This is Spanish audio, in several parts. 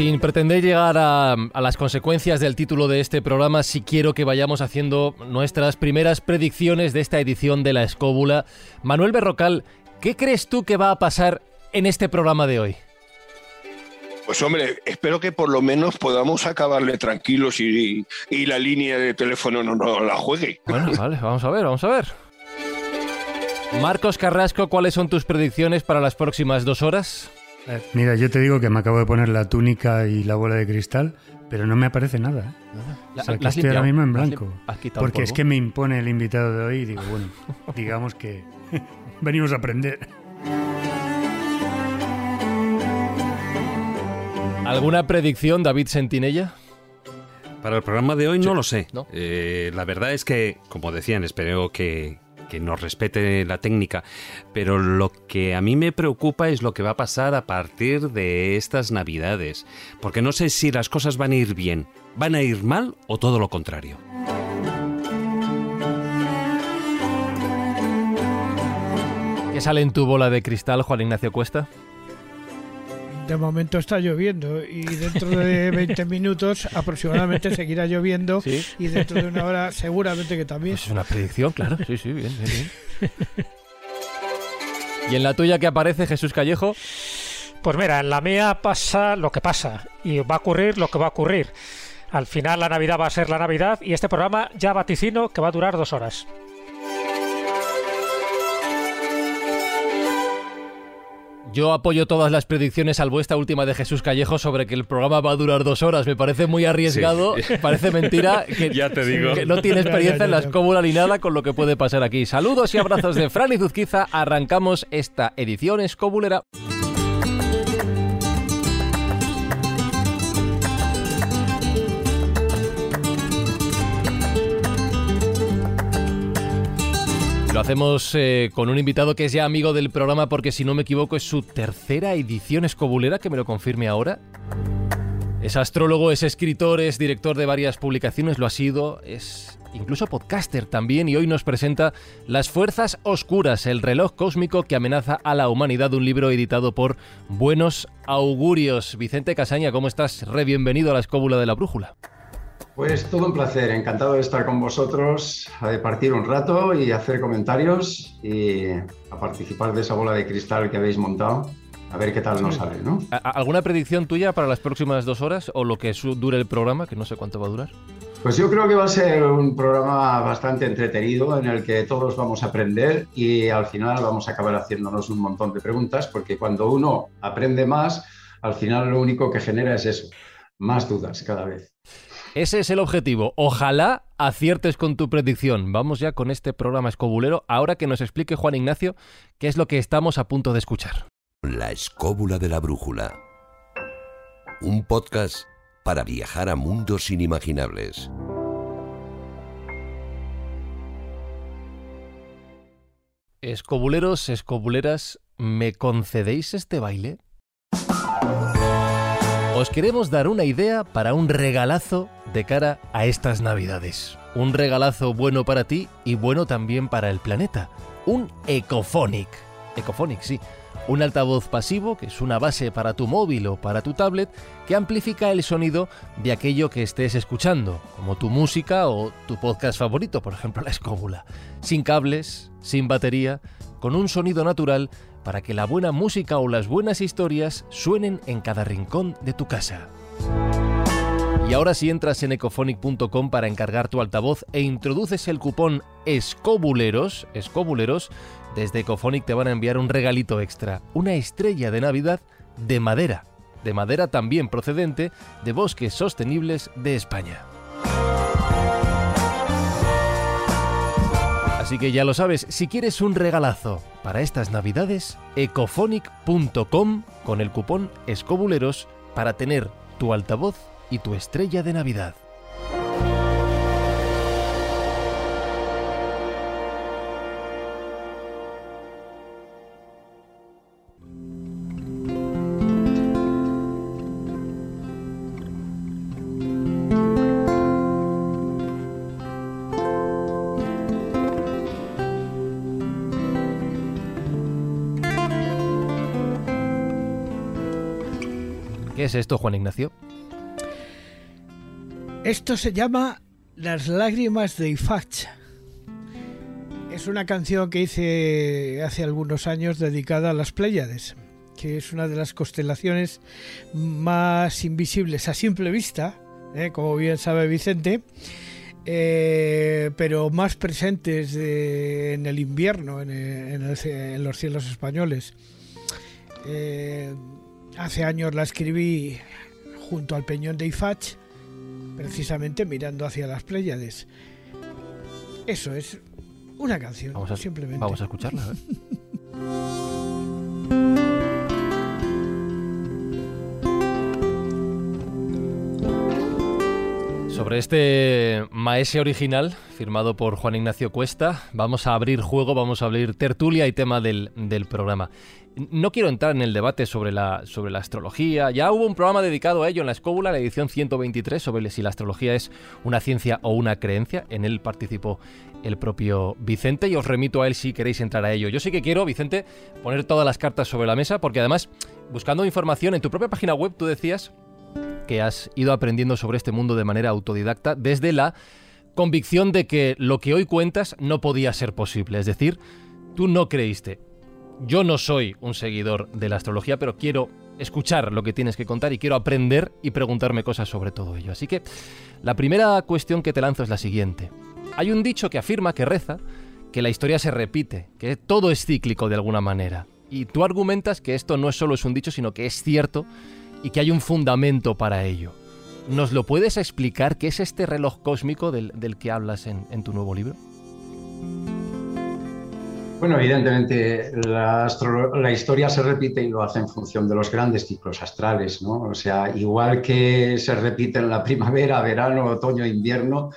Sin pretender llegar a, a, las consecuencias del título de este programa, sí quiero que vayamos haciendo nuestras primeras predicciones de esta edición de La Escóbula. Manuel Berrocal, ¿qué crees tú que va a pasar en este programa de hoy? Pues hombre, espero que por lo menos podamos acabarle tranquilos y, y la línea de teléfono no, no la juegue. Bueno, vale, vamos a ver, vamos a ver. Marcos Carrasco, ¿cuáles son tus predicciones para las próximas dos horas? Mira, yo te digo que me acabo de poner la túnica y la bola de cristal, pero no me aparece nada. ¿eh? La- O sea, que la has estoy ahora mismo en blanco. has Porque es que me impone el invitado de hoy y digo, bueno, digamos que venimos a aprender. ¿Alguna predicción, David Sentinella? Para el programa de hoy no lo sé. ¿no? Eh, la verdad es que, como decían, espero que, que nos respete la técnica, pero lo que a mí me preocupa es lo que va a pasar a partir de estas navidades, porque no sé si las cosas van a ir bien, van a ir mal o todo lo contrario. ¿Qué sale en tu bola de cristal, Juan Ignacio Cuesta? De momento está lloviendo y dentro de 20 minutos aproximadamente seguirá lloviendo Sí. y dentro de una hora seguramente que también. Pues es una predicción, claro. Sí, sí, bien, bien, bien. ¿Y en la tuya que aparece Jesús Callejo? Pues mira, en la mía pasa lo que pasa y va a ocurrir lo que va a ocurrir. Al final la Navidad va a ser la Navidad y este programa ya vaticino que va a durar dos horas. Yo apoyo todas las predicciones salvo esta última de Jesús Callejo sobre que el programa va a durar dos horas. Me parece muy arriesgado, parece mentira que, Ya te digo. que no tiene Ya, experiencia ya, en la ya. escóbula ni nada con lo que puede pasar aquí. Saludos y abrazos de Fran y Zuzquiza. Arrancamos esta edición escobulera. Lo hacemos eh, con un invitado que es ya amigo del programa porque si no me equivoco es su tercera edición escobulera, que me lo confirme ahora. Es astrólogo, es escritor, es director de varias publicaciones, lo ha sido, es incluso podcaster también y hoy nos presenta Las Fuerzas Oscuras, el reloj cósmico que amenaza a la humanidad, un libro editado por Buenos Augurios. Vicente Casaña, ¿cómo estás? Re bienvenido a la escóbula de la brújula. Pues todo un placer, encantado de estar con vosotros, a departir un rato y hacer comentarios y a participar de esa bola de cristal que habéis montado, a ver qué tal nos sale, ¿no? ¿A- a- ¿Alguna predicción tuya para las próximas dos horas o lo que dure el programa, que no sé cuánto va a durar? Pues yo creo que va a ser un programa bastante entretenido en el que todos vamos a aprender y al final vamos a acabar haciéndonos un montón de preguntas porque cuando uno aprende más, al final lo único que genera es eso, más dudas cada vez. Ese es el objetivo. Ojalá aciertes con tu predicción. Vamos ya con este programa escobulero. Ahora que nos explique Juan Ignacio qué es lo que estamos a punto de escuchar. La escóbula de la brújula. Un podcast para viajar a mundos inimaginables. Escobuleros, escobuleras, ¿me concedéis este baile? Os queremos dar una idea para un regalazo de cara a estas navidades. Un regalazo bueno para ti y bueno también para el planeta. Un Ecophonic. Ecophonic, sí. Un altavoz pasivo que es una base para tu móvil o para tu tablet que amplifica el sonido de aquello que estés escuchando, como tu música o tu podcast favorito, por ejemplo la escóbula. Sin cables, sin batería, con un sonido natural para que la buena música o las buenas historias suenen en cada rincón de tu casa. Y ahora si entras en ecophonic.com para encargar tu altavoz e introduces el cupón escobuleros, escobuleros, desde Ecophonic te van a enviar un regalito extra, una estrella de Navidad de madera, de madera también procedente de bosques sostenibles de España. Así que ya lo sabes, si quieres un regalazo para estas navidades, ecophonic.com con el cupón escobuleros para tener tu altavoz y tu estrella de Navidad. ¿Qué es esto, Juan Ignacio? Esto se llama Las lágrimas de Ifach. Es una canción que hice hace algunos años dedicada a las Pléyades, que es una de las constelaciones más invisibles a simple vista, ¿eh? como bien sabe Vicente, eh, pero más presentes en el invierno en, los cielos españoles. Eh, hace años la escribí junto al Peñón de Ifach, precisamente mirando hacia las Pléyades. Eso es una canción, vamos a, simplemente. Vamos a escucharla. Sobre este maese original, firmado por Juan Ignacio Cuesta, vamos a abrir juego, vamos a abrir tertulia y tema del, del programa. No quiero entrar en el debate sobre la, sobre la astrología. Ya hubo un programa dedicado a ello en la escóbula, la edición 123, sobre si la astrología es una ciencia o una creencia. En él participó el propio Vicente y os remito a él si queréis entrar a ello. Yo sí que quiero, Vicente, poner todas las cartas sobre la mesa porque además, buscando información en tu propia página web, tú decías que has ido aprendiendo sobre este mundo de manera autodidacta desde la convicción de que lo que hoy cuentas no podía ser posible. Es decir, tú no creíste. Yo no soy un seguidor de la astrología, pero quiero escuchar lo que tienes que contar y quiero aprender y preguntarme cosas sobre todo ello. Así que la primera cuestión que te lanzo es la siguiente. Hay un dicho que afirma, que reza, que la historia se repite, que todo es cíclico de alguna manera. Y tú argumentas que esto no solo es un dicho, sino que es cierto y que hay un fundamento para ello. ¿Nos lo puedes explicar qué es este reloj cósmico del, que hablas en, tu nuevo libro? Bueno, evidentemente la, historia se repite y lo hace en función de los grandes ciclos astrales, ¿no? O sea, igual que se repite en la primavera, verano, otoño, invierno,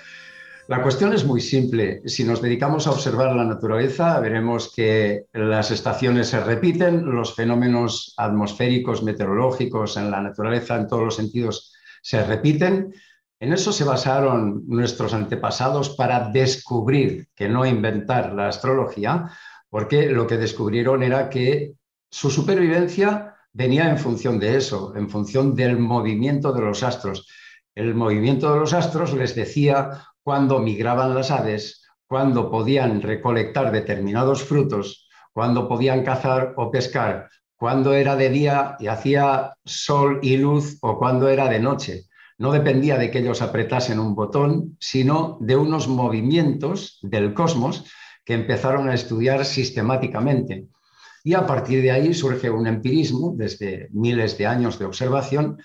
la cuestión es muy simple. Si nos dedicamos a observar la naturaleza, veremos que las estaciones se repiten, los fenómenos atmosféricos, meteorológicos en la naturaleza, en todos los sentidos, se repiten. En eso se basaron nuestros antepasados para descubrir, que no inventar la astrología, porque lo que descubrieron era que su supervivencia venía en función de eso, en función del movimiento de los astros. El movimiento de los astros les decía cuando migraban las aves, cuando podían recolectar determinados frutos, cuando podían cazar o pescar, cuando era de día y hacía sol y luz o cuando era de noche. No dependía de que ellos apretasen un botón, sino de unos movimientos del cosmos que empezaron a estudiar sistemáticamente. Y a partir de ahí surge un empirismo, desde miles de años de observación,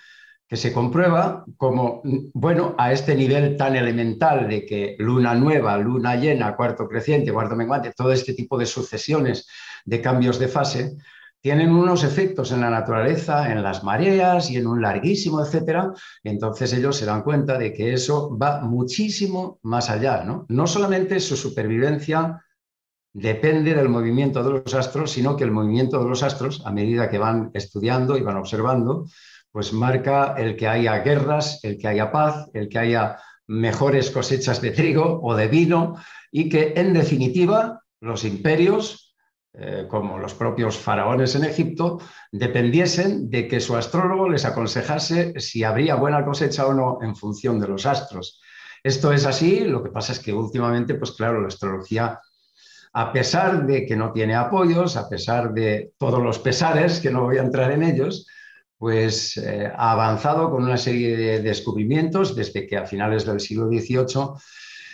que se comprueba como, bueno, a este nivel tan elemental de que luna nueva, luna llena, cuarto creciente, cuarto menguante, todo este tipo de sucesiones de cambios de fase, tienen unos efectos en la naturaleza, en las mareas y en un larguísimo, etcétera. Entonces ellos se dan cuenta de que eso va muchísimo más allá, ¿no? No solamente su supervivencia depende del movimiento de los astros, sino que el movimiento de los astros, a medida que van estudiando y van observando, pues marca el que haya guerras, el que haya paz, el que haya mejores cosechas de trigo o de vino y que en definitiva los imperios, eh, como los propios faraones en Egipto, dependiesen de que su astrólogo les aconsejase si habría buena cosecha o no en función de los astros. Esto es así, lo que pasa es que últimamente, pues claro, la astrología a pesar de que no tiene apoyos, a pesar de todos los pesares, que no voy a entrar en ellos, pues eh, ha avanzado con una serie de descubrimientos desde que a finales del siglo XVIII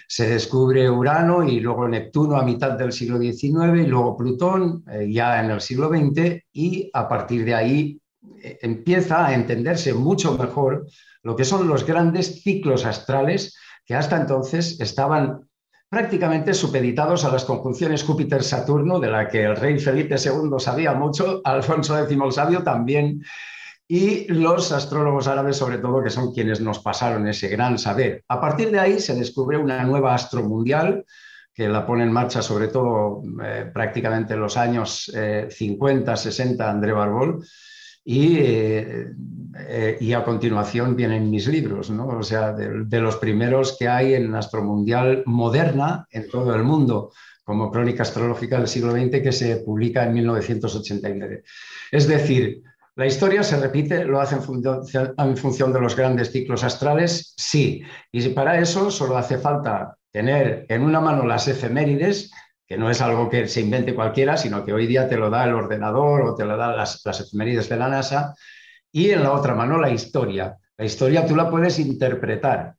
se descubre Urano y luego Neptuno a mitad del siglo XIX y luego Plutón eh, ya en el siglo XX y a partir de ahí eh, empieza a entenderse mucho mejor lo que son los grandes ciclos astrales que hasta entonces estaban prácticamente supeditados a las conjunciones Júpiter-Saturno, de la que el rey Felipe II sabía mucho, Alfonso X el Sabio también y los astrólogos árabes, sobre todo, que son quienes nos pasaron ese gran saber. A partir de ahí se descubre una nueva astromundial que la pone en marcha sobre todo eh, prácticamente en los años 50, eh, 60, André Barbol, y, eh, y, a continuación vienen mis libros, ¿no? o sea, de, los primeros que hay en astromundial moderna en todo el mundo, como Crónica Astrológica del siglo XX que se publica en 1989. Es decir, ¿La historia se repite? ¿Lo hace en función, de los grandes ciclos astrales? Sí. Y para eso solo hace falta tener en una mano las efemérides, no es algo que se invente cualquiera, sino que hoy día te lo da el ordenador o te lo da las, las efemérides de la NASA, y en la otra mano la historia. La historia tú la puedes interpretar,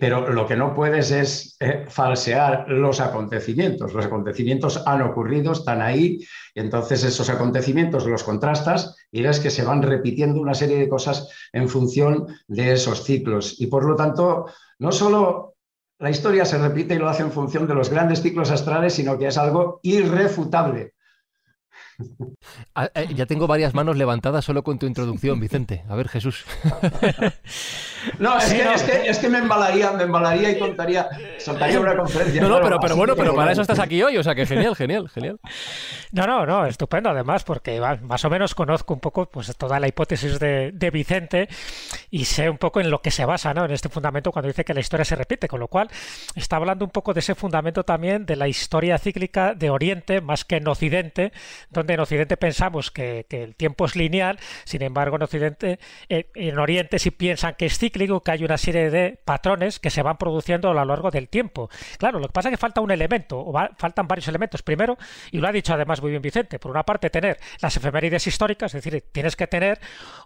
pero lo que no puedes es eh, falsear los acontecimientos. Los acontecimientos han ocurrido, están ahí, y entonces esos acontecimientos los contrastas y ves que se van repitiendo una serie de cosas en función de esos ciclos. Y por lo tanto, no solo la historia se repite y lo hace en función de los grandes ciclos astrales, sino que es algo irrefutable. Ah, eh, ya tengo varias manos levantadas solo con tu introducción, Vicente. A ver, Jesús. No, es, que, es, que, me embalaría, me embalaría y contaría, soltaría una conferencia. No, no, pero, pero bueno, pero para eso estás aquí hoy, o sea que genial, genial, genial. No, no, no, estupendo además, porque más o menos conozco un poco pues toda la hipótesis de, de Vicente y sé un poco en lo que se basa, ¿no? En este fundamento cuando dice que la historia se repite, con lo cual está hablando un poco de ese fundamento también de la historia cíclica de Oriente más que en Occidente, donde en Occidente pensamos que, el tiempo es lineal, sin embargo en Occidente, eh, en Oriente sí piensan que es cíclico, que hay una serie de patrones que se van produciendo a lo largo del tiempo. Claro, lo que pasa es que falta un elemento, o faltan varios elementos. Primero, y lo ha dicho además muy bien Vicente, por una parte tener las efemérides históricas, es decir, tienes que tener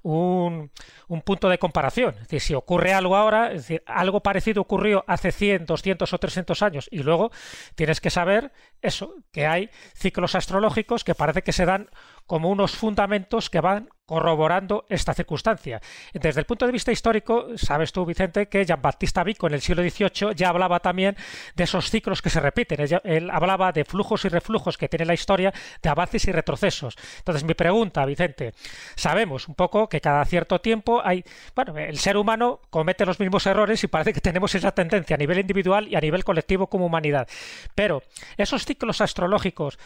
un, un punto de comparación. Es decir, si ocurre algo ahora, es decir, algo parecido ocurrió hace 100, 200 o 300 años, y luego tienes que saber eso, que hay ciclos astrológicos que parece que se dan como unos fundamentos que van corroborando esta circunstancia. Desde el punto de vista histórico, sabes tú, Vicente, que Jean-Baptiste Vico en el siglo XVIII ya hablaba también de esos ciclos que se repiten. Él hablaba de flujos y reflujos que tiene la historia, de avances y retrocesos. Entonces, mi pregunta, Vicente, sabemos un poco que cada cierto tiempo hay, bueno, el ser humano comete los mismos errores y parece que tenemos esa tendencia a nivel individual y a nivel colectivo como humanidad. Pero esos ciclos astrológicos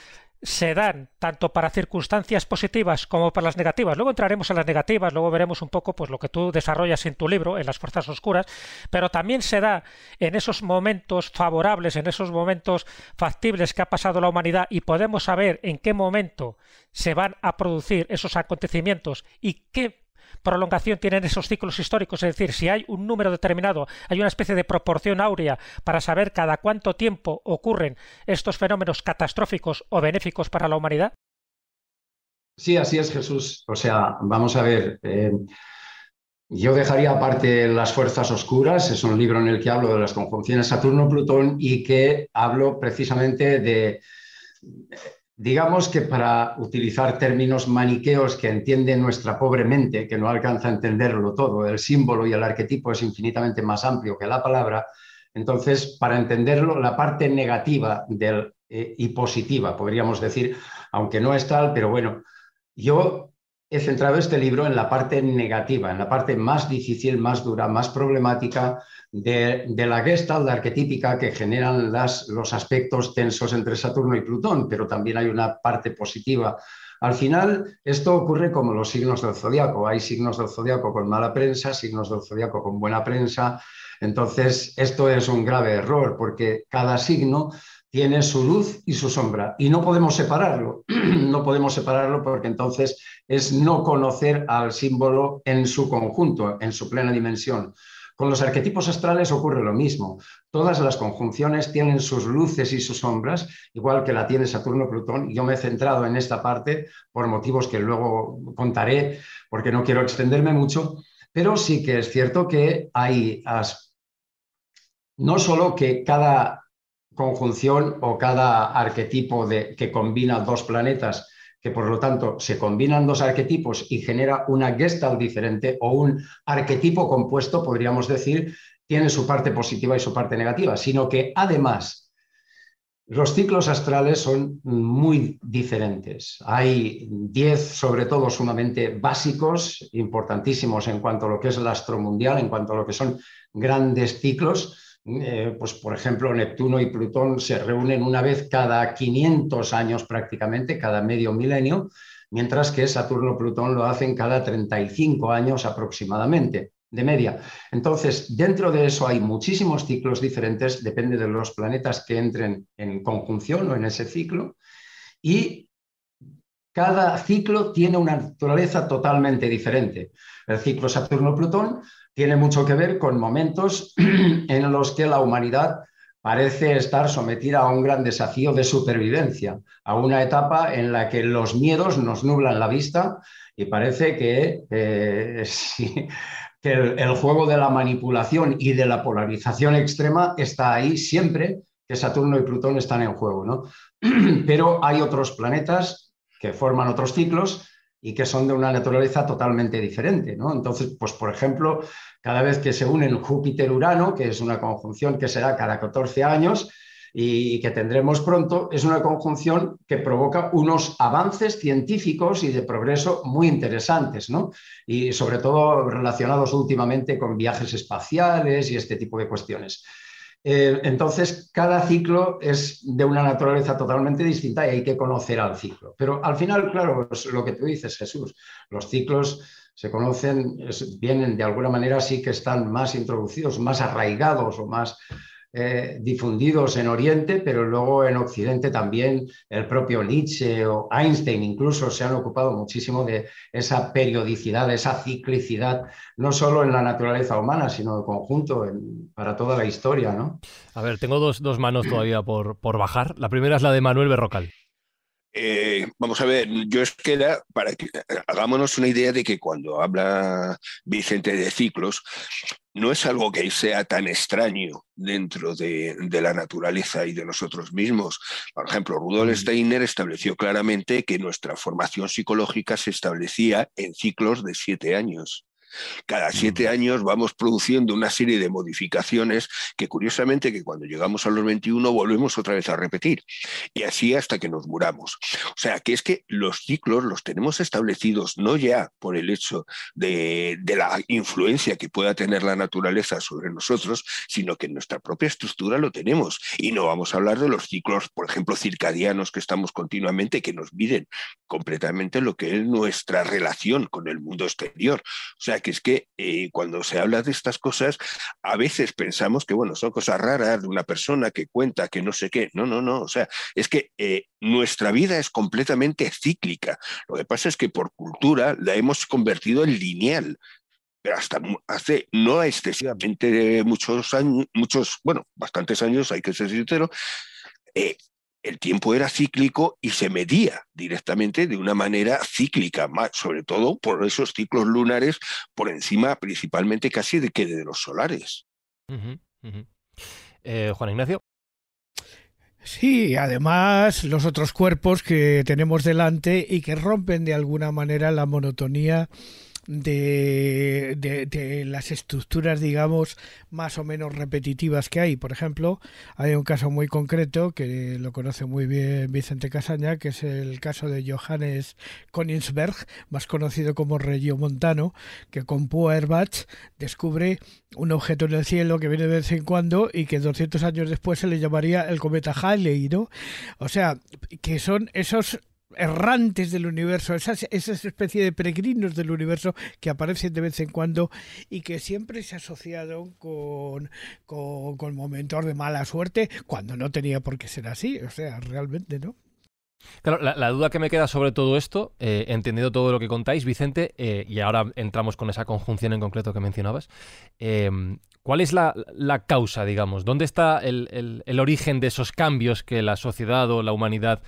se dan tanto para circunstancias positivas como para las negativas. Luego entraremos en las negativas, luego veremos un poco pues lo que tú desarrollas en tu libro, en las fuerzas oscuras, pero también se da en esos momentos favorables, en esos momentos factibles que ha pasado la humanidad y podemos saber en qué momento se van a producir esos acontecimientos y qué prolongación tienen esos ciclos históricos, es decir, si hay un número determinado, hay una especie de proporción áurea para saber cada cuánto tiempo ocurren estos fenómenos catastróficos o benéficos para la humanidad? Sí, así es, Jesús. O sea, vamos a ver. Eh, yo dejaría aparte Las Fuerzas Oscuras, es un libro en el que hablo de las conjunciones Saturno-Plutón y que hablo precisamente de Digamos que para utilizar términos maniqueos que entiende nuestra pobre mente, que no alcanza a entenderlo todo, el símbolo y el arquetipo es infinitamente más amplio que la palabra, entonces para entenderlo la parte negativa eh, y positiva, podríamos decir, aunque no es tal, pero bueno, yo he centrado este libro en la parte negativa, en la parte más difícil, más dura, más problemática, de, la Gestalt arquetípica que generan los aspectos tensos entre Saturno y Plutón, pero también hay una parte positiva. Al final, esto ocurre como los signos del zodiaco. Hay signos del zodiaco con mala prensa, signos del zodiaco con buena prensa. Entonces, esto es un grave error porque cada signo tiene su luz y su sombra y no podemos separarlo. no podemos separarlo porque entonces es no conocer al símbolo en su conjunto, en su plena dimensión. Con los arquetipos astrales ocurre lo mismo. Todas las conjunciones tienen sus luces y sus sombras, igual que la tiene Saturno-Plutón. Yo me he centrado en esta parte por motivos que luego contaré, porque no quiero extenderme mucho, pero sí que es cierto que hay no solo que cada conjunción o cada arquetipo de, que combina dos planetas que por lo tanto se combinan dos arquetipos y genera una gestalt diferente o un arquetipo compuesto, podríamos decir, tiene su parte positiva y su parte negativa, sino que además los ciclos astrales son muy diferentes. Hay 10, sobre todo, sumamente básicos, importantísimos en cuanto a lo que es el astro mundial, en cuanto a lo que son grandes ciclos, eh, pues por ejemplo, Neptuno y Plutón se reúnen una vez cada 500 años prácticamente, cada medio milenio, mientras que Saturno-Plutón lo hacen cada 35 años aproximadamente, de media. Entonces, dentro de eso hay muchísimos ciclos diferentes, depende de los planetas que entren en conjunción o en ese ciclo, y cada ciclo tiene una naturaleza totalmente diferente. El ciclo Saturno-Plutón tiene mucho que ver con momentos en los que la humanidad parece estar sometida a un gran desafío de supervivencia, a una etapa en la que los miedos nos nublan la vista y parece que, eh, que el, juego de la manipulación y de la polarización extrema está ahí siempre que Saturno y Plutón están en juego. ¿no? Pero hay otros planetas que forman otros ciclos y que son de una naturaleza totalmente diferente. ¿no? Entonces, pues por ejemplo, cada vez que se unen Júpiter-Urano, que es una conjunción que será cada 14 años y que tendremos pronto, es una conjunción que provoca unos avances científicos y de progreso muy interesantes, ¿no? y sobre todo relacionados últimamente con viajes espaciales y este tipo de cuestiones. Eh, entonces, cada ciclo es de una naturaleza totalmente distinta y hay que conocer al ciclo. Pero al final, claro, es lo que tú dices, Jesús, los ciclos se conocen, vienen de alguna manera, sí que están más introducidos, más arraigados o más eh, difundidos en Oriente, pero luego en Occidente también el propio Nietzsche o Einstein incluso se han ocupado muchísimo de esa periodicidad, esa ciclicidad, no solo en la naturaleza humana, sino en conjunto para toda la historia. ¿no? A ver, tengo dos, manos todavía por, por bajar. La primera es la de Manuel Berrocal. Eh, vamos a ver, yo es que era para que hagámonos una idea de que cuando habla Vicente de ciclos, no es algo que sea tan extraño dentro de, de, la naturaleza y de nosotros mismos. Por ejemplo, Rudolf Steiner estableció claramente que nuestra formación psicológica se establecía en ciclos de siete años. Cada siete años vamos produciendo una serie de modificaciones que curiosamente que cuando llegamos a los 21 volvemos otra vez a repetir. Y así hasta que nos muramos. O sea, que es que los ciclos los tenemos establecidos no ya por el hecho de, de la influencia que pueda tener la naturaleza sobre nosotros, sino que en nuestra propia estructura lo tenemos. Y no vamos a hablar de los ciclos, por ejemplo, circadianos que estamos continuamente, que nos miden completamente lo que es nuestra relación con el mundo exterior. O sea, que es que eh, cuando se habla de estas cosas, a veces pensamos que, bueno, son cosas raras de una persona que cuenta que no sé qué. No, no, no. O sea, es que eh, nuestra vida es completamente cíclica. Lo que pasa es que por cultura la hemos convertido en lineal pero hasta hace no excesivamente muchos años, muchos, bueno, bastantes años, hay que ser sincero, eh, el tiempo era cíclico y se medía directamente de una manera cíclica, más, sobre todo por esos ciclos lunares por encima principalmente casi de que de los solares. Eh, Juan Ignacio. Sí, además los otros cuerpos que tenemos delante y que rompen de alguna manera la monotonía de, de, las estructuras, digamos, más o menos repetitivas que hay. Por ejemplo, hay un caso muy concreto que lo conoce muy bien Vicente Casaña, que es el caso de Johannes Königsberg, más conocido como Montano, que con Puerbach descubre un objeto en el cielo que viene de vez en cuando y que 200 años después se le llamaría el cometa Halley, ¿no? O sea, que son esos errantes del universo, esas, especie de peregrinos del universo que aparecen de vez en cuando y que siempre se asociaron con, con, momentos de mala suerte cuando no tenía por qué ser así, o sea, realmente, ¿no? Claro, la, duda que me queda sobre todo esto, eh, entendido todo lo que contáis, Vicente, eh, y ahora entramos con esa conjunción en concreto que mencionabas, eh, ¿cuál es la, causa, digamos? ¿Dónde está el, el, origen de esos cambios que la sociedad o la humanidad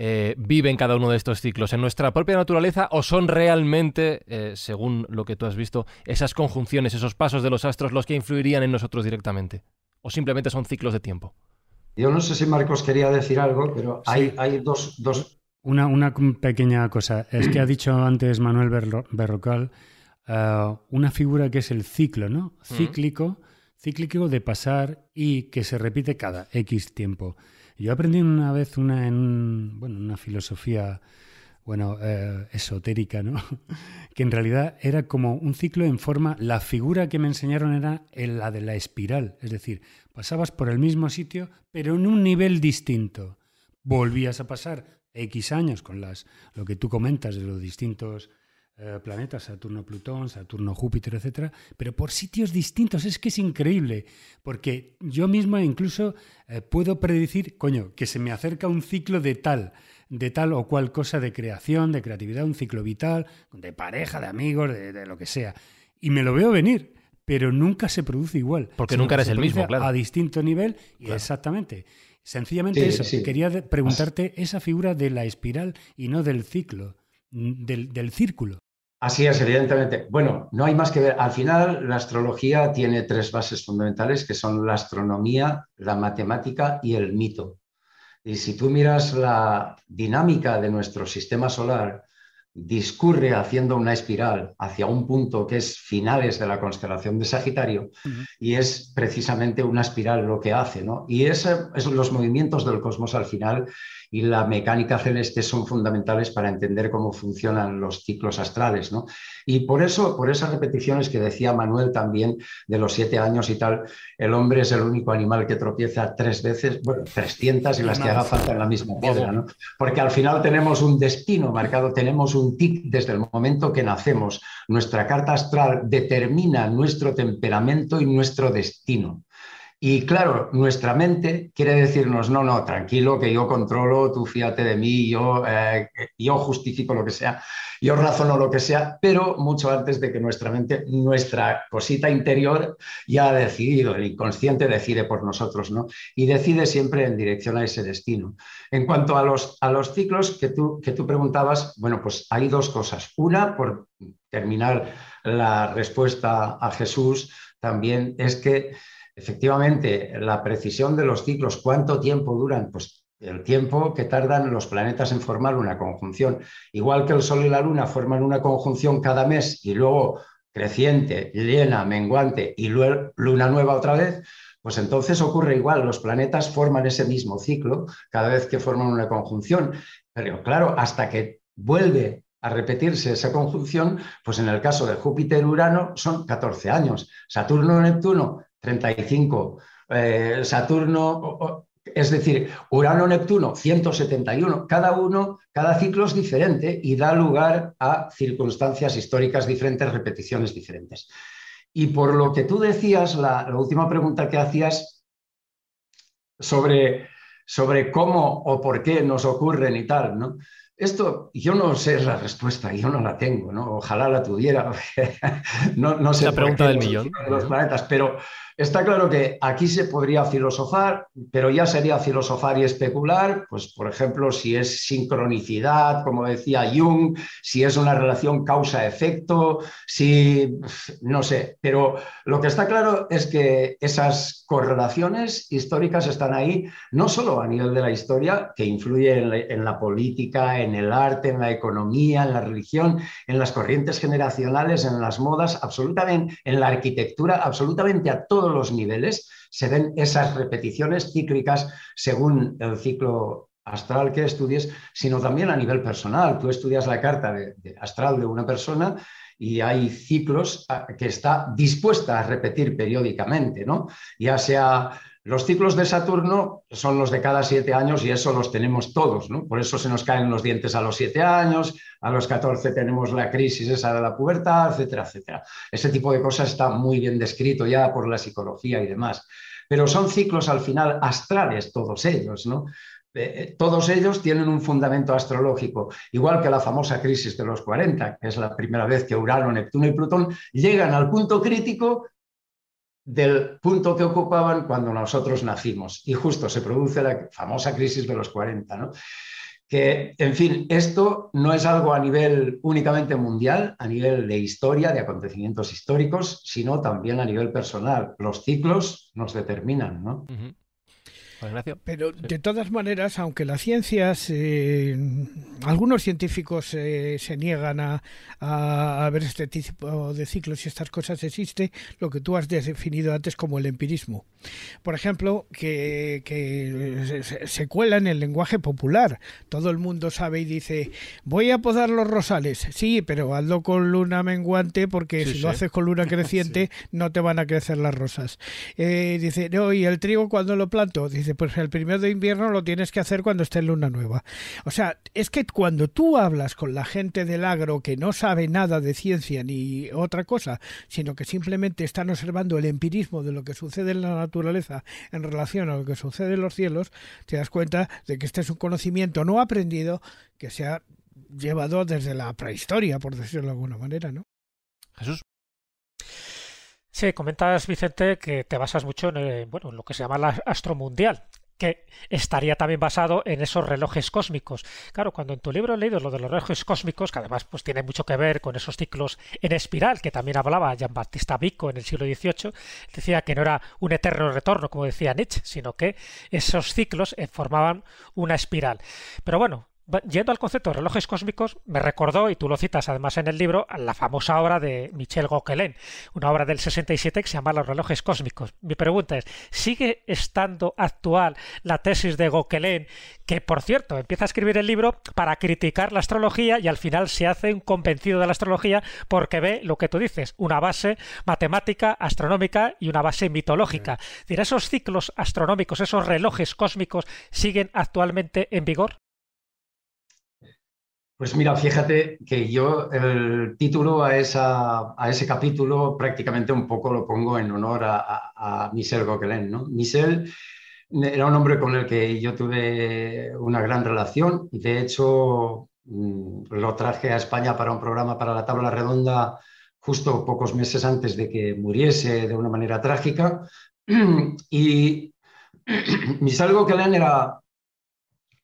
eh, viven cada uno de estos ciclos? ¿En nuestra propia naturaleza o son realmente, eh, según lo que tú has visto, esas conjunciones, esos pasos de los astros los que influirían en nosotros directamente? ¿O simplemente son ciclos de tiempo? Yo no sé si Marcos quería decir algo, pero hay, hay dos... Una, una, pequeña cosa. Es que ha dicho antes Manuel Berrocal eh, una figura que es el ciclo, ¿no? Cíclico, cíclico de pasar y que se repite cada X tiempo. Yo aprendí una vez una en bueno, una filosofía bueno, eh, esotérica, ¿no? que en realidad era como un ciclo en forma, la figura que me enseñaron era la de la espiral, es decir, pasabas por el mismo sitio, pero en un nivel distinto. Volvías a pasar X años con las, lo que tú comentas de los distintos eh, planetas, Saturno, Plutón, Saturno, Júpiter, etcétera, pero por sitios distintos. Es que es increíble, porque yo mismo incluso eh, puedo predecir, coño, que se me acerca un ciclo de tal, de tal o cual cosa de creación, de creatividad, un ciclo vital, de pareja, de amigos, de, lo que sea. Y me lo veo venir, pero nunca se produce igual. Porque nunca eres el mismo, claro. A distinto nivel, y exactamente. Sencillamente eso. Quería preguntarte esa figura de la espiral y no del ciclo, del, del círculo. Así es, evidentemente. Bueno, no hay más que ver. Al final, la astrología tiene tres bases fundamentales que son la astronomía, la matemática y el mito. Y si tú miras la dinámica de nuestro sistema solar, discurre haciendo una espiral hacia un punto que es finales de la constelación de Sagitario y es precisamente una espiral lo que hace, ¿no? Y esos son los movimientos del cosmos al final y la mecánica celeste son fundamentales para entender cómo funcionan los ciclos astrales. ¿no? Y por eso, por esas repeticiones que decía Manuel también de los siete años y tal, el hombre es el único animal que tropieza tres veces, bueno, 300 y las que haga falta en la misma piedra, ¿no? porque al final tenemos un destino marcado, tenemos un tic desde el momento que nacemos. Nuestra carta astral determina nuestro temperamento y nuestro destino. Y claro, nuestra mente quiere decirnos, no, no, tranquilo, que yo controlo, tú fíjate de mí, yo, eh, yo justifico lo que sea, yo razono lo que sea, pero mucho antes de que nuestra mente, nuestra cosita interior ya ha decidido, el inconsciente decide por nosotros, ¿no? Y decide siempre en dirección a ese destino. En cuanto a los, a los ciclos que tú, que tú preguntabas, bueno, pues hay dos cosas. Una, por terminar la respuesta a Jesús, también es que Efectivamente, la precisión de los ciclos, ¿cuánto tiempo duran? Pues el tiempo que tardan los planetas en formar una conjunción. Igual que el Sol y la Luna forman una conjunción cada mes y luego creciente, llena, menguante y luego luna nueva otra vez, pues entonces ocurre igual, los planetas forman ese mismo ciclo cada vez que forman una conjunción. Pero claro, hasta que vuelve a repetirse esa conjunción, pues en el caso de Júpiter-Urano son 14 años. Saturno-Neptuno 35. Eh, Saturno, es decir, Urano-Neptuno, 171. Cada uno, cada ciclo es diferente y da lugar a circunstancias históricas diferentes, repeticiones diferentes. Y por lo que tú decías, la, última pregunta que hacías sobre, sobre cómo o por qué nos ocurren y tal, ¿no? Esto yo no sé la respuesta, yo no la tengo, ¿no? Ojalá la tuviera. no, no sé la pregunta del millón. Los planetas, pero Está claro que aquí se podría filosofar, pero ya sería filosofar y especular, pues por ejemplo, si es sincronicidad, como decía Jung, si es una relación causa-efecto, si no sé, pero lo que está claro es que esas correlaciones históricas están ahí, no solo a nivel de la historia, que influye en la, política, en el arte, en la economía, en la religión, en las corrientes generacionales, en las modas, absolutamente, en la arquitectura, absolutamente a todo los niveles se ven esas repeticiones cíclicas según el ciclo astral que estudies, sino también a nivel personal. Tú estudias la carta astral de una persona y hay ciclos que está dispuesta a repetir periódicamente, ¿no? Ya sea los ciclos de Saturno son los de cada siete años y eso los tenemos todos, ¿no? Por eso se nos caen los dientes a los siete años, a los 14 tenemos la crisis esa de la pubertad, etcétera, etcétera. Ese tipo de cosas está muy bien descrito ya por la psicología y demás. Pero son ciclos al final astrales todos ellos, ¿no? Eh, eh, todos ellos tienen un fundamento astrológico, igual que la famosa crisis de los 40, que es la primera vez que Urano, Neptuno y Plutón llegan al punto crítico del punto que ocupaban cuando nosotros nacimos. Y justo se produce la famosa crisis de los 40, ¿no? Que, en fin, esto no es algo a nivel únicamente mundial, a nivel de historia, de acontecimientos históricos, sino también a nivel personal. Los ciclos nos determinan, ¿no? Pero de todas maneras, aunque las ciencias, algunos científicos se niegan a, ver este tipo de ciclos y estas cosas, existe lo que tú has definido antes como el empirismo. Por ejemplo, que, se, cuela en el lenguaje popular. Todo el mundo sabe y dice, voy a podar los rosales. Sí, pero hazlo con luna menguante porque si lo haces con luna creciente no te van a crecer las rosas. Eh, dice, no, y el trigo cuando lo planto, dice, pues el primero de invierno lo tienes que hacer cuando esté en luna nueva. O sea, es que cuando tú hablas con la gente del agro que no sabe nada de ciencia ni otra cosa, sino que simplemente están observando el empirismo de lo que sucede en la naturaleza en relación a lo que sucede en los cielos, te das cuenta de que este es un conocimiento no aprendido que se ha llevado desde la prehistoria, por decirlo de alguna manera, ¿no? Jesús. Comentas, Vicente, que te basas mucho en, eh, bueno, en lo que se llama la astromundial que estaría también basado en esos relojes cósmicos. Claro, cuando en tu libro he leído lo de los relojes cósmicos, que además pues tiene mucho que ver con esos ciclos en espiral, que también hablaba Jean Baptista Vico en el siglo XVIII, decía que no era un eterno retorno, como decía Nietzsche, sino que esos ciclos eh, formaban una espiral. Pero bueno, yendo al concepto de relojes cósmicos, me recordó, y tú lo citas además en el libro, la famosa obra de Michel Gauquelin, una obra del 67 que se llama Los relojes cósmicos. Mi pregunta es, ¿sigue estando actual la tesis de Gauquelin, que por cierto empieza a escribir el libro para criticar la astrología y al final se hace un convencido de la astrología porque ve lo que tú dices, una base matemática, astronómica y una base mitológica? Decir, ¿esos ciclos astronómicos, esos relojes cósmicos siguen actualmente en vigor? Pues mira, fíjate que yo el título a, esa, a ese capítulo prácticamente un poco lo pongo en honor a, Michel Gauquelin. ¿no? Michel era un hombre con el que yo tuve una gran relación y de hecho mm, lo traje a España para un programa para la tabla redonda justo pocos meses antes de que muriese de una manera trágica. Y Michel Gauquelin era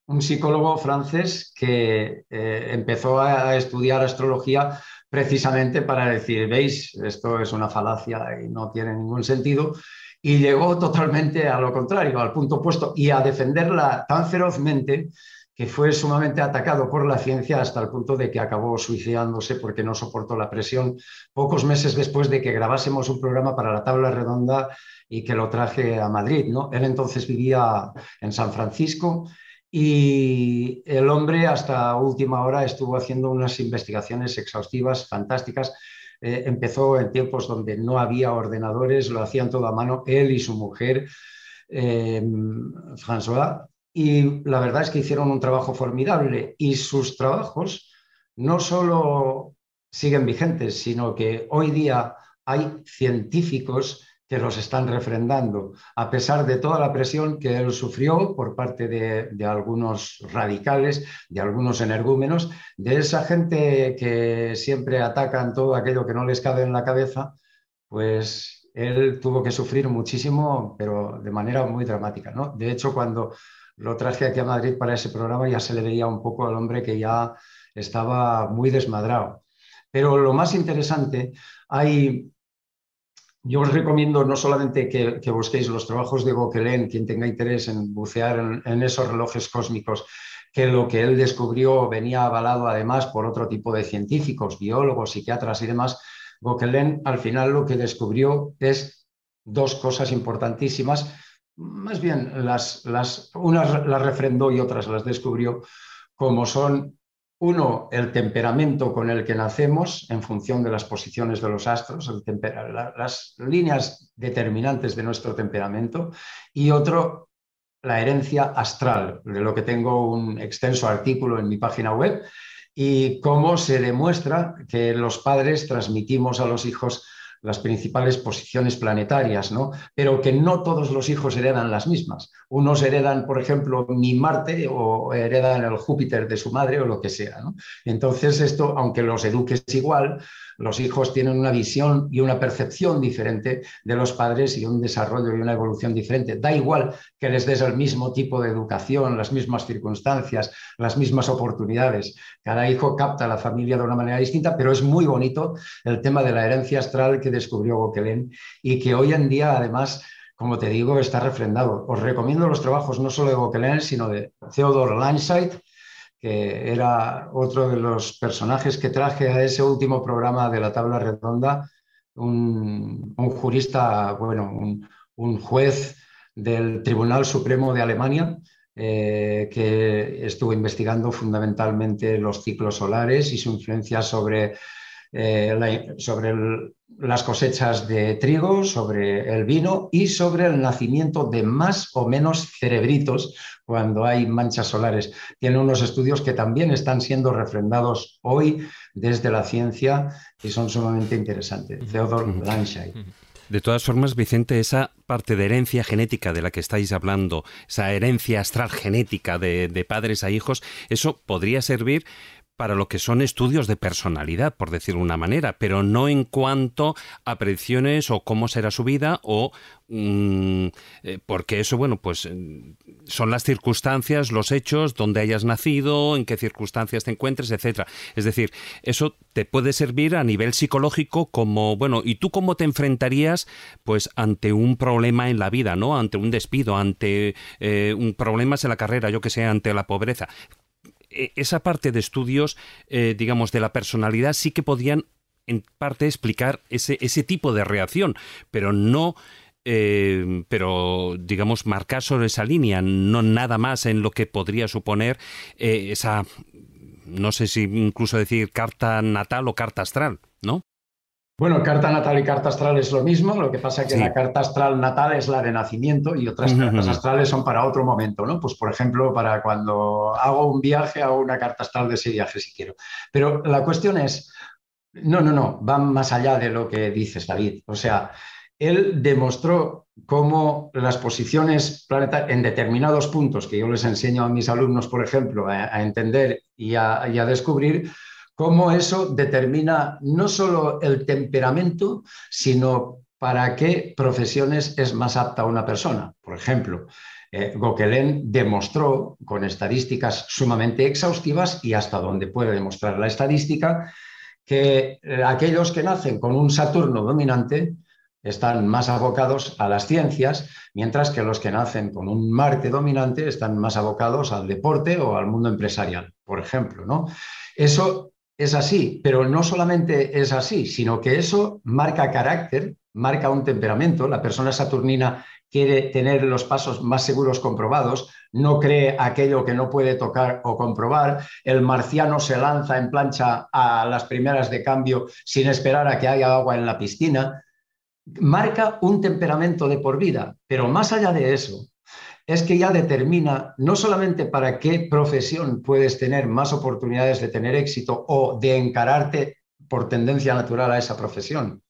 un psicólogo francés que eh, empezó a estudiar astrología precisamente para decir, veis, esto es una falacia y no tiene ningún sentido, y llegó totalmente a lo contrario, al punto opuesto, y a defenderla tan ferozmente que fue sumamente atacado por la ciencia hasta el punto de que acabó suicidándose porque no soportó la presión pocos meses después de que grabásemos un programa para la tabla redonda y que lo traje a Madrid. ¿no? Él entonces vivía en San Francisco y el hombre hasta última hora estuvo haciendo unas investigaciones exhaustivas, fantásticas. Eh, empezó en tiempos donde no había ordenadores, lo hacían todo a mano, él y su mujer, eh, François, y la verdad es que hicieron un trabajo formidable y sus trabajos no solo siguen vigentes, sino que hoy día hay científicos los están refrendando, a pesar de toda la presión que él sufrió por parte de, algunos radicales, de algunos energúmenos, de esa gente que siempre atacan todo aquello que no les cabe en la cabeza, pues él tuvo que sufrir muchísimo, pero de manera muy dramática. ¿no? De hecho, cuando lo traje aquí a Madrid para ese programa, ya se le veía un poco al hombre que ya estaba muy desmadrado. Pero lo más interesante, hay yo os recomiendo no solamente que, busquéis los trabajos de Gauquelin, quien tenga interés en bucear en, esos relojes cósmicos, que lo que él descubrió venía avalado además por otro tipo de científicos, biólogos, psiquiatras y demás. Gauquelin al final lo que descubrió es dos cosas importantísimas, más bien las, las, unas las refrendó y otras las descubrió, como son uno, el temperamento con el que nacemos en función de las posiciones de los astros, las líneas determinantes de nuestro temperamento. Y otro, la herencia astral, de lo que tengo un extenso artículo en mi página web, y cómo se demuestra que los padres transmitimos a los hijos las principales posiciones planetarias, ¿no? Pero que no todos los hijos heredan las mismas. Unos heredan, por ejemplo, mi Marte o heredan el Júpiter de su madre o lo que sea. Entonces esto, aunque los eduques igual, los hijos tienen una visión y una percepción diferente de los padres y un desarrollo y una evolución diferente. Da igual que les des el mismo tipo de educación, las mismas circunstancias, las mismas oportunidades. Cada hijo capta la familia de una manera distinta, pero es muy bonito el tema de la herencia astral que descubrió Gauquelin y que hoy en día, además, como te digo, está refrendado. Os recomiendo los trabajos no solo de Gauquelin, sino de Theodore Landsight, que era otro de los personajes que traje a ese último programa de la tabla redonda, un, jurista, bueno, un, juez del Tribunal Supremo de Alemania, eh, que estuvo investigando fundamentalmente los ciclos solares y su influencia sobre eh, sobre las cosechas de trigo, sobre el vino y sobre el nacimiento de más o menos cerebritos cuando hay manchas solares. Tiene unos estudios que también están siendo refrendados hoy desde la ciencia y son sumamente interesantes. Theodore Landscheid. De todas formas, Vicente, esa parte de herencia genética de la que estáis hablando, esa herencia astral genética de, de padres a hijos, eso podría servir para lo que son estudios de personalidad, por decirlo de una manera, pero no en cuanto a predicciones o cómo será su vida o mm, eh, porque eso, bueno, pues mm, son las circunstancias, los hechos, donde hayas nacido, en qué circunstancias te encuentres, etcétera. Es decir, eso te puede servir a nivel psicológico como, bueno, ¿y tú cómo te enfrentarías, pues, ante un problema en la vida, ¿no? Ante un despido, ante eh, un problemas en la carrera, yo que sé, ante la pobreza esa parte de estudios, eh, digamos, de la personalidad sí que podían en parte explicar ese, ese tipo de reacción, pero no... Eh, pero digamos marcar sobre esa línea, no nada más en lo que podría suponer eh, esa, no sé si incluso decir carta natal o carta astral, ¿no? Bueno, carta natal y carta astral es lo mismo, lo que pasa es que la carta astral natal es la de nacimiento y otras cartas astrales son para otro momento, ¿no? Pues por ejemplo, para cuando hago un viaje, hago una carta astral de ese viaje si quiero. Pero la cuestión es, no, no, no, van más allá de lo que dices, David. O sea, él demostró cómo las posiciones planetarias en determinados puntos que yo les enseño a mis alumnos, por ejemplo, a, entender y a, y a descubrir, cómo eso determina no solo el temperamento, sino para qué profesiones es más apta una persona. Por ejemplo, eh, demostró con estadísticas sumamente exhaustivas y hasta donde puede demostrar la estadística que eh, aquellos que nacen con un Saturno dominante están más abocados a las ciencias, mientras que los que nacen con un Marte dominante están más abocados al deporte o al mundo empresarial, por ejemplo. ¿no? Eso es así, pero no solamente es así, sino que eso marca carácter, marca un temperamento. La persona saturnina quiere tener los pasos más seguros comprobados, no cree aquello que no puede tocar o comprobar. El marciano se lanza en plancha a las primeras de cambio sin esperar a que haya agua en la piscina. Marca un temperamento de por vida, pero más allá de eso, es que ya determina no solamente para qué profesión puedes tener más oportunidades de tener éxito o de encararte por tendencia natural a esa profesión,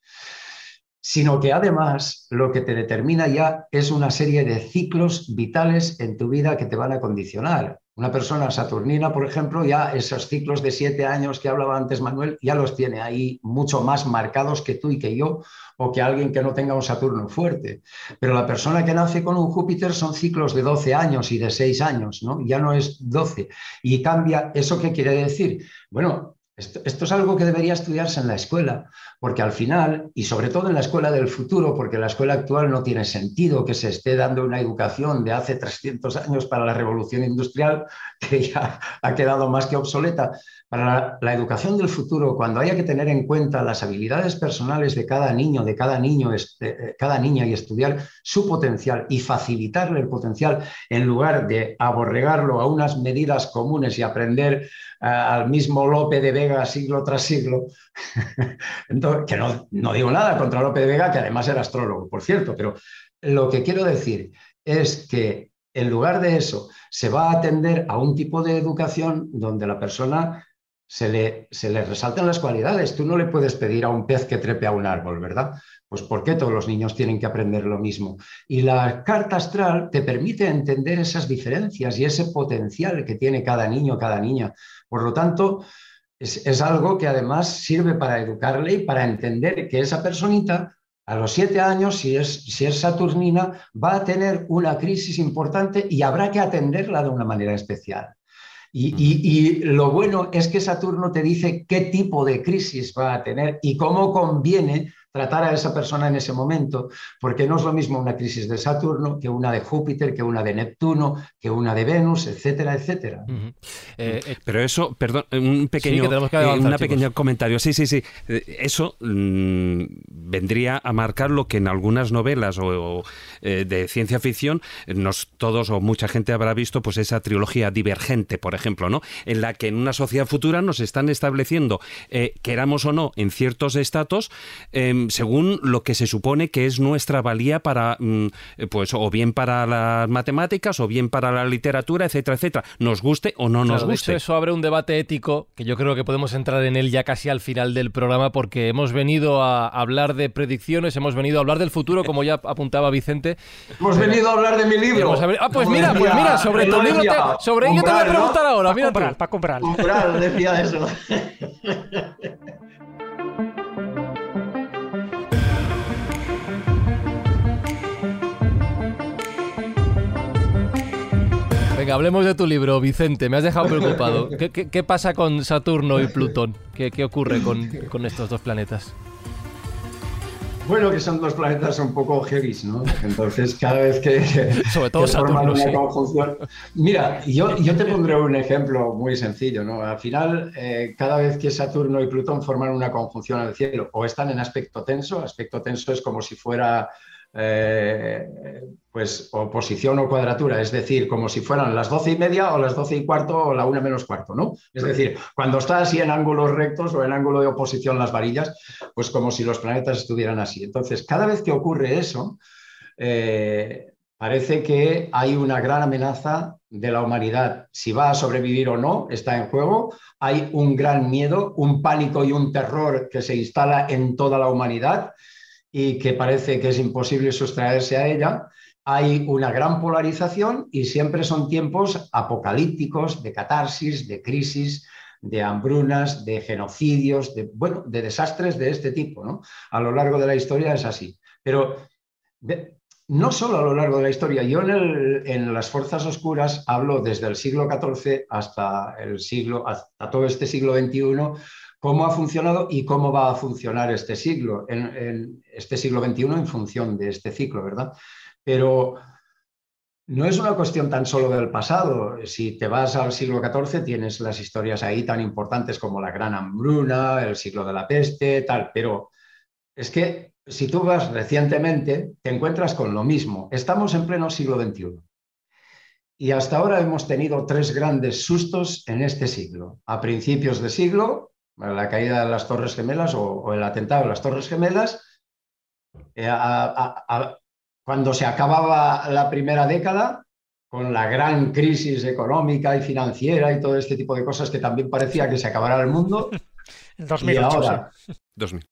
sino que además lo que te determina ya es una serie de ciclos vitales en tu vida que te van a condicionar. Una persona saturnina, por ejemplo, ya esos ciclos de siete años que hablaba antes Manuel, ya los tiene ahí mucho más marcados que tú y que yo, o que alguien que no tenga un Saturno fuerte. Pero la persona que nace con un Júpiter son ciclos de 12 años y de 6 años, ¿no? Ya no es 12. Y cambia, ¿eso qué quiere decir? Bueno, esto, es algo que debería estudiarse en la escuela, porque al final, y sobre todo en la escuela del futuro, porque la escuela actual no tiene sentido que se esté dando una educación de hace 300 años para la revolución industrial, que ya ha quedado más que obsoleta, para la, educación del futuro, cuando haya que tener en cuenta las habilidades personales de cada niño, de cada niño, eh, cada niña y estudiar su potencial y facilitarle el potencial en lugar de aborregarlo a unas medidas comunes y aprender eh, al mismo Lope de Vega siglo tras siglo, que no, no digo nada contra Lope de Vega, que además era astrólogo, por cierto, pero lo que quiero decir es que en lugar de eso, se va a atender a un tipo de educación donde la persona se le, se le resaltan las cualidades. Tú no le puedes pedir a un pez que trepe a un árbol, ¿verdad? Pues ¿por qué todos los niños tienen que aprender lo mismo? Y la carta astral te permite entender esas diferencias y ese potencial que tiene cada niño, cada niña. Por lo tanto, es, es algo que además sirve para educarle y para entender que esa personita a los siete años, si es, si es saturnina, va a tener una crisis importante y habrá que atenderla de una manera especial. Y, lo bueno es que Saturno te dice qué tipo de crisis va a tener y cómo conviene tratar a esa persona en ese momento, porque no es lo mismo una crisis de Saturno que una de Júpiter, que una de Neptuno, que una de Venus, etcétera, etcétera. Eh, eh, Pero eso, perdón, un pequeño, eh, una pequeña comentario. Sí, sí, sí. Eso mm, vendría a marcar lo que en algunas novelas o, de ciencia ficción nos todos o mucha gente habrá visto, pues esa trilogía divergente, por ejemplo, ¿no? En la que en una sociedad futura nos están estableciendo, queramos o no, en ciertos estatus, em, según lo que se supone que es nuestra valía para, mm, pues, o bien para las matemáticas, o bien para la literatura, etcétera, etcétera. Nos guste o no nos guste. eso abre un debate ético que yo creo que podemos entrar en él ya casi al final del programa, porque hemos venido a hablar de predicciones, hemos venido a hablar del futuro, como ya apuntaba Vicente. Hemos venido a hablar de mi libro. Ah, pues mira, pues mira, sobre tu libro, sobre ello te voy a preguntar ahora. Para comprar, para comprar. decía eso. Venga, hablemos de tu libro, Vicente. Me has dejado preocupado. ¿Qué, pasa con Saturno y Plutón? ¿Qué, ocurre con, estos dos planetas? Bueno, que son dos planetas un poco heavy, ¿no? Entonces, cada vez que, Sobre todo Saturno, una conjunción... Mira, yo, yo te pondré un ejemplo muy sencillo, ¿no? Al final, eh, cada vez que Saturno y Plutón forman una conjunción al cielo, o están en aspecto tenso, aspecto tenso es como si fuera eh, pues oposición o cuadratura, es decir, como si fueran las doce y media o las doce y cuarto o la una menos cuarto, ¿no? Es decir, cuando está así en ángulos rectos o en ángulo de oposición las varillas, pues como si los planetas estuvieran así. Entonces, cada vez que ocurre eso, eh, parece que hay una gran amenaza de la humanidad. Si va a sobrevivir o no, está en juego. Hay un gran miedo, un pánico y un terror que se instala en toda la humanidad y que parece que es imposible sustraerse a ella, hay una gran polarización y siempre son tiempos apocalípticos de catarsis, de crisis, de hambrunas, de genocidios, de, bueno, de desastres de este tipo. ¿no? A lo largo de la historia es así. Pero no solo a lo largo de la historia, yo en, en, las fuerzas oscuras hablo desde el siglo XIV hasta, el siglo, hasta todo este siglo XXI cómo ha funcionado y cómo va a funcionar este siglo, en, este siglo XXI en función de este ciclo, ¿verdad? Pero no es una cuestión tan solo del pasado. Si te vas al siglo XIV, tienes las historias ahí tan importantes como la Gran Hambruna, el siglo de la peste, tal, pero es que si tú vas recientemente, te encuentras con lo mismo. Estamos en pleno siglo XXI. Y hasta ahora hemos tenido tres grandes sustos en este siglo. A principios de siglo, la caída de las Torres Gemelas o, el atentado de las Torres Gemelas, eh, cuando se acababa la primera década, con la gran crisis económica y financiera y todo este tipo de cosas que también parecía que se acabara el mundo. y ahora,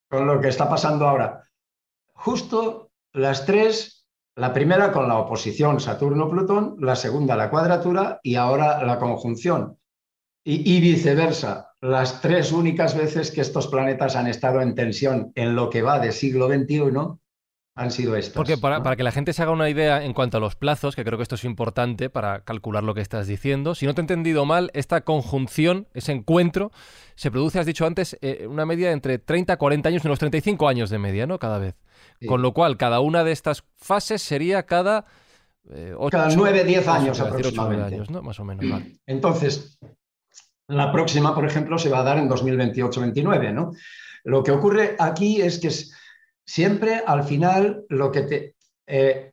con lo que está pasando ahora, justo las tres, la primera con la oposición Saturno-Plutón, la segunda la cuadratura y ahora la conjunción. y viceversa, las tres únicas veces que estos planetas han estado en tensión en lo que va de siglo XXI han sido estas. Porque para, que la gente se haga una idea en cuanto a los plazos, que creo que esto es importante para calcular lo que estás diciendo, si no te he entendido mal, esta conjunción, ese encuentro, se produce, has dicho antes, eh, una media entre 30 a 40 años, unos 35 años de media, ¿no? Cada vez. Con lo cual, cada una de estas fases sería cada... Eh, cada 9, 10 años aproximadamente. años, ¿no? Más o menos. Entonces, la próxima, por ejemplo, se va a dar en 2028-29. ¿no? Lo que ocurre aquí es que siempre al final lo que te... Eh,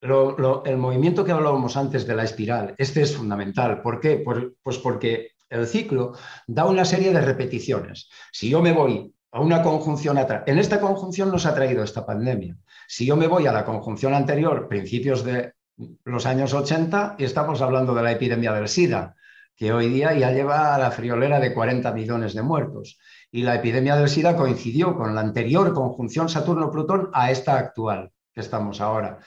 el movimiento que hablábamos antes de la espiral, este es fundamental. ¿Por qué? pues porque el ciclo da una serie de repeticiones. Si yo me voy a una conjunción atrás, en esta conjunción nos ha traído esta pandemia. Si yo me voy a la conjunción anterior, principios de los años 80, y estamos hablando de la epidemia del SIDA, que hoy día ya lleva a la friolera de 40 millones de muertos. Y la epidemia del SIDA coincidió con la anterior conjunción Saturno-Plutón a esta actual que estamos ahora.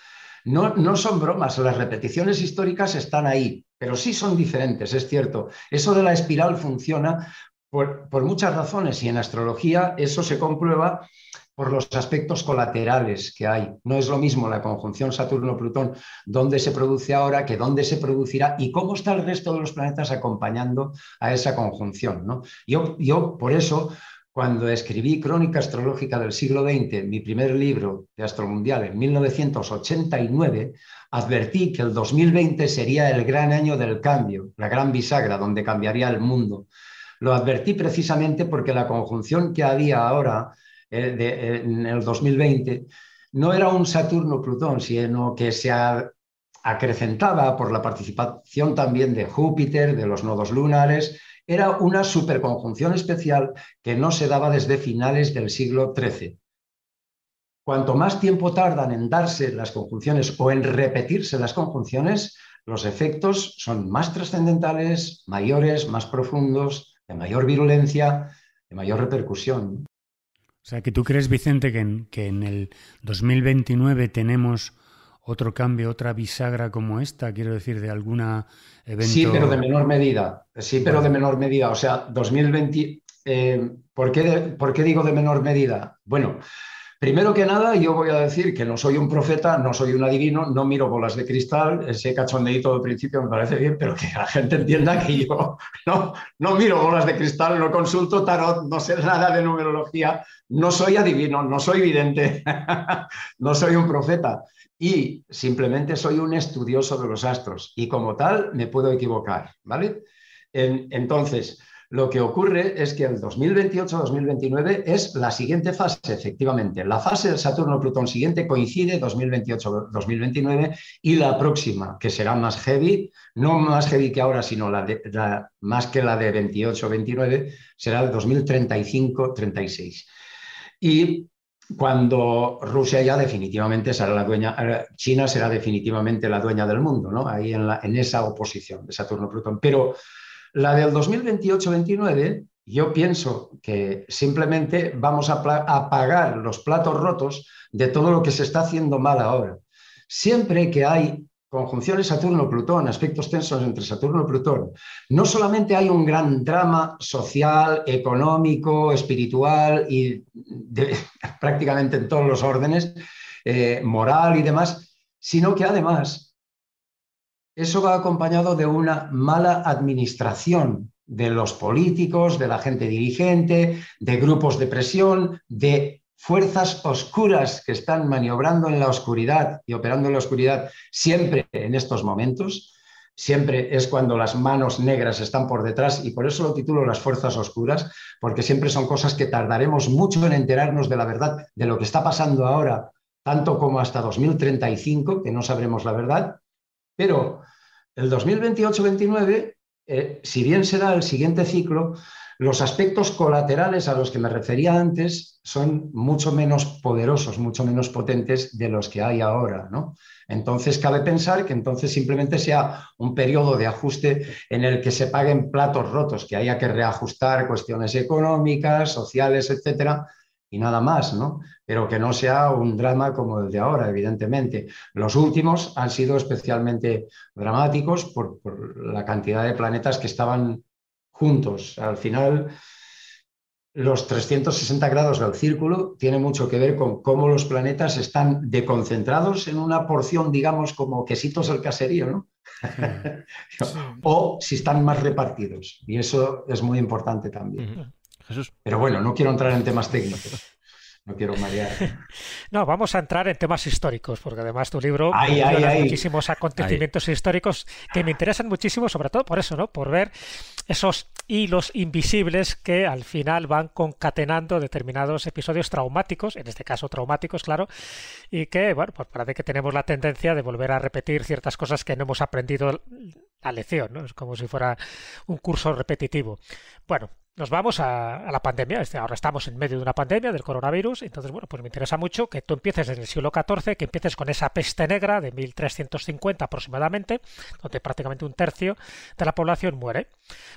No, no son bromas, las repeticiones históricas están ahí, pero sí son diferentes, es cierto. Eso de la espiral funciona por, por muchas razones y en astrología eso se comprueba por los aspectos colaterales que hay. No es lo mismo la conjunción Saturno-Plutón, dónde se produce ahora, que dónde se producirá y cómo está el resto de los planetas acompañando a esa conjunción. ¿no? Yo, yo, por eso, cuando escribí Crónica Astrológica del siglo XX, mi primer libro de Astromundial en 1989, advertí que el 2020 sería el gran año del cambio, la gran bisagra donde cambiaría el mundo. Lo advertí precisamente porque la conjunción que había ahora eh, eh, en el 2020 no era un Saturno-Plutón, sino que se acrecentaba por la participación también de Júpiter, de los nodos lunares, era una superconjunción especial que no se daba desde finales del siglo XIII. Cuanto más tiempo tardan en darse las conjunciones o en repetirse las conjunciones, los efectos son más trascendentales, mayores, más profundos, de mayor virulencia, de mayor repercusión. O sea, que tú crees, Vicente, que en, que en el 2029 tenemos otro cambio, otra bisagra como esta, quiero decir, de alguna evento. Sí, pero de menor medida. Sí, pero de menor medida. O sea, 2020. Eh, ¿por, qué ¿Por qué digo de menor medida? Bueno, Primero que nada, yo voy a decir que no soy un profeta, no soy un adivino, no miro bolas de cristal, ese cachondeito de principio me parece bien, pero que la gente entienda que yo no, no miro bolas de cristal, no consulto tarot, no sé nada de numerología, no soy adivino, no soy vidente, no soy un profeta y simplemente soy un estudioso de los astros y como tal me puedo equivocar, ¿vale? entonces, lo que ocurre es que el 2028-2029 es la siguiente fase, efectivamente. La fase del Saturno-Plutón siguiente coincide 2028-2029 y la próxima, que será más heavy, no más heavy que ahora, sino la más que la de 28-29, será el 2035-36. Y cuando Rusia ya definitivamente será la dueña, eh, China será definitivamente la dueña del mundo, ¿no? Ahí en, en esa oposición de Saturno-Plutón. Pero la del 2028-29, yo pienso que simplemente vamos a, pagar los platos rotos de todo lo que se está haciendo mal ahora. Siempre que hay conjunciones Saturno-Plutón, aspectos tensos entre Saturno y Plutón, no solamente hay un gran drama social, económico, espiritual y prácticamente en todos los órdenes, eh, moral y demás, sino que además eso va acompañado de una mala administración de los políticos, de la gente dirigente, de grupos de presión, de fuerzas oscuras que están maniobrando en la oscuridad y operando en la oscuridad siempre en estos momentos. Siempre es cuando las manos negras están por detrás y por eso lo titulo las fuerzas oscuras, porque siempre son cosas que tardaremos mucho en enterarnos de la verdad, de lo que está pasando ahora, tanto como hasta 2035, que no sabremos la verdad, pero el 2028-29, eh, si bien será el siguiente ciclo, los aspectos colaterales a los que me refería antes son mucho menos poderosos, mucho menos potentes de los que hay ahora. ¿no? Entonces, cabe pensar que entonces simplemente sea un periodo de ajuste en el que se paguen platos rotos, que haya que reajustar cuestiones económicas, sociales, etcétera, y nada más, ¿no? Pero que no sea un drama como el de ahora, evidentemente. Los últimos han sido especialmente dramáticos por, la cantidad de planetas que estaban juntos. Al final, los 360 grados del círculo tiene mucho que ver con cómo los planetas están deconcentrados en una porción, digamos, como quesitos del caserío, ¿no? o si están más repartidos. Y eso es muy importante también. Pero bueno, no quiero entrar en temas técnicos. No quiero marear. No, vamos a entrar en temas históricos, porque además tu libro hay muchísimos acontecimientos históricos que me interesan muchísimo, sobre todo por eso, ¿no? Por ver esos hilos invisibles que al final van concatenando determinados episodios traumáticos, en este caso traumáticos, claro, y que, bueno, pues parece que tenemos la tendencia de volver a repetir ciertas cosas que no hemos aprendido la lección, ¿no? Es como si fuera un curso repetitivo. Bueno, nos vamos a, la pandemia. Este, ahora estamos en medio de una pandemia del coronavirus. Entonces, bueno, pues me interesa mucho que tú empieces en el siglo XIV, que empieces con esa peste negra de 1350 aproximadamente, donde prácticamente un tercio de la población muere.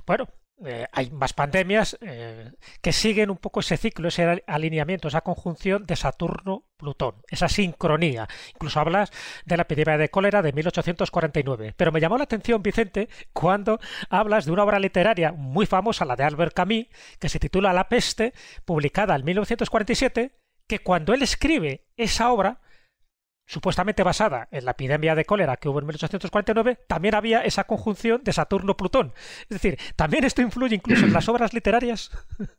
Bueno, eh, hay más pandemias eh, que siguen un poco ese ciclo, ese alineamiento, esa conjunción de Saturno-Plutón, esa sincronía. Incluso hablas de la epidemia de cólera de 1849. Pero me llamó la atención, Vicente, cuando hablas de una obra literaria muy famosa, la de Albert Camus, que se titula La peste, publicada en 1947, que cuando él escribe esa obra, supuestamente basada en la epidemia de cólera que hubo en 1849, también había esa conjunción de Saturno-Plutón. Es decir, también esto influye incluso en las obras literarias.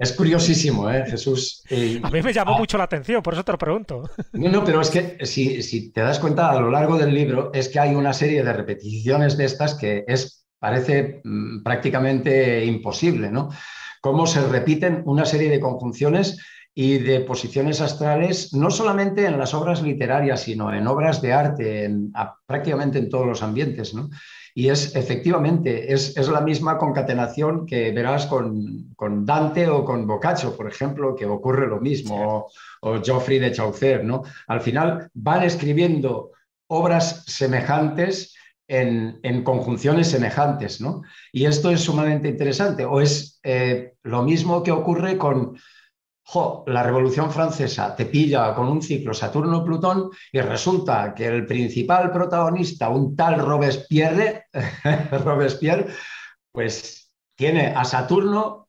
Es curiosísimo, ¿eh, Jesús? a mí me llamó ah. mucho la atención, por eso te lo pregunto. No, no, pero es que si, si, te das cuenta a lo largo del libro, es que hay una serie de repeticiones de estas que es, parece mm, prácticamente imposible, ¿no? Cómo se repiten una serie de conjunciones y de posiciones astrales, no solamente en las obras literarias, sino en obras de arte, en, prácticamente en todos los ambientes, ¿no? Y es efectivamente, es, la misma concatenación que verás con, Dante o con Boccaccio, por ejemplo, que ocurre lo mismo, o, Geoffrey de Chaucer, ¿no? Al final van escribiendo obras semejantes en, conjunciones semejantes, ¿no? Y esto es sumamente interesante. O es eh, lo mismo que ocurre con la Revolución Francesa te pilla con un ciclo Saturno-Plutón y resulta que el principal protagonista, un tal Robespierre, Robespierre, pues tiene a Saturno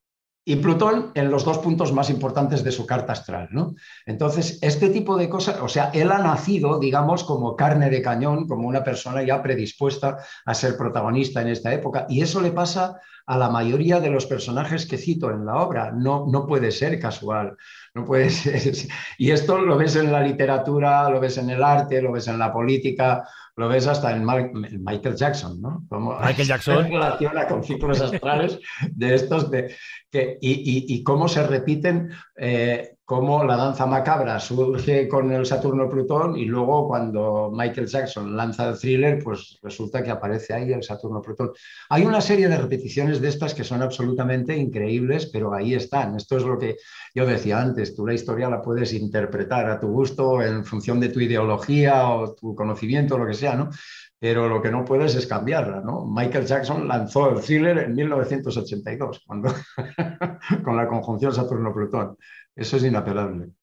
y Plutón en los dos puntos más importantes de su carta astral. ¿no? Entonces, este tipo de cosas, o sea, él ha nacido, digamos, como carne de cañón, como una persona ya predispuesta a ser protagonista en esta época, y eso le pasa a la mayoría de los personajes que cito en la obra. No, no puede ser casual. No puede ser. Y esto lo ves en la literatura, lo ves en el arte, lo ves en la política, lo ves hasta en, Michael Jackson, ¿no? Como Michael Jackson. relaciona con ciclos astrales de estos de, que, y, cómo se repiten eh, cómo la danza macabra surge con el Saturno-Plutón y luego cuando Michael Jackson lanza el thriller, pues resulta que aparece ahí el Saturno-Plutón. Hay una serie de repeticiones de estas que son absolutamente increíbles, pero ahí están. Esto es lo que yo decía antes, tú la historia la puedes interpretar a tu gusto en función de tu ideología o tu conocimiento, lo que sea, ¿no? Pero lo que no puedes es cambiarla, ¿no? Michael Jackson lanzó el thriller en 1982, cuando, con la conjunción Saturno-Plutón. Eso es inapelable.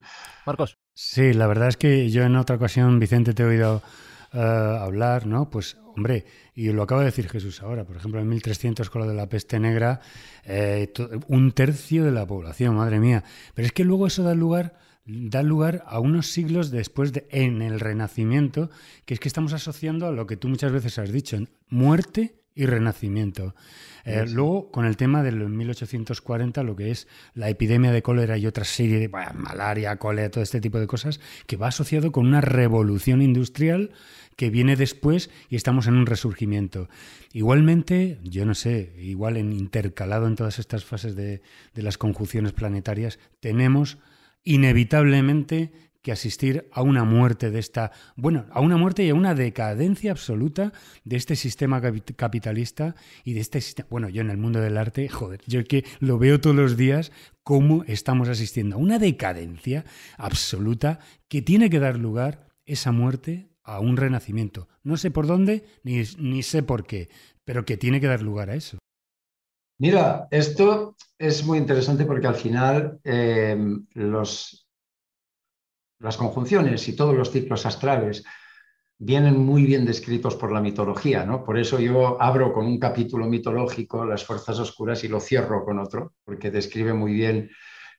Marcos. Sí, la verdad es que yo en otra ocasión, Vicente, te he oído eh, hablar, ¿no? Pues, hombre, y lo acaba de decir Jesús ahora, por ejemplo, en 1300 con lo de la peste negra, eh, un tercio de la población, madre mía. Pero es que luego eso da lugar da lugar a unos siglos después de en el Renacimiento, que es que estamos asociando a lo que tú muchas veces has dicho, muerte y renacimiento. Eh, luego, con el tema del 1840, lo que es la epidemia de cólera y otra serie de malaria, cólera, todo este tipo de cosas, que va asociado con una revolución industrial que viene después y estamos en un resurgimiento. Igualmente, yo no sé, igual en intercalado en todas estas fases de, de las conjunciones planetarias, tenemos inevitablemente que asistir a una muerte de esta, bueno, a una muerte y a una decadencia absoluta de este sistema capitalista y de este sistema, bueno, yo en el mundo del arte, joder, yo que lo veo todos los días cómo estamos asistiendo a una decadencia absoluta que tiene que dar lugar esa muerte a un renacimiento. No sé por dónde ni, ni sé por qué, pero que tiene que dar lugar a eso. Mira, esto es muy interesante porque al final eh, los, las conjunciones y todos los ciclos astrales vienen muy bien descritos por la mitología, ¿no? Por eso yo abro con un capítulo mitológico, las fuerzas oscuras, y lo cierro con otro, porque describe muy bien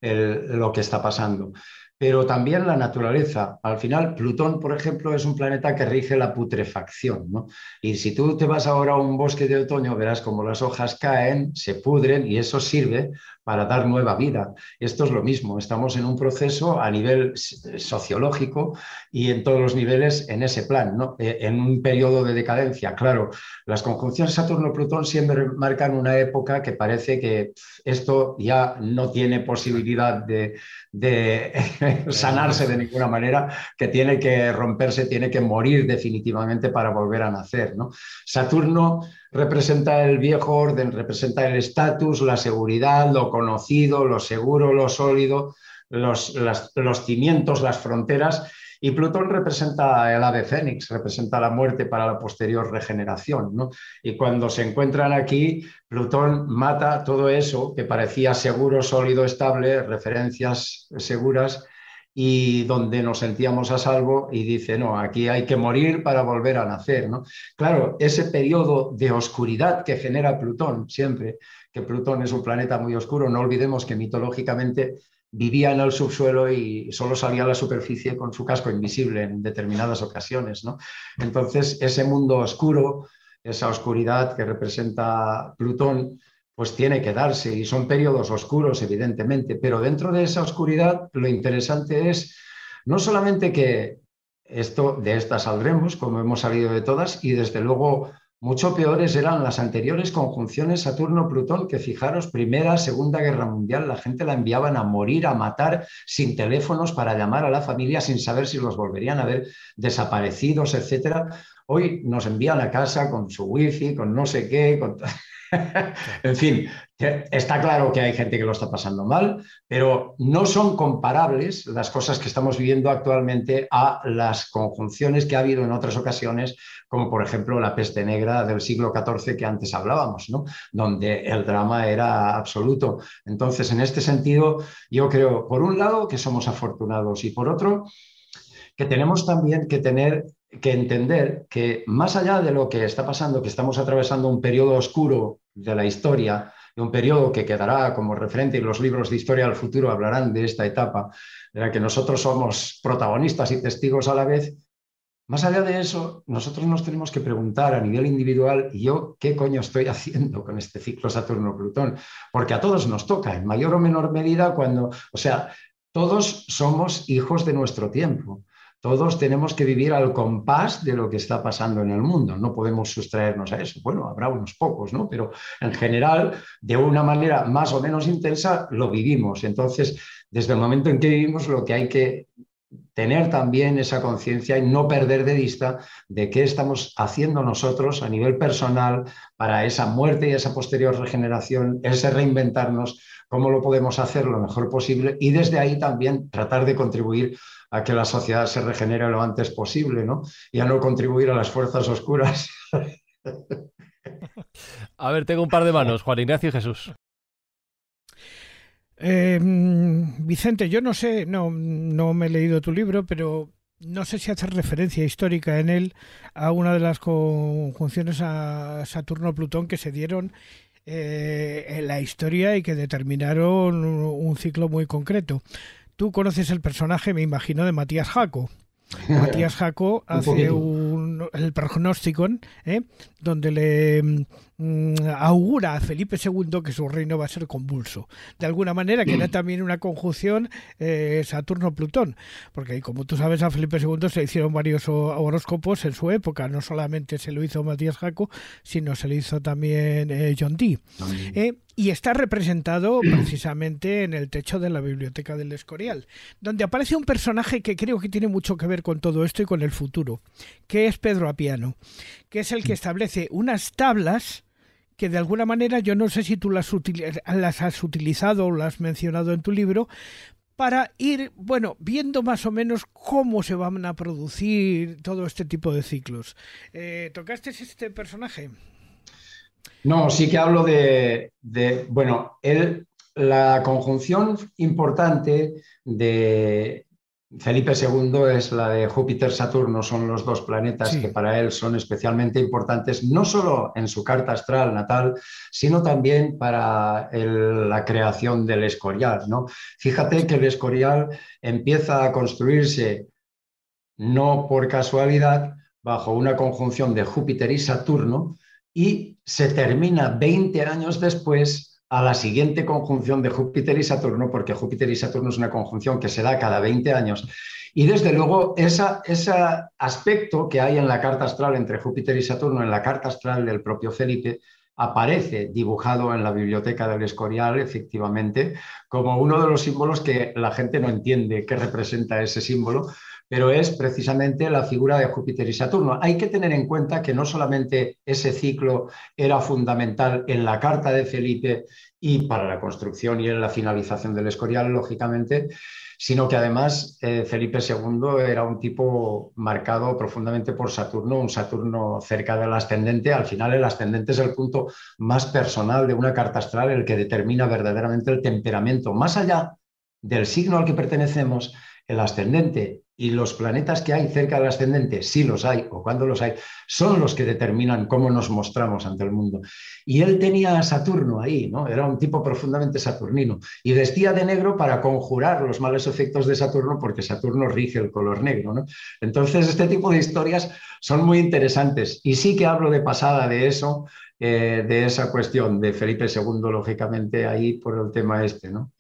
lo que está pasando pero también la naturaleza. Al final, Plutón, por ejemplo, es un planeta que rige la putrefacción. ¿no? Y si tú te vas ahora a un bosque de otoño, verás como las hojas caen, se pudren y eso sirve para dar nueva vida. Esto es lo mismo, estamos en un proceso a nivel sociológico y en todos los niveles en ese plan, ¿no? Eh, en un periodo de decadencia. Claro, las conjunciones Saturno-Plutón siempre marcan una época que parece que esto ya no tiene posibilidad de, de sanarse de ninguna manera, que tiene que romperse, tiene que morir definitivamente para volver a nacer. ¿no? Saturno representa el viejo orden, representa el estatus, la seguridad, lo conocido, lo seguro, lo sólido, los, los cimientos, las fronteras. Y Plutón representa el ave fénix, representa la muerte para la posterior regeneración. ¿no? Y cuando se encuentran aquí, Plutón mata todo eso que parecía seguro, sólido, estable, referencias seguras, y donde nos sentíamos a salvo y dice, no, aquí hay que morir para volver a nacer. ¿no? Claro, ese periodo de oscuridad que genera Plutón siempre, que Plutón es un planeta muy oscuro, no olvidemos que mitológicamente vivía en el subsuelo y solo salía a la superficie con su casco invisible en determinadas ocasiones. ¿no? Entonces, ese mundo oscuro, esa oscuridad que representa Plutón, pues tiene que darse y son periodos oscuros, evidentemente, pero dentro de esa oscuridad lo interesante es no solamente que esto de esta saldremos, como hemos salido de todas, y desde luego mucho peores eran las anteriores conjunciones Saturno-Plutón, que fijaros, Primera, Segunda Guerra Mundial, la gente la enviaban a morir, a matar, sin teléfonos para llamar a la familia, sin saber si los volverían a ver desaparecidos, etc. Hoy nos envían a casa con su wifi, con no sé qué, con... en fin, está claro que hay gente que lo está pasando mal, pero no son comparables las cosas que estamos viviendo actualmente a las conjunciones que ha habido en otras ocasiones, como por ejemplo la peste negra del siglo XIV que antes hablábamos, ¿no? donde el drama era absoluto. Entonces, en este sentido, yo creo, por un lado, que somos afortunados y por otro, que tenemos también que tener que entender que más allá de lo que está pasando, que estamos atravesando un periodo oscuro de la historia, un periodo que quedará como referente y los libros de historia del futuro hablarán de esta etapa, de la que nosotros somos protagonistas y testigos a la vez, más allá de eso, nosotros nos tenemos que preguntar a nivel individual, ¿y yo qué coño estoy haciendo con este ciclo Saturno-Plutón? Porque a todos nos toca, en mayor o menor medida, cuando, o sea, todos somos hijos de nuestro tiempo. Todos tenemos que vivir al compás de lo que está pasando en el mundo. No podemos sustraernos a eso. Bueno, habrá unos pocos, ¿no? Pero en general, de una manera más o menos intensa, lo vivimos. Entonces, desde el momento en que vivimos, lo que hay que tener también esa conciencia y no perder de vista de qué estamos haciendo nosotros a nivel personal para esa muerte y esa posterior regeneración, ese reinventarnos, cómo lo podemos hacer lo mejor posible y desde ahí también tratar de contribuir a que la sociedad se regenere lo antes posible, ¿no? Y a no contribuir a las fuerzas oscuras. a ver, tengo un par de manos, Juan Ignacio y Jesús. Em, Vicente, yo no sé, no, no me he leído tu libro, pero no sé si hacer referencia histórica en él a una de las conjunciones a Saturno-Plutón que se dieron eh, en la historia y que determinaron un ciclo muy concreto. Tú conoces el personaje, me imagino, de Matías Jaco. Matías Jaco hace un, el pronóstico, ¿eh? donde le augura a Felipe II que su reino va a ser convulso. De alguna manera, que era también una conjunción eh, Saturno-Plutón, porque como tú sabes, a Felipe II se hicieron varios horóscopos en su época, no solamente se lo hizo Matías Jaco, sino se le hizo también eh, John Dee. Eh, y está representado precisamente en el techo de la biblioteca del Escorial, donde aparece un personaje que creo que tiene mucho que ver con todo esto y con el futuro, que es Pedro Apiano, que es el que establece unas tablas que de alguna manera yo no sé si tú las, has utilizado o las has mencionado en tu libro, para ir, bueno, viendo más o menos cómo se van a producir todo este tipo de ciclos. Eh, ¿Tocaste este personaje? No, sí que hablo de, de bueno, él, la conjunción importante de, Felipe II es la de Júpiter-Saturno, son los dos planetas que para él son especialmente importantes, no solo en su carta astral natal, sino también para la creación del Escorial. ¿no? Fíjate que el Escorial empieza a construirse no por casualidad, bajo una conjunción de Júpiter y Saturno, y se termina 20 años después a la siguiente conjunción de Júpiter y Saturno, porque Júpiter y Saturno es una conjunción que se da cada 20 años. Y desde luego, ese aspecto que hay en la carta astral entre Júpiter y Saturno, en la carta astral del propio Felipe, aparece dibujado en la biblioteca del Escorial, efectivamente, como uno de los símbolos que la gente no entiende qué representa ese símbolo, pero es precisamente la figura de Júpiter y Saturno. Hay que tener en cuenta que no solamente ese ciclo era fundamental en la carta de Felipe y para la construcción y en la finalización del Escorial, lógicamente, sino que además eh, Felipe II era un tipo marcado profundamente por Saturno, un Saturno cerca del ascendente. Al final el ascendente es el punto más personal de una carta astral, el que determina verdaderamente el temperamento. Más allá del signo al que pertenecemos, el ascendente y los planetas que hay cerca del ascendente, si los hay o cuando los hay, son los que determinan cómo nos mostramos ante el mundo. Y él tenía a Saturno ahí, ¿no? Era un tipo profundamente saturnino y vestía de negro para conjurar los malos efectos de Saturno porque Saturno rige el color negro, ¿no? Entonces, este tipo de historias son muy interesantes y sí que hablo de pasada de eso, eh, de esa cuestión de Felipe II, lógicamente, ahí por el tema este, ¿no?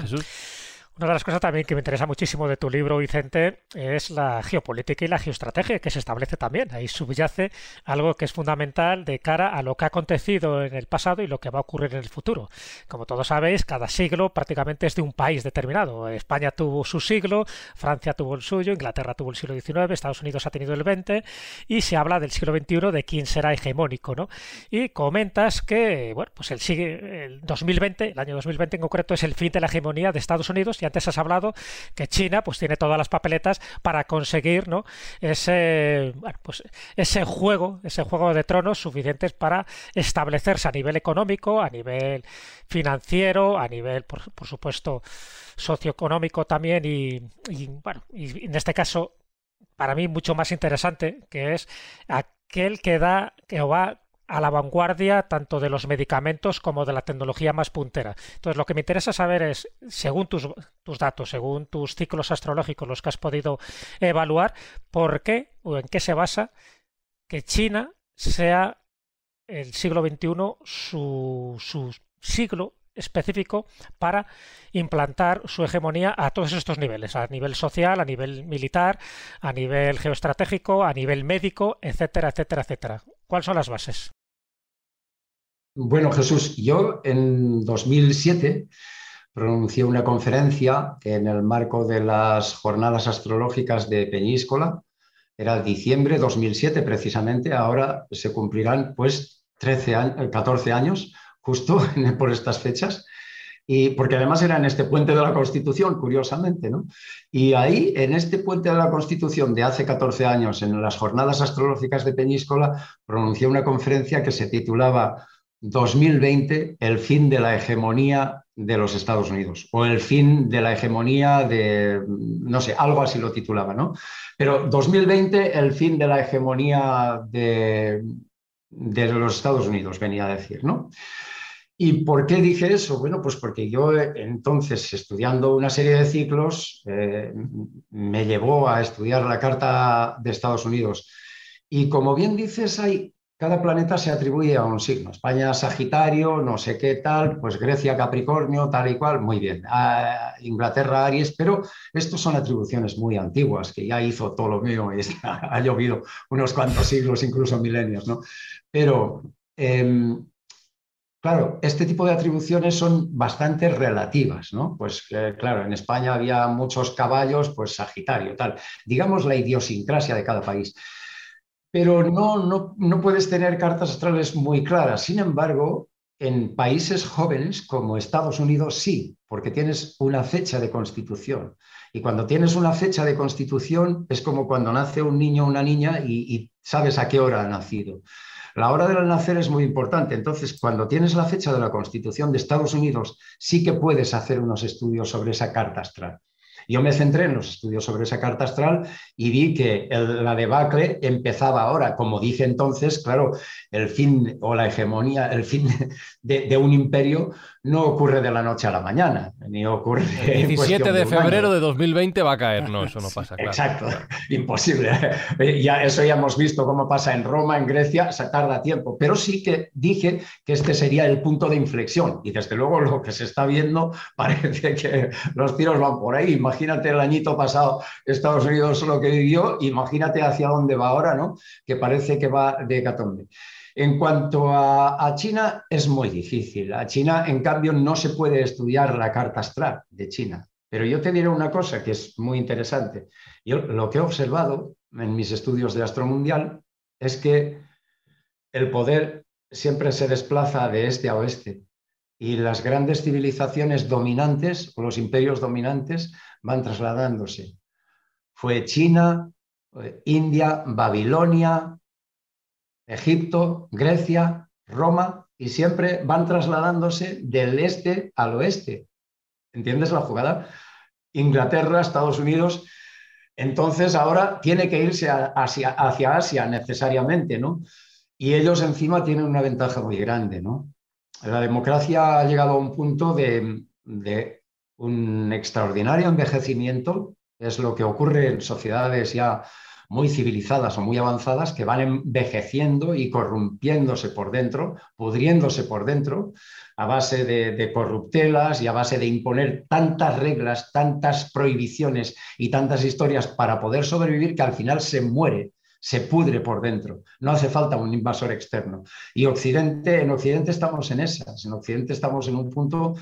Jesús. Una de las cosas también que me interesa muchísimo de tu libro, Vicente, es la geopolítica y la geoestrategia que se establece también. Ahí subyace algo que es fundamental de cara a lo que ha acontecido en el pasado y lo que va a ocurrir en el futuro. Como todos sabéis, cada siglo prácticamente es de un país determinado. España tuvo su siglo, Francia tuvo el suyo, Inglaterra tuvo el siglo XIX, Estados Unidos ha tenido el XX y se habla del siglo XXI de quién será hegemónico, ¿no? Y comentas que, bueno, pues el, el 2020, el año 2020 en concreto, es el fin de la hegemonía de Estados Unidos y antes has hablado que China pues tiene todas las papeletas para conseguir ¿no? ese, pues, ese juego, ese juego de tronos suficientes para establecerse a nivel económico, a nivel financiero, a nivel, por, supuesto, socioeconómico también y, bueno, y en este caso para mí mucho más interesante, que es aquel que da que va a la vanguardia tanto de los medicamentos como de la tecnología más puntera. Entonces, lo que me interesa saber es, según tus, tus datos, según tus ciclos astrológicos, los que has podido evaluar, ¿por qué o en qué se basa que China sea el siglo XXI su, su siglo específico para implantar su hegemonía a todos estos niveles, a nivel social, a nivel militar, a nivel geoestratégico, a nivel médico, etcétera, etcétera, etcétera. ¿Cuáles son las bases? Bueno, Jesús, yo en 2007 pronuncié una conferencia en el marco de las jornadas astrológicas de Peñíscola. Era diciembre de 2007 precisamente, ahora se cumplirán pues 13 14 años justo por estas fechas. Y porque además era en este puente de la Constitución, curiosamente, ¿no? Y ahí, en este puente de la Constitución de hace 14 años, en las jornadas astrológicas de Peñíscola, pronuncié una conferencia que se titulaba 2020, el fin de la hegemonía de los Estados Unidos, o el fin de la hegemonía de, no sé, algo así lo titulaba, ¿no? Pero 2020, el fin de la hegemonía de, de los Estados Unidos, venía a decir, ¿no? ¿Y por qué dije eso? Bueno, pues porque yo eh, entonces, estudiando una serie de ciclos, eh, me llevó a estudiar la Carta de Estados Unidos. Y como bien dices, hay, cada planeta se atribuye a un signo. España, Sagitario, no sé qué tal, pues Grecia, Capricornio, tal y cual, muy bien. Ah, Inglaterra, Aries, pero estos son atribuciones muy antiguas que ya hizo Ptolomeo y ha llovido unos cuantos siglos, incluso milenios, ¿no? Pero... Em, Claro, este tipo de atribuciones son bastante relativas, ¿no? Pues eh, claro, en España había muchos caballos, pues Sagitario, tal. Digamos la idiosincrasia de cada país. Pero no, no, no puedes tener cartas astrales muy claras. Sin embargo, en países jóvenes como Estados Unidos sí, porque tienes una fecha de constitución. Y cuando tienes una fecha de constitución es como cuando nace un niño o una niña y, y sabes a qué hora ha nacido. La hora del nacer es muy importante. Entonces, cuando tienes la fecha de la Constitución de Estados Unidos, sí que puedes hacer unos estudios sobre esa carta astral. Yo me centré en los estudios sobre esa carta astral y vi que la debacle empezaba ahora. Como dije entonces, claro, el fin o la hegemonía, el fin de, un imperio no ocurre de la noche a la mañana, ni ocurre... El 17 de, febrero de 2020 va a caer, no, eso no pasa. Exacto, imposible. Ya, eso ya hemos visto cómo pasa en Roma, en Grecia, se tarda tiempo, pero sí que dije que este sería el punto de inflexión y desde luego lo que se está viendo parece que los tiros van por ahí. Imagínate el añito pasado Estados Unidos lo que vivió, imagínate hacia dónde va ahora, ¿no? Que parece que va de catombe. En cuanto a, China, es muy difícil. A China, en cambio, no se puede estudiar la carta astral de China. Pero yo te diré una cosa que es muy interesante. Yo lo que he observado en mis estudios de astromundial es que el poder siempre se desplaza de este a oeste y las grandes civilizaciones dominantes o los imperios dominantes van trasladándose. Fue China, India, Babilonia, Egipto, Grecia, Roma, y siempre van trasladándose del este al oeste. ¿Entiendes la jugada? Inglaterra, Estados Unidos. Entonces ahora tiene que irse hacia, hacia Asia necesariamente, ¿no? Y ellos encima tienen una ventaja muy grande, ¿no? La democracia ha llegado a un punto de, de un extraordinario envejecimiento, es lo que ocurre en sociedades ya muy civilizadas o muy avanzadas que van envejeciendo y corrompiéndose por dentro, pudriéndose por dentro, a base de, corruptelas y a base de imponer tantas reglas, tantas prohibiciones y tantas historias para poder sobrevivir que al final se muere se pudre por dentro. No hace falta un invasor externo. Y Occidente, en Occidente estamos en esas. En Occidente estamos en un punto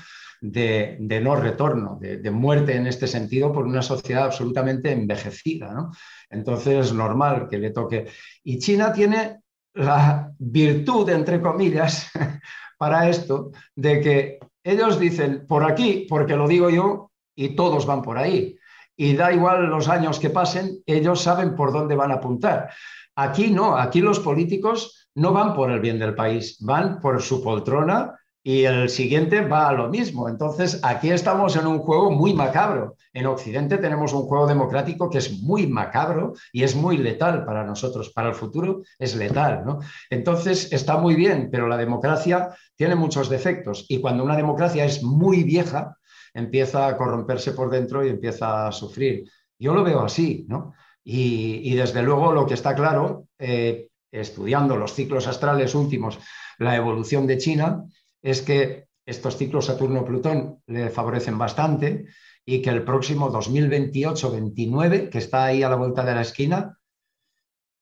de, no retorno, de, muerte en este sentido por una sociedad absolutamente envejecida. ¿no? Entonces es normal que le toque. Y China tiene la virtud, entre comillas, para esto, de que ellos dicen por aquí, porque lo digo yo, y todos van por ahí. Y da igual los años que pasen, ellos saben por dónde van a apuntar. Aquí no, aquí los políticos no van por el bien del país, van por su poltrona y el siguiente va a lo mismo. Entonces, aquí estamos en un juego muy macabro. En Occidente tenemos un juego democrático que es muy macabro y es muy letal para nosotros. Para el futuro es letal. ¿no? Entonces, está muy bien, pero la democracia tiene muchos defectos. Y cuando una democracia es muy vieja, empieza a corromperse por dentro y empieza a sufrir. Yo lo veo así, ¿no? Y, desde luego lo que está claro, eh, estudiando los ciclos astrales últimos, la evolución de China, es que estos ciclos Saturno-Plutón le favorecen bastante y que el próximo 2028-29, que está ahí a la vuelta de la esquina,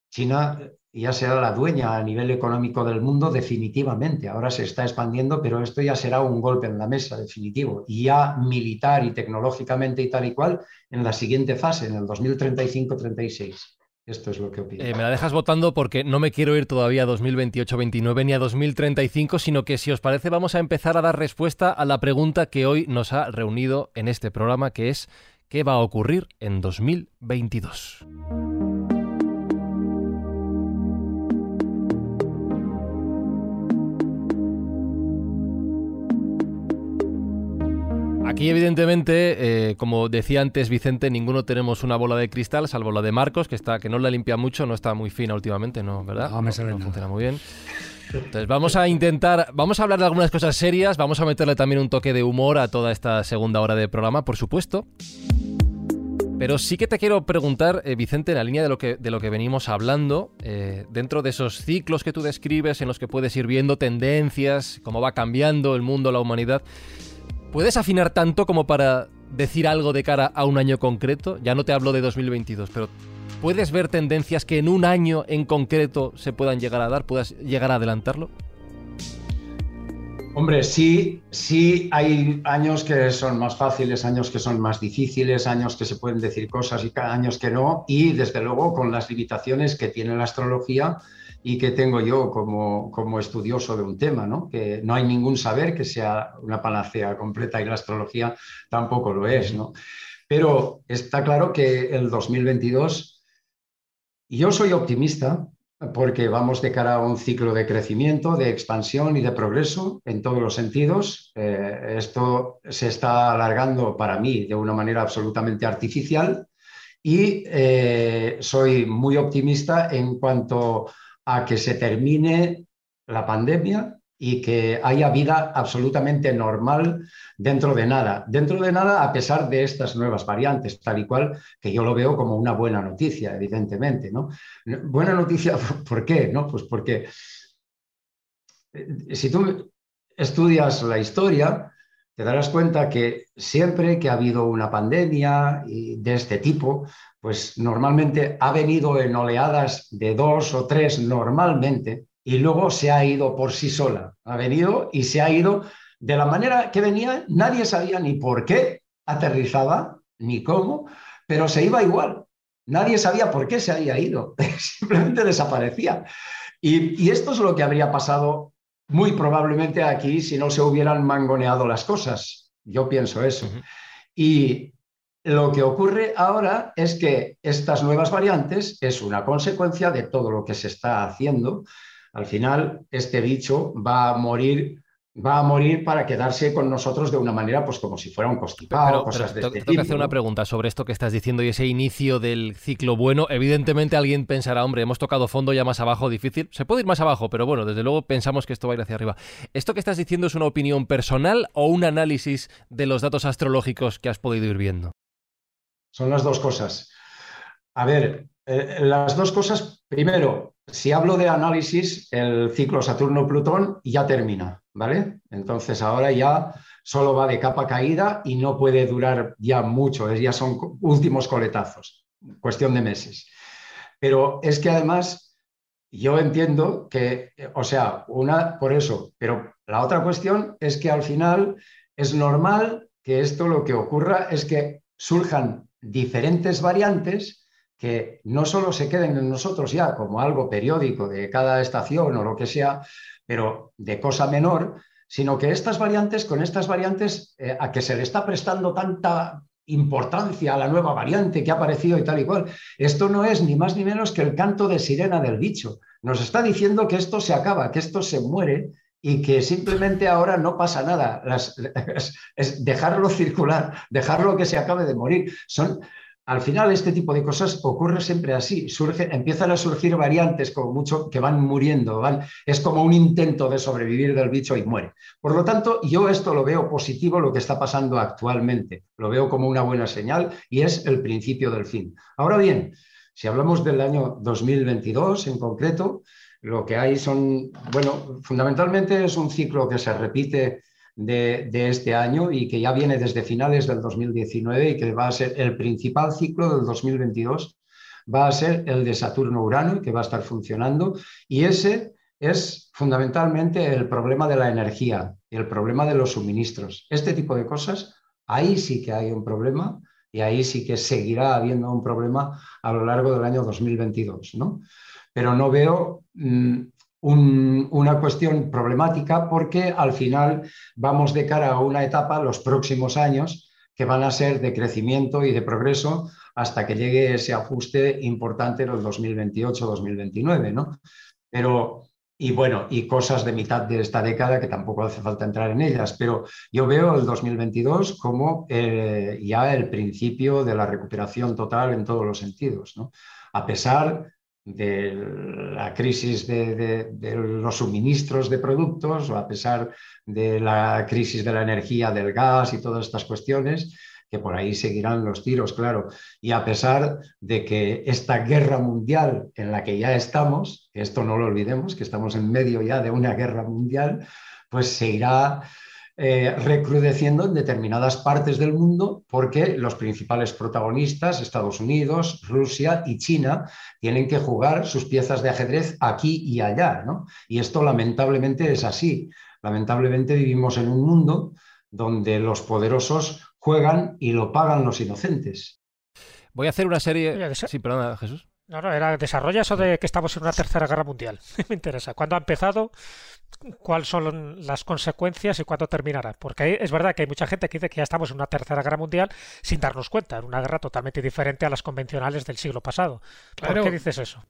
China ya será la dueña a nivel económico del mundo definitivamente. Ahora se está expandiendo, pero esto ya será un golpe en la mesa definitivo. Y ya militar y tecnológicamente y tal y cual en la siguiente fase, en el 2035-36. Esto es lo que. Eh, me la dejas votando porque no me quiero ir todavía a 2028-29 ni a 2035, sino que si os parece vamos a empezar a dar respuesta a la pregunta que hoy nos ha reunido en este programa, que es ¿qué va a ocurrir en 2022? Aquí, evidentemente, eh, como decía antes Vicente, ninguno tenemos una bola de cristal, salvo la de Marcos, que está, que no la limpia mucho, no está muy fina últimamente, ¿no? ¿Verdad? No, me sale no, funciona muy bien. Entonces vamos a intentar, vamos a hablar de algunas cosas serias, vamos a meterle también un toque de humor a toda esta segunda hora de programa, por supuesto. Pero sí que te quiero preguntar, eh, Vicente, en la línea de lo que, de lo que venimos hablando, eh, dentro de esos ciclos que tú describes, en los que puedes ir viendo tendencias, cómo va cambiando el mundo, la humanidad, ¿Puedes afinar tanto como para decir algo de cara a un año concreto? Ya no te hablo de 2022, pero ¿puedes ver tendencias que en un año en concreto se puedan llegar a dar? ¿Puedas llegar a adelantarlo? Hombre, sí, sí hay años que son más fáciles, años que son más difíciles, años que se pueden decir cosas y años que no, y desde luego con las limitaciones que tiene la astrología, y que tengo yo como, como estudioso de un tema, ¿no? que no hay ningún saber que sea una panacea completa y la astrología tampoco lo es. ¿no? Pero está claro que el 2022, yo soy optimista porque vamos de cara a un ciclo de crecimiento, de expansión y de progreso en todos los sentidos. Eh, esto se está alargando para mí de una manera absolutamente artificial y eh, soy muy optimista en cuanto a que se termine la pandemia y que haya vida absolutamente normal dentro de nada. Dentro de nada, a pesar de estas nuevas variantes, tal y cual, que yo lo veo como una buena noticia, evidentemente. ¿no? Buena noticia, ¿por qué? ¿no? Pues porque eh, si tú estudias la historia, te darás cuenta que siempre que ha habido una pandemia de este tipo, pues normalmente ha venido en oleadas de dos o tres normalmente y luego se ha ido por sí sola. Ha venido y se ha ido de la manera que venía, nadie sabía ni por qué aterrizaba, ni cómo, pero se iba igual. Nadie sabía por qué se había ido, simplemente desaparecía. Y, esto es lo que habría pasado muy probablemente aquí si no se hubieran mangoneado las cosas. Yo pienso eso. Y lo que ocurre ahora es que estas nuevas variantes es una consecuencia de todo lo que se está haciendo. Al final, este bicho va a morir va a morir para quedarse con nosotros de una manera, pues como si fuera un constipado, cosas de te- este tengo que hacer una pregunta sobre esto que estás diciendo y ese inicio del ciclo bueno. Evidentemente alguien pensará, hombre, hemos tocado fondo ya más abajo, difícil. Se puede ir más abajo, pero bueno, desde luego pensamos que esto va a ir hacia arriba. ¿Esto que estás diciendo es una opinión personal o un análisis de los datos astrológicos que has podido ir viendo? Son las dos cosas. A ver, eh, las dos cosas, primero, si hablo de análisis, el ciclo Saturno-Plutón ya termina, ¿vale? Entonces ahora ya solo va de capa caída y no puede durar ya mucho, ya son últimos coletazos, cuestión de meses. Pero es que además yo entiendo que, o sea, una por eso, pero la otra cuestión es que al final es normal que esto lo que ocurra es que surjan diferentes variantes que no solo se queden en nosotros ya como algo periódico de cada estación o lo que sea, pero de cosa menor, sino que estas variantes, con estas variantes, eh, a que se le está prestando tanta importancia a la nueva variante que ha aparecido y tal y cual, esto no es ni más ni menos que el canto de sirena del bicho. Nos está diciendo que esto se acaba, que esto se muere y que simplemente ahora no pasa nada. Las- es, es dejarlo circular, dejarlo que se acabe de morir. Son, al final este tipo de cosas ocurre siempre así. Surge, empiezan a surgir variantes como mucho que van muriendo. van- es como un intento de sobrevivir del bicho y muere. Por lo tanto, yo esto lo veo positivo, lo que está pasando actualmente. Lo veo como una buena señal y es el principio del fin. Ahora bien, si hablamos del año 2022 en concreto, lo que hay son, bueno, fundamentalmente es un ciclo que se repite de, este año y que ya viene desde finales del 2019 y que va a ser el principal ciclo del 2022, va a ser el de Saturno-Urano que va a estar funcionando. Y ese es fundamentalmente el problema de la energía el problema de los suministros. Este tipo de cosas, ahí sí que hay un problema y ahí sí que seguirá habiendo un problema a lo largo del año 2022, ¿no? Pero no veo mm, un- una cuestión problemática porque al final vamos de cara a una etapa, los próximos años, que van a ser de crecimiento y de progreso hasta que llegue ese ajuste importante en el 2028-2029, ¿no? Pero, y bueno, y cosas de mitad de esta década que tampoco hace falta entrar en ellas, pero yo veo el 2022 como eh, ya el principio de la recuperación total en todos los sentidos, ¿no? A pesar de la crisis de, los suministros de productos o a pesar de la crisis de la energía, del gas y todas estas cuestiones, que por ahí seguirán los tiros, claro. Y a pesar de que esta guerra mundial en la que ya estamos, esto no lo olvidemos, que estamos en medio ya de una guerra mundial, pues se irá eh, recrudeciendo en determinadas partes del mundo porque los principales protagonistas, Estados Unidos, Rusia y China, tienen que jugar sus piezas de ajedrez aquí y allá, ¿no? Y esto lamentablemente es así. Lamentablemente vivimos en un mundo donde los poderosos juegan y lo pagan los inocentes. Voy a hacer una serie... Sí, perdona, Jesús. No, no, era desarrolla eso de que estamos en una tercera guerra mundial. Me interesa. ¿Cuándo ha empezado? ¿Cuáles son las consecuencias y cuándo terminará? Porque es verdad que hay mucha gente que dice que ya estamos en una tercera guerra mundial sin darnos cuenta, en una guerra totalmente diferente a las convencionales del siglo pasado. Claro. ¿Por qué dices eso?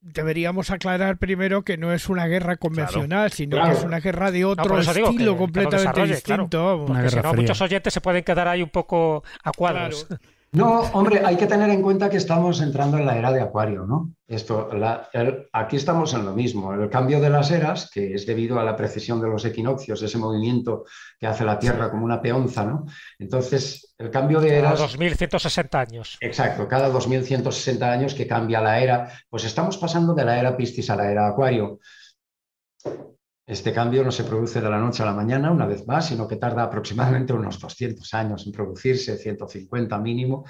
Deberíamos aclarar primero que no es una guerra convencional, sino Claro. que es una guerra de otro estilo que completamente distinto. Porque si no, fría. muchos oyentes se pueden quedar ahí un poco a cuadros. No, hombre, hay que tener en cuenta que estamos entrando en la era de Acuario, ¿no? Esto, la- el- aquí estamos en lo mismo. El cambio de las eras, que es debido a la precesión de los equinoccios, ese movimiento que hace la Tierra como una peonza, ¿no? Entonces, el cambio de Cada eras. 2160 años. Exacto, cada 2160 años que cambia la era, pues estamos pasando de la era Piscis a la era Acuario. Este cambio no se produce de la noche a la mañana, una vez más, sino que tarda aproximadamente unos 200 años en producirse, 150 mínimo.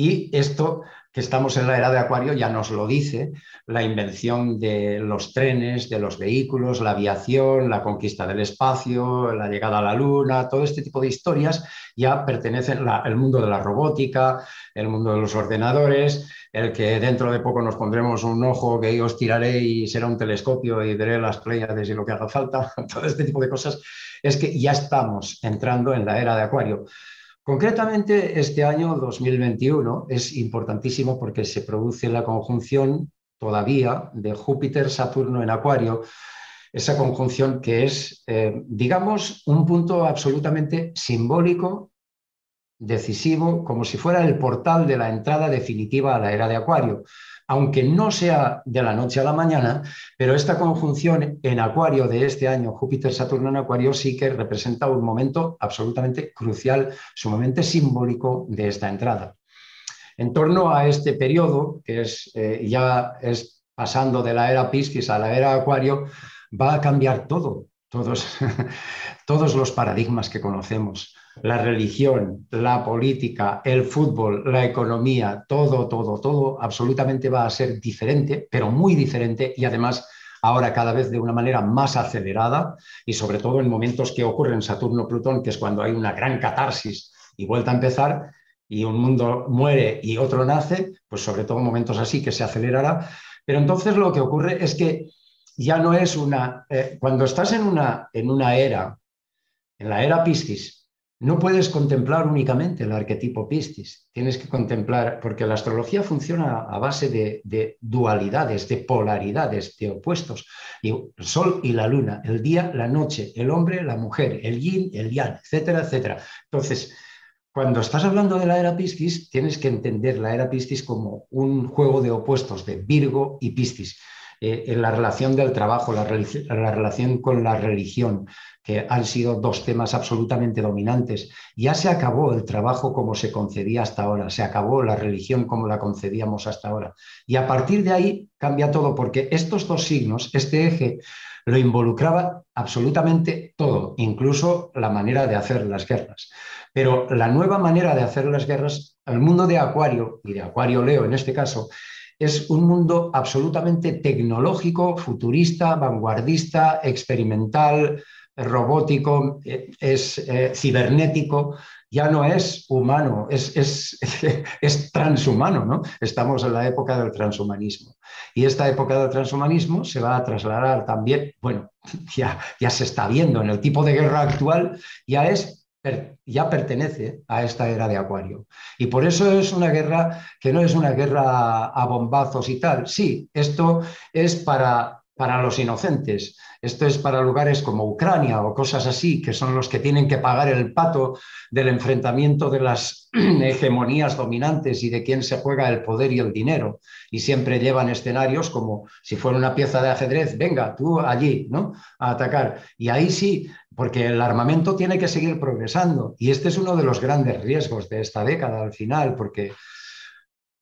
Y esto que estamos en la era de Acuario ya nos lo dice la invención de los trenes, de los vehículos, la aviación, la conquista del espacio, la llegada a la luna, todo este tipo de historias ya pertenecen al mundo de la robótica, el mundo de los ordenadores, el que dentro de poco nos pondremos un ojo que yo os tiraré y será un telescopio y veré las Pléyades y lo que haga falta, todo este tipo de cosas, es que ya estamos entrando en la era de Acuario. Concretamente, este año 2021 es importantísimo porque se produce la conjunción todavía de Júpiter-Saturno en Acuario esa conjunción que es, eh, digamos, un punto absolutamente simbólico, decisivo, como si fuera el portal de la entrada definitiva a la era de Acuario. Aunque no sea de la noche a la mañana, pero esta conjunción en Acuario de este año, Júpiter-Saturno en Acuario, sí que representa un momento absolutamente crucial, sumamente simbólico de esta entrada. En torno a este periodo, que es, eh, ya es pasando de la era Piscis a la era Acuario, va a cambiar todo, todos, todos los paradigmas que conocemos, la religión, la política, el fútbol, la economía, todo, todo, todo absolutamente va a ser diferente, pero muy diferente y además ahora cada vez de una manera más acelerada y sobre todo en momentos que ocurren Saturno-Plutón, que es cuando hay una gran catarsis y vuelta a empezar y un mundo muere y otro nace, pues sobre todo momentos así que se acelerará. Pero entonces lo que ocurre es que ya no es una... Eh, cuando estás en una, en una era, en la era Piscis, no puedes contemplar únicamente el arquetipo Piscis, tienes que contemplar, porque la astrología funciona a base de, de dualidades, de polaridades, de opuestos, el sol y la luna, el día, la noche, el hombre, la mujer, el yin, el yang, etcétera, etcétera. Entonces, cuando estás hablando de la era Piscis, tienes que entender la era Piscis como un juego de opuestos de Virgo y Piscis. Eh, en la relación del trabajo, la, relación con la religión, que han sido dos temas absolutamente dominantes. Ya se acabó el trabajo como se concedía hasta ahora, se acabó la religión como la concedíamos hasta ahora. Y a partir de ahí cambia todo, porque estos dos signos, este eje, lo involucraba absolutamente todo, incluso la manera de hacer las guerras. Pero la nueva manera de hacer las guerras, el mundo de Acuario, y de Acuario Leo en este caso, es un mundo absolutamente tecnológico, futurista, vanguardista, experimental, robótico, eh, es eh, cibernético, ya no es humano, es, es, transhumano, ¿no? Estamos en la época del transhumanismo. Y esta época del transhumanismo se va a trasladar también, bueno, ya, ya se está viendo en el tipo de guerra actual, ya es ya pertenece a esta era de Acuario. Y por eso es una guerra que no es una guerra a bombazos y tal. Sí, esto es para, para los inocentes. Esto es para lugares como Ucrania o cosas así, que son los que tienen que pagar el pato del enfrentamiento de las hegemonías dominantes y de quién se juega el poder y el dinero. Y siempre llevan escenarios como si fuera una pieza de ajedrez, venga, tú allí, ¿no? A atacar. Y ahí sí, porque el armamento tiene que seguir progresando. Y este es uno de los grandes riesgos de esta década al final, porque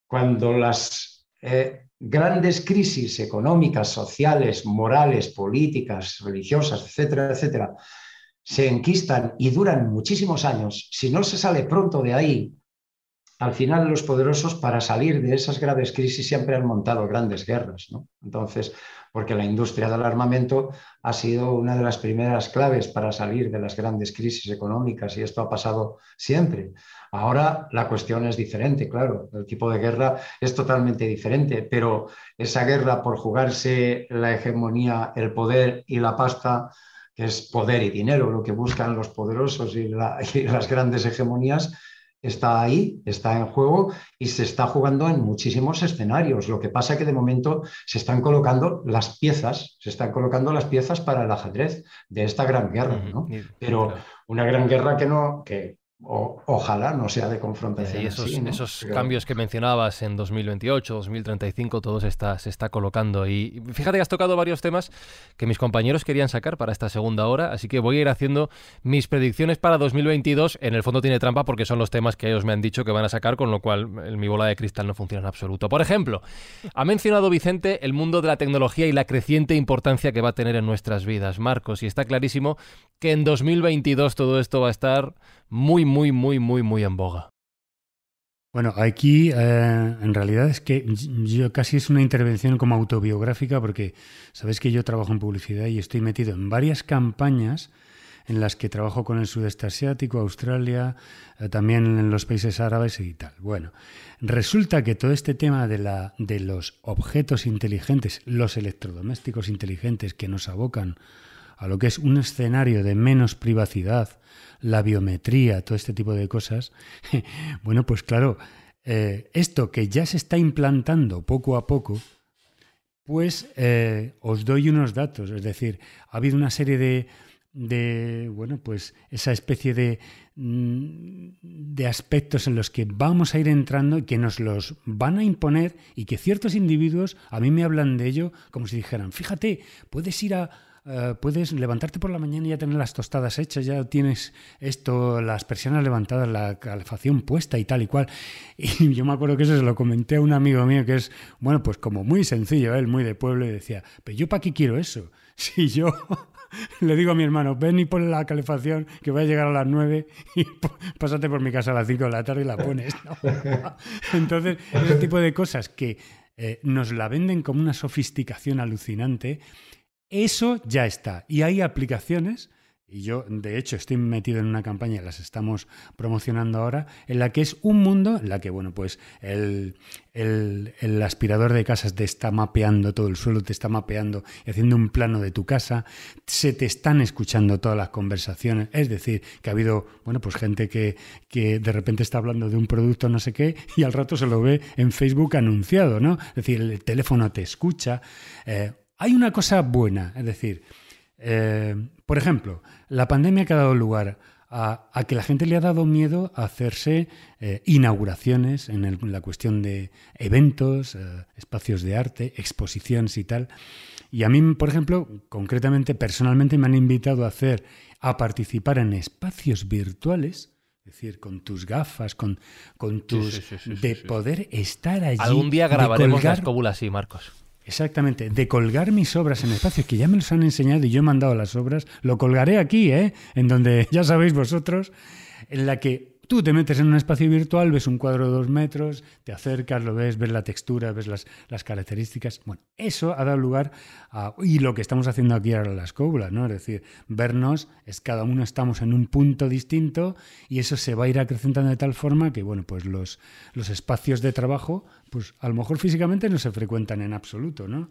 cuando las eh, grandes crisis económicas, sociales, morales, políticas, religiosas, etcétera, etcétera, se enquistan y duran muchísimos años, si no se sale pronto de ahí, al final los poderosos para salir de esas graves crisis siempre han montado grandes guerras. ¿no? Entonces, porque la industria del armamento ha sido una de las primeras claves para salir de las grandes crisis económicas y esto ha pasado siempre. Ahora la cuestión es diferente, claro, el tipo de guerra es totalmente diferente, pero esa guerra por jugarse la hegemonía, el poder y la pasta, que es poder y dinero, lo que buscan los poderosos y, y las grandes hegemonías, está ahí, está en juego y se está jugando en muchísimos escenarios. Lo que pasa es que de momento se están colocando las piezas, se están colocando las piezas para el ajedrez de esta gran guerra, ¿no? Pero una gran guerra que no, que ojalá no sea de confrontación. Y esos, cambios que mencionabas en 2028, 2035, todo se está, se está colocando. Y fíjate que has tocado varios temas que mis compañeros querían sacar para esta segunda hora, así que voy a ir haciendo mis predicciones para 2022. En el fondo tiene trampa porque son los temas que ellos me han dicho que van a sacar, con lo cual mi bola de cristal no funciona en absoluto. Por ejemplo, ha mencionado Vicente el mundo de la tecnología y la creciente importancia que va a tener en nuestras vidas, Marcos, y está clarísimo que en 2022 todo esto va a estar muy, muy, muy, muy, muy en boga. Bueno, aquí eh, en realidad es que yo casi es una intervención como autobiográfica porque sabes que yo trabajo en publicidad y estoy metido en varias campañas en las que trabajo con el sudeste asiático, Australia, eh, también en los países árabes y tal. Bueno, resulta que todo este tema de, la, de los objetos inteligentes, los electrodomésticos inteligentes que nos abocan a lo que es un escenario de menos privacidad, la biometría, todo este tipo de cosas, bueno, pues claro, eh, esto que ya se está implantando poco a poco, Pues eh, os doy unos datos, es decir, ha habido una serie de, de bueno, pues esa especie de, mm, de aspectos en los que vamos a ir entrando y que nos los van a imponer y que ciertos individuos a mí me hablan de ello como si dijeran, fíjate, puedes ir a, eh, puedes levantarte por la mañana y ya tener las tostadas hechas, ya tienes esto, las persianas levantadas, la calefacción puesta y tal y cual. Y yo me acuerdo que eso se lo comenté a un amigo mío que es, bueno, pues como muy sencillo, él muy de pueblo, y decía, pero yo para qué quiero eso. Si yo le digo a mi hermano, ven y pon la calefacción que voy a llegar a las 9 y pásate por mi casa a las 5 de la tarde y la pones. Entonces, ese tipo de cosas que eh, nos la venden como una sofisticación alucinante eso ya está. Y hay aplicaciones, y yo de hecho estoy metido en una campaña, las estamos promocionando ahora, en la que es un mundo, en la que, bueno, pues el, el, aspirador de casas te está mapeando todo el suelo, te está mapeando y haciendo un plano de tu casa, se te están escuchando todas las conversaciones, es decir, que ha habido, bueno, pues gente que, que de repente está hablando de un producto no sé qué y al rato se lo ve en Facebook anunciado, ¿no? Es decir, el teléfono te escucha. Eh, hay una cosa buena, es decir, eh, por ejemplo, la pandemia que ha dado lugar a, que la gente le ha dado miedo a hacerse eh, inauguraciones en, la cuestión de eventos, eh, espacios de arte, exposiciones y tal. Y a mí, por ejemplo, concretamente, personalmente me han invitado a hacer, a participar en espacios virtuales, es decir, con tus gafas, con, con tus... de poder estar allí. Algún día grabaremos la escóbula así, Marcos. Exactamente, de colgar mis obras en espacios que ya me los han enseñado y yo he mandado las obras, lo colgaré aquí, ¿eh? en donde ya sabéis vosotros, en la que Tú te metes en un espacio virtual, ves un cuadro de dos metros, te acercas, lo ves, ves la textura, ves las, las características. Bueno, eso ha dado lugar a... Y lo que estamos haciendo aquí ahora en la escóbula, ¿no? Es decir, vernos, es cada uno estamos en un punto distinto y eso se va a ir acrecentando de tal forma que, bueno, pues los, los espacios de trabajo, pues a lo mejor físicamente no se frecuentan en absoluto, ¿no?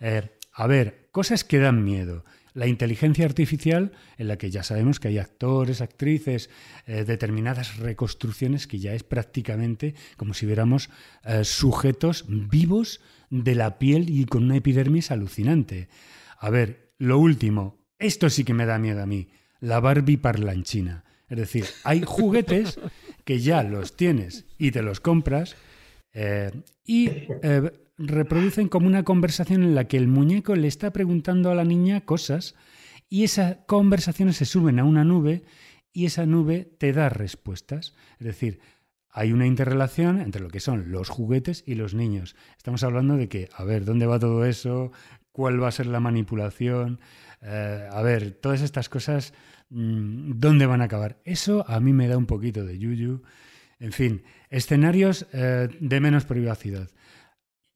Eh, a ver, cosas que dan miedo la inteligencia artificial, en la que ya sabemos que hay actores, actrices, eh, determinadas reconstrucciones que ya es prácticamente como si viéramos eh, sujetos vivos de la piel y con una epidermis alucinante. A ver, lo último, esto sí que me da miedo a mí, la Barbie parlanchina. Es decir, hay juguetes que ya los tienes y te los compras eh, y reproducen como una conversación en la que el muñeco le está preguntando a la niña cosas y esas conversaciones se suben a una nube y esa nube te da respuestas. Es decir, hay una interrelación entre lo que son los juguetes y los niños. Estamos hablando de que, a ver, ¿dónde va todo eso? ¿Cuál va a ser la manipulación? Eh, a ver, todas estas cosas, mm, ¿dónde van a acabar? Eso a mí me da un poquito de yuyu. En fin, escenarios eh, de menos privacidad.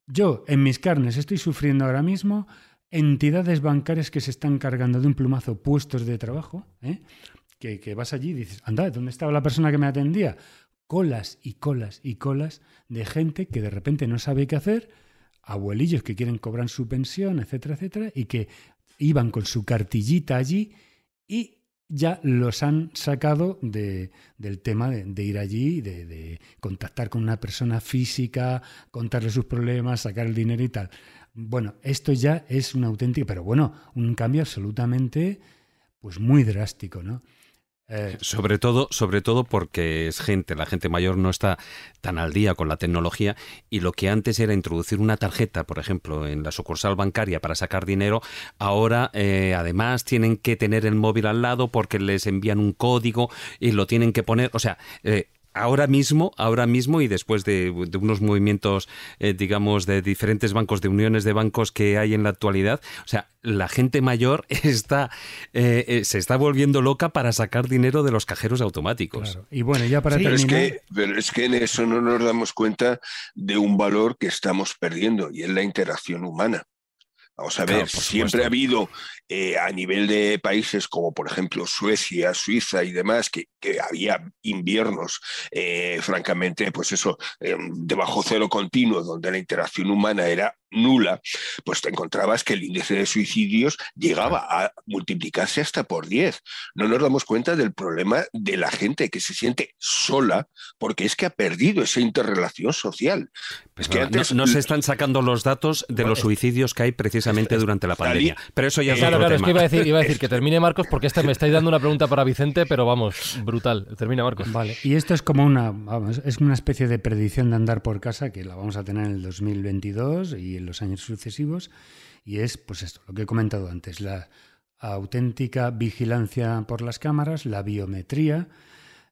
Yo, en mis carnes, estoy sufriendo ahora mismo entidades bancarias que se están cargando de un plumazo puestos de trabajo, ¿eh? que, vas allí y dices, anda, ¿dónde estaba la persona que me atendía? Colas y colas y colas de gente que de repente no sabe qué hacer, abuelillos que quieren cobrar su pensión, etcétera, etcétera, y que iban con su cartillita allí y ya los han sacado de, del tema de, ir allí, de, de, contactar con una persona física, contarle sus problemas, sacar el dinero y tal. Bueno, esto ya es un auténtico, pero bueno, un cambio absolutamente, pues muy drástico, ¿no? Eh, sobre todo, sobre todo porque es gente, la gente mayor no está tan al día con la tecnología y lo que antes era introducir una tarjeta, por ejemplo, en la sucursal bancaria para sacar dinero, ahora eh, además tienen que tener el móvil al lado porque les envían un código y lo tienen que poner, o sea, eh, ahora mismo, ahora mismo y después de, unos movimientos, eh, digamos, de diferentes bancos, de uniones de bancos que hay en la actualidad, o sea, la gente mayor está eh, eh, se está volviendo loca para sacar dinero de los cajeros automáticos. Y bueno, ya para terminar... Pero es, que, pero es que en eso no nos damos cuenta de un valor que estamos perdiendo y es la interacción humana. Vamos a ver, siempre ha habido eh, a nivel de países como por ejemplo Suecia, Suiza y demás, que, había inviernos, eh, francamente, pues eso, eh, de bajo cero continuo, donde la interacción humana era nula, pues te encontrabas que el índice de suicidios llegaba a multiplicarse hasta por 10. No nos damos cuenta del problema de la gente que se siente sola porque es que ha perdido esa interrelación social. Pues que antes... no, se están sacando los datos de los suicidios que hay precisamente durante la pandemia. Pero eso ya es claro, otro claro, tema. es que iba a decir, iba a decir que termine Marcos porque este me estáis dando una pregunta para Vicente, pero vamos, brutal. Termina Marcos. Vale, y esto es como una, vamos, es una especie de predicción de andar por casa que la vamos a tener en el 2022 y en los años sucesivos. Y es, pues esto, lo que he comentado antes, la auténtica vigilancia por las cámaras, la biometría,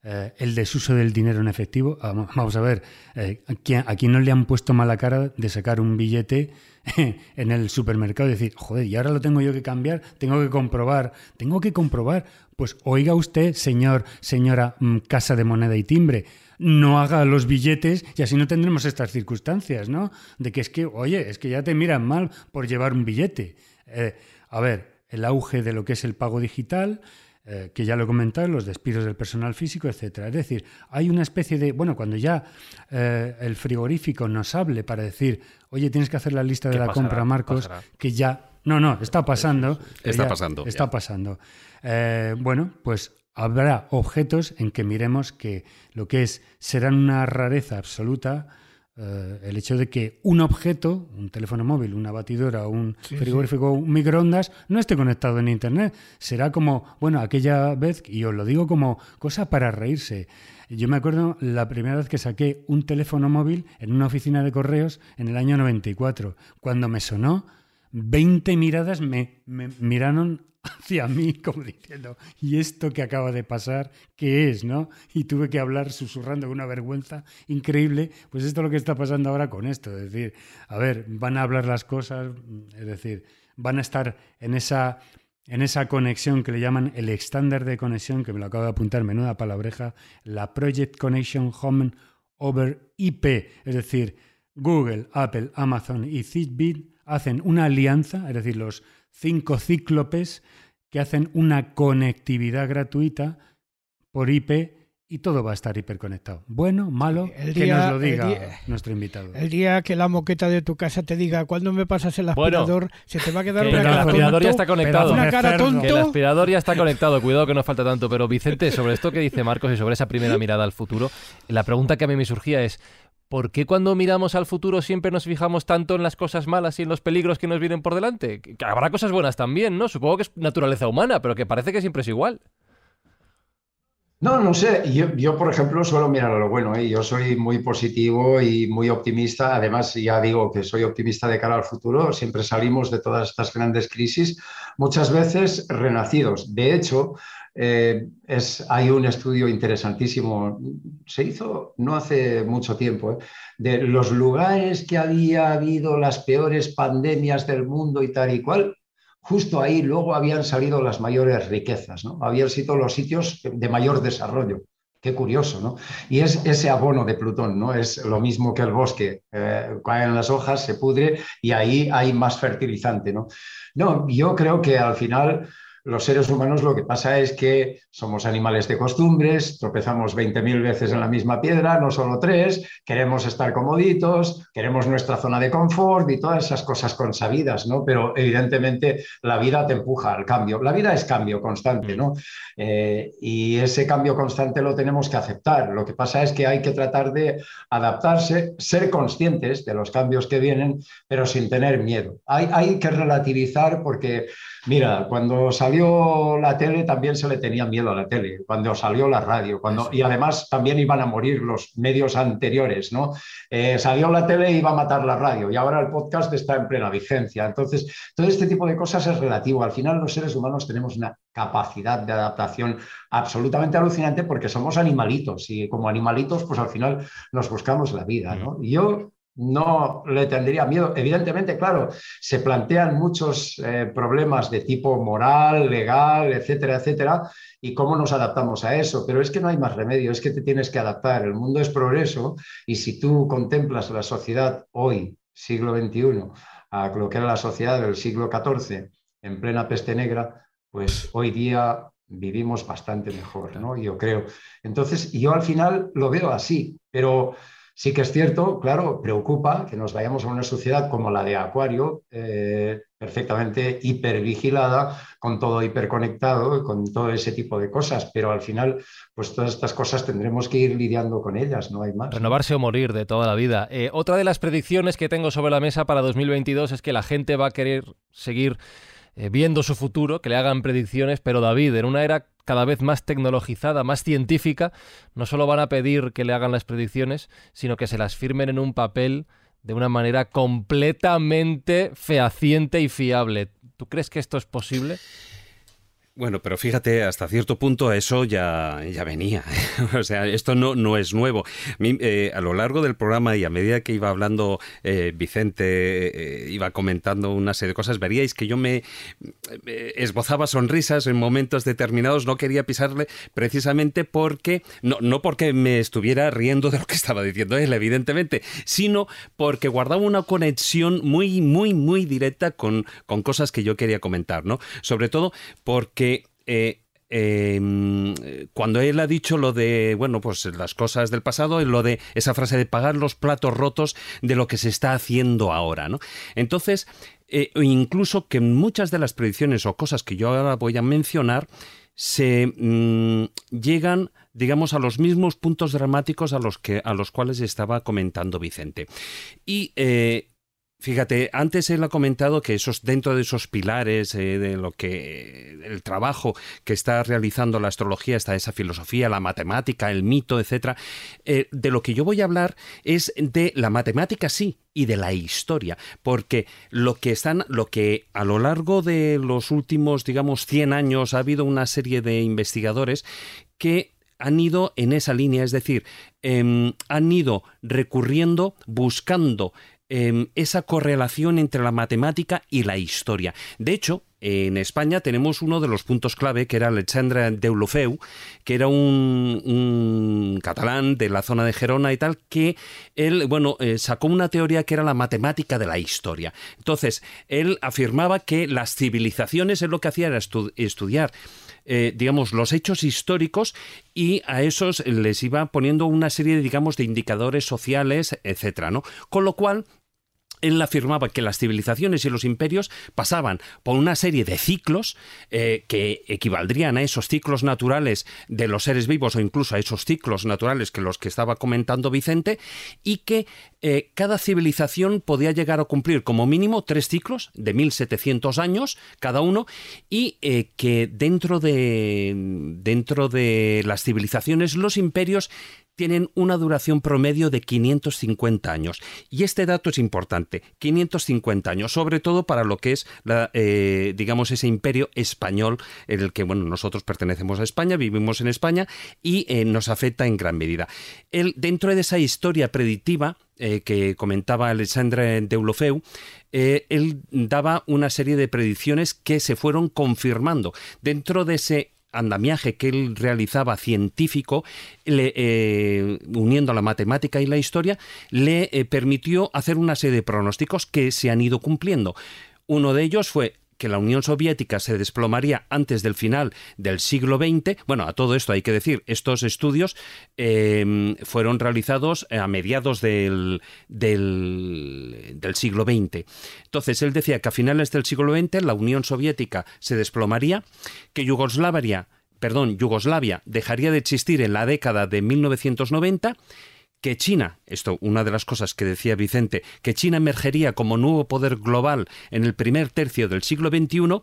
eh, el desuso del dinero en efectivo. Vamos, vamos a ver, eh, ¿a quién no le han puesto mala cara de sacar un billete en el supermercado y decir, joder, y ahora lo tengo yo que cambiar, tengo que comprobar, tengo que comprobar? Pues oiga usted, señor, señora mm, Casa de Moneda y Timbre, no haga los billetes y así no tendremos estas circunstancias, ¿no? De que es que, oye, es que ya te miran mal por llevar un billete. Eh, a ver, el auge de lo que es el pago digital, eh, que ya lo he comentado, los despidos del personal físico, etcétera. Es decir, hay una especie de, bueno, cuando ya eh, el frigorífico nos hable para decir, oye, tienes que hacer la lista de la pasará? compra, Marcos, Pasará. que ya, no, no, está pasando. Está pasando, Está ya. pasando. Eh, bueno, pues habrá objetos en que miremos que lo que es serán una rareza absoluta. eh, el hecho de que un objeto, un teléfono móvil, una batidora, un frigorífico, un microondas, no esté conectado en Internet. Será como, bueno, aquella vez, y os lo digo como cosa para reírse. Yo me acuerdo la primera vez que saqué un teléfono móvil en una oficina de correos en el año 94. Cuando me sonó, 20 miradas me, miraron hacia mí como diciendo, ¿y esto que acaba de pasar qué es, no? Y tuve que hablar susurrando con una vergüenza increíble, pues esto es lo que está pasando ahora con esto, es decir, a ver, van a hablar las cosas, es decir, van a estar en esa en esa conexión que le llaman el estándar de conexión, que me lo acabo de apuntar, menuda palabreja, la Project Connection Home over IP, es decir, Google, Apple, Amazon y Fitbit hacen una alianza, es decir, los cinco cíclopes que hacen una conectividad gratuita por IP y todo va a estar hiperconectado. Bueno, malo, El que día- nos lo diga día- nuestro invitado. El día que la moqueta de tu casa te diga cuándo me pasas el Bueno, aspirador, se te va a quedar que una el cara aspirador ya está conectado. Una cara tonto. Que el aspirador ya está conectado, cuidado que no falta tanto. Pero Vicente, sobre esto que dice Marcos y sobre esa primera mirada al futuro, la pregunta que a mí me surgía es, ¿por qué cuando miramos al futuro siempre nos fijamos tanto en las cosas malas y en los peligros que nos vienen por delante? Que habrá cosas buenas también, ¿no? Supongo que es naturaleza humana, pero que parece que siempre es igual. No, no sé. Yo, yo, por ejemplo, suelo mirar a lo bueno. ¿eh? Yo soy muy positivo y muy optimista. Además, ya digo que soy optimista de cara al futuro. Siempre salimos de todas estas grandes crisis, muchas veces renacidos. De hecho, eh, es, hay un estudio interesantísimo. Se hizo no hace mucho tiempo, ¿eh? de los lugares que había habido las peores pandemias del mundo y tal y cual justo ahí luego habían salido las mayores riquezas, ¿no? Habían sido los sitios de mayor desarrollo. Qué curioso, ¿no? Y es ese abono de Plutón, ¿no? Es lo mismo que el bosque. Eh, caen las hojas, se pudre y ahí hay más fertilizante, ¿no? No, yo creo que al final los seres humanos lo que pasa es que somos animales de costumbres, tropezamos 20.000 veces en la misma piedra, no solo tres, queremos estar comoditos, queremos nuestra zona de confort y todas esas cosas consabidas, ¿no? Pero evidentemente la vida te empuja al cambio. La vida es cambio constante, ¿no? Eh, y ese cambio constante lo tenemos que aceptar. Lo que pasa es que hay que tratar de adaptarse, ser conscientes de los cambios que vienen, pero sin tener miedo. Hay, hay que relativizar porque, mira, cuando salió la tele también se le tenía miedo a la tele, cuando salió la radio, cuando, y además también iban a morir los medios anteriores, ¿no? Eh, salió la tele y iba a matar la radio y ahora el podcast está en plena vigencia. Entonces, todo este tipo de cosas es relativo. Al final los seres humanos tenemos una capacidad de adaptación absolutamente alucinante porque somos animalitos y como animalitos pues al final nos buscamos la vida, ¿no? Y yo no le tendría miedo. Evidentemente, claro, se plantean muchos eh, problemas de tipo moral, legal, etcétera, etcétera, y cómo nos adaptamos a eso. Pero es que no hay más remedio, es que te tienes que adaptar. El mundo es progreso y si tú contemplas la sociedad hoy, siglo XXI, a lo que era la sociedad del siglo XIV, en plena peste negra, pues hoy día vivimos bastante mejor, ¿no? Yo creo. Entonces, yo al final lo veo así, pero Sí que es cierto, claro, preocupa que nos vayamos a una sociedad como la de Acuario, eh, perfectamente hipervigilada, con todo hiperconectado, con todo ese tipo de cosas, pero al final, pues todas estas cosas tendremos que ir lidiando con ellas, no hay más. Renovarse o morir de toda la vida. Eh, otra de las predicciones que tengo sobre la mesa para 2022 es que la gente va a querer seguir eh, viendo su futuro, que le hagan predicciones, pero David, en una era cada vez más tecnologizada, más científica, no solo van a pedir que le hagan las predicciones, sino que se las firmen en un papel de una manera completamente fehaciente y fiable. ¿Tú crees que esto es posible? Bueno, pero fíjate, hasta cierto punto eso ya, ya venía. o sea, esto no, no es nuevo. Eh, a lo largo del programa y a medida que iba hablando eh, Vicente, eh, iba comentando una serie de cosas, veríais que yo me esbozaba sonrisas en momentos determinados, no quería pisarle precisamente porque, no, no porque me estuviera riendo de lo que estaba diciendo él, evidentemente, sino porque guardaba una conexión muy, muy, muy directa con, con cosas que yo quería comentar, ¿no? Sobre todo porque eh, em, cuando él ha dicho lo de, bueno, pues las cosas del pasado, lo de esa frase de pagar los platos rotos de lo que se está haciendo ahora, ¿no? Entonces, eh, incluso que muchas de las predicciones o cosas que yo ahora voy a mencionar se mm, llegan digamos a los mismos puntos dramáticos a los que a los cuales estaba comentando Vicente y eh, Fíjate, antes él ha comentado que esos dentro de esos pilares eh, de lo que el trabajo que está realizando la astrología está esa filosofía, la matemática, el mito, etcétera. Eh, de lo que yo voy a hablar es de la matemática sí y de la historia, porque lo que están, lo que a lo largo de los últimos, digamos, 100 años ha habido una serie de investigadores que han ido en esa línea, es decir, em, han ido recurriendo, buscando Em, esa correlación entre la matemática y la historia. De hecho, en España tenemos uno de los puntos clave, que era Alexandre Deulofeu, que era un, catalán de la zona de Gerona y tal, que él, bueno, eh, sacó una teoría que era la matemática de la historia. Entonces, él afirmaba que las civilizaciones, es lo que hacía era estudiar eh, digamos, los hechos históricos y a esos les iba poniendo una serie, digamos, de indicadores sociales, etcétera, ¿no? Con lo cual, él afirmaba que las civilizaciones y los imperios pasaban por una serie de ciclos eh, que equivaldrían a esos ciclos naturales de los seres vivos o incluso a esos ciclos naturales que los que estaba comentando Vicente y que eh, cada civilización podía llegar a cumplir como mínimo tres ciclos de 1700 años cada uno y eh, que dentro de dentro de las civilizaciones los imperios tienen una duración promedio de 550 años. Y este dato es importante, 550 años, sobre todo para lo que es, eh, digamos, ese imperio español en el que, bueno, nosotros pertenecemos a España, vivimos en España y eh, nos afecta en gran medida. El, dentro de esa historia predictiva, eh, que comentaba Alexandre Deulofeu, él daba una serie de predicciones que se fueron confirmando. Dentro de ese andamiaje que él realizaba científico, eh, uniendo la matemática y la historia, le eh, permitió hacer una serie de pronósticos que se han ido cumpliendo. Uno de ellos fue que la Unión Soviética se desplomaría antes del final del siglo XX. Bueno, a todo esto hay que decir, estos estudios em, fueron realizados a mediados del, del, del, siglo XX. Entonces, él decía que a finales del siglo XX la Unión Soviética se desplomaría, que Yugoslavia perdón, Yugoslavia dejaría de existir en la década de 1990 que China, esto una de las cosas que decía Vicente, que China emergería como nuevo poder global en el primer tercio del siglo XXI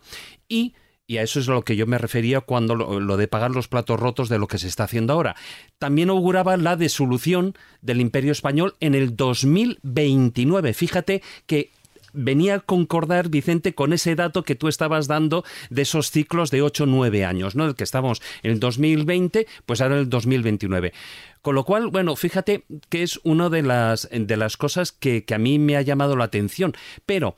y y a eso es a lo que yo me refería cuando lo, de pagar los platos rotos de lo que se está haciendo ahora. También auguraba la disolución del Imperio Español en el 2029. Fíjate que venía a concordar, Vicente, con ese dato que tú estabas dando de esos ciclos de 8 o 9 años, ¿no? El que estamos en el 2020, pues ahora en el 2029. Con lo cual, bueno, fíjate que es una de las, de las cosas que, a mí me ha llamado la atención. Pero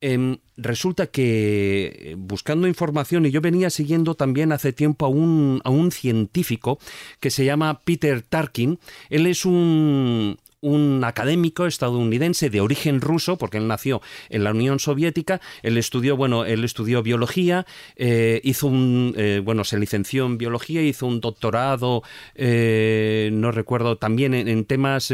em, resulta que eh, buscando información, y yo venía siguiendo también hace tiempo a un, a un científico que se llama Peter Tarkin, él es un, un académico estadounidense de origen ruso, porque él nació en la Unión Soviética. Él estudió, bueno, él estudió biología, eh, hizo un, eh, bueno, se licenció en biología, hizo un doctorado, eh, no recuerdo, también en, temas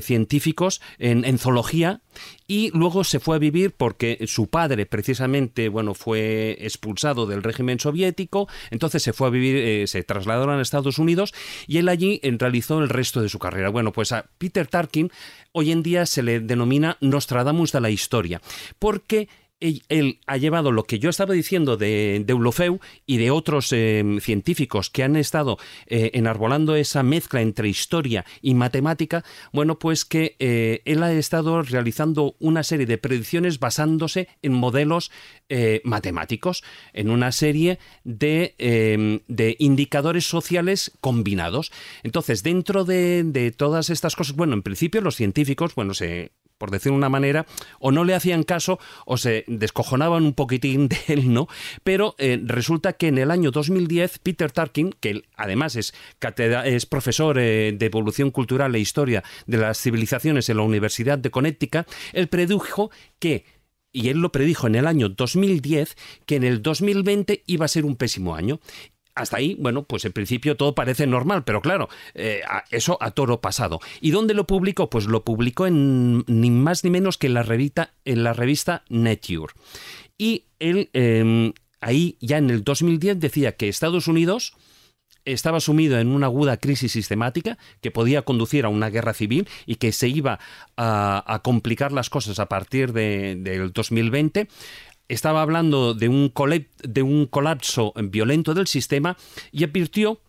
científicos, en zoología, y luego se fue a vivir porque su padre precisamente bueno fue expulsado del régimen soviético entonces se fue a vivir eh, se trasladaron a Estados Unidos y él allí realizó el resto de su carrera. Bueno pues a Peter Tarkin hoy en día se le denomina Nostradamus de la historia porque él, ha llevado lo que yo estaba diciendo de, de y de otros eh, científicos que han estado eh, enarbolando esa mezcla entre historia y matemática, bueno, pues que eh, él ha estado realizando una serie de predicciones basándose en modelos matemáticos, en una serie de, de, indicadores sociales combinados. Entonces, dentro de, de todas estas cosas, bueno, en principio los científicos, bueno, se por decir una manera, o no le hacían caso o se descojonaban un poquitín de él, ¿no? Pero eh, resulta que en el año 2010 Peter Tarkin, que además es, es profesor eh, de evolución cultural e historia de las civilizaciones en la Universidad de Connecticut, él predijo que y él lo predijo en el año 2010 que en el 2020 iba a ser un pésimo año hasta ahí, bueno, pues en principio todo parece normal, pero claro, eh, eso a toro pasado. ¿Y dónde lo publicó? Pues lo publicó en ni más ni menos que en la revista, en la revista Nature. Y él em, ahí ya en el 2010 decía que Estados Unidos estaba sumido en una aguda crisis sistemática que podía conducir a una guerra civil y que se iba a, complicar las cosas a partir del 2020 estaba hablando de un, de un colapso violento del sistema y advirtió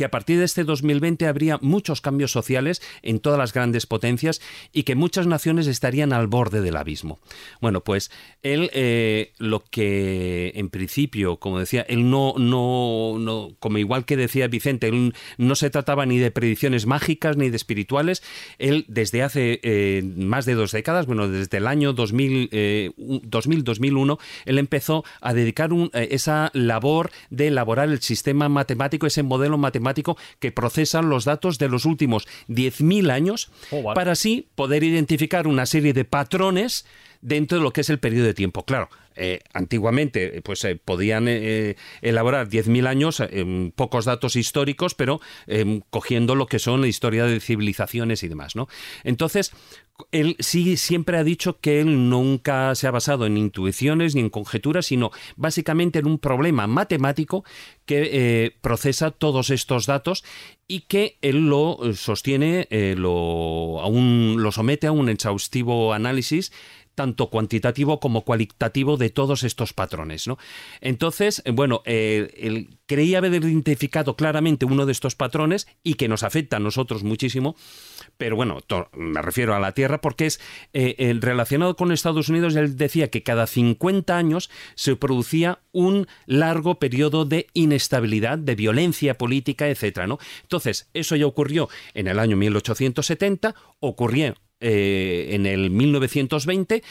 que a partir de este 2020 habría muchos cambios sociales en todas las grandes potencias y que muchas naciones estarían al borde del abismo. Bueno, pues él eh, lo que en principio, como decía, él no, no, no, como igual que decía Vicente, no se trataba ni de predicciones mágicas ni de espirituales, él desde hace eh, más de dos décadas, bueno, desde el año 2000, 2000-2001, eh, él empezó a dedicar esa labor de elaborar el sistema matemático, ese modelo matemático que procesan los datos de los últimos 10.000 años oh, para así poder identificar una serie de patrones dentro de lo que es el periodo de tiempo. Claro, eh, antiguamente eh, pues eh, podían elaborar 10.000 años pocos datos históricos, pero cogiendo lo que son la historia de civilizaciones y demás, ¿no? Entonces, él sí siempre ha dicho que él nunca se ha basado en intuiciones ni en conjeturas, sino básicamente en un problema matemático que procesa todos estos datos y que él lo sostiene, lo, lo somete a un exhaustivo análisis tanto cuantitativo como cualitativo de todos estos patrones. ¿no? Entonces, eh, bueno, eh, él creía haber identificado claramente uno de estos patrones y que nos afecta a nosotros muchísimo, pero bueno, me refiero a la Tierra porque es eh, relacionado con Estados Unidos, él decía que cada 50 años se producía un largo periodo de inestabilidad, de violencia política, etcétera, ¿no? Entonces, eso ya ocurrió en el año 1870, ocurrió eh, en el 1920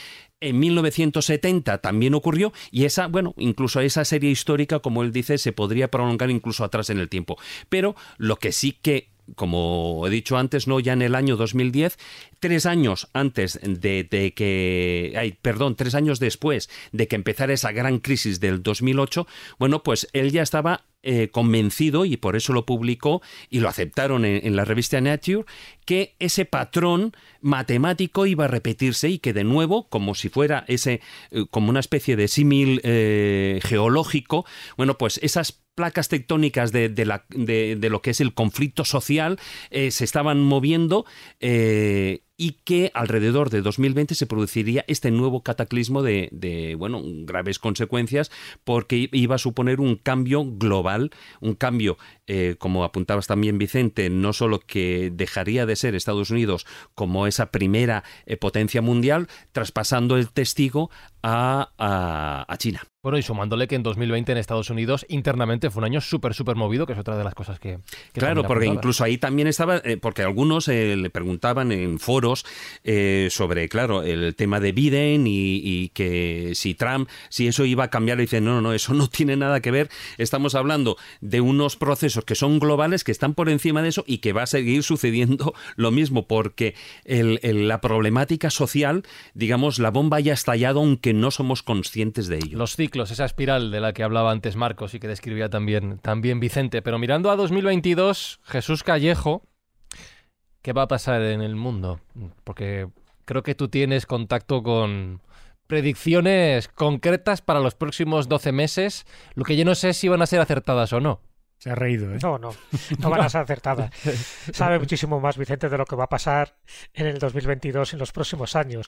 en 1970 también ocurrió y esa, bueno, incluso esa serie histórica, como él dice, se podría prolongar incluso atrás en el tiempo. Pero lo que sí que como he dicho antes, no ya en el año 2010, tres años antes de, que, ay, perdón, tres años después de que empezara esa gran crisis del 2008, bueno, pues él ya estaba eh, convencido, y por eso lo publicó y lo aceptaron en, la revista Nature, que ese patrón matemático iba a repetirse y que de nuevo, como si fuera ese, eh, como una especie de símil eh, geológico, bueno, pues esas placas tectónicas de, la, de, lo que es el conflicto social se estaban moviendo y que alrededor de 2020 se produciría este nuevo cataclismo de, bueno, graves consecuencias porque iba a suponer un cambio global, un cambio, eh, como apuntabas también Vicente, no solo que dejaría de ser Estados Unidos como esa primera eh, potencia mundial, traspasando el testigo a, China. Bueno, y sumándole que en 2020 en Estados Unidos internamente fue un año súper, súper movido, que es otra de las cosas que... claro, porque incluso ahí también estaba, eh, porque algunos eh, le preguntaban en foros eh, sobre, claro, el tema de Biden y, que si Trump, si eso iba a cambiar, y dicen, no, no, no, eso no tiene nada que ver, estamos hablando de unos procesos que son globales, que están por encima de eso y que va a seguir sucediendo lo mismo, porque la problemática social, digamos, la bomba ya ha estallado, aunque no somos conscientes de ello. Los ciclos, esa espiral de la que hablaba antes Marcos y que describía también, también Vicente. Pero mirando a 2022, Jesús Callejo, ¿qué va a pasar en el mundo? Porque creo que tú tienes contacto con predicciones concretas para los próximos 12 meses, lo que yo no sé si van a ser acertadas o no. Se ha reído, ¿eh? No, no, no van a ser acertadas. Sabe muchísimo más Vicente de lo que va a pasar en el 2022 en los próximos años.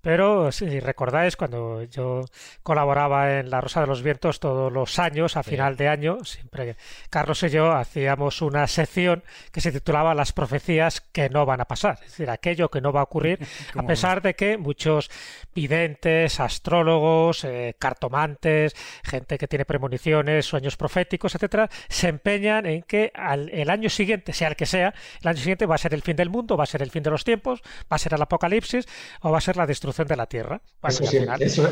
Pero si recordáis, cuando yo colaboraba en La Rosa de los Vientos todos los años, a final de año, siempre Carlos y yo hacíamos una sección que se titulaba Las profecías que no van a pasar. Es decir, aquello que no va a ocurrir, a pesar de que muchos videntes, astrólogos, eh, cartomantes, gente que tiene premoniciones, sueños proféticos, etcétera, se empeñan en que el año siguiente, sea el que sea, el año siguiente va a ser el fin del mundo, va a ser el fin de los tiempos, va a ser el apocalipsis o va a ser la destrucción de la Tierra.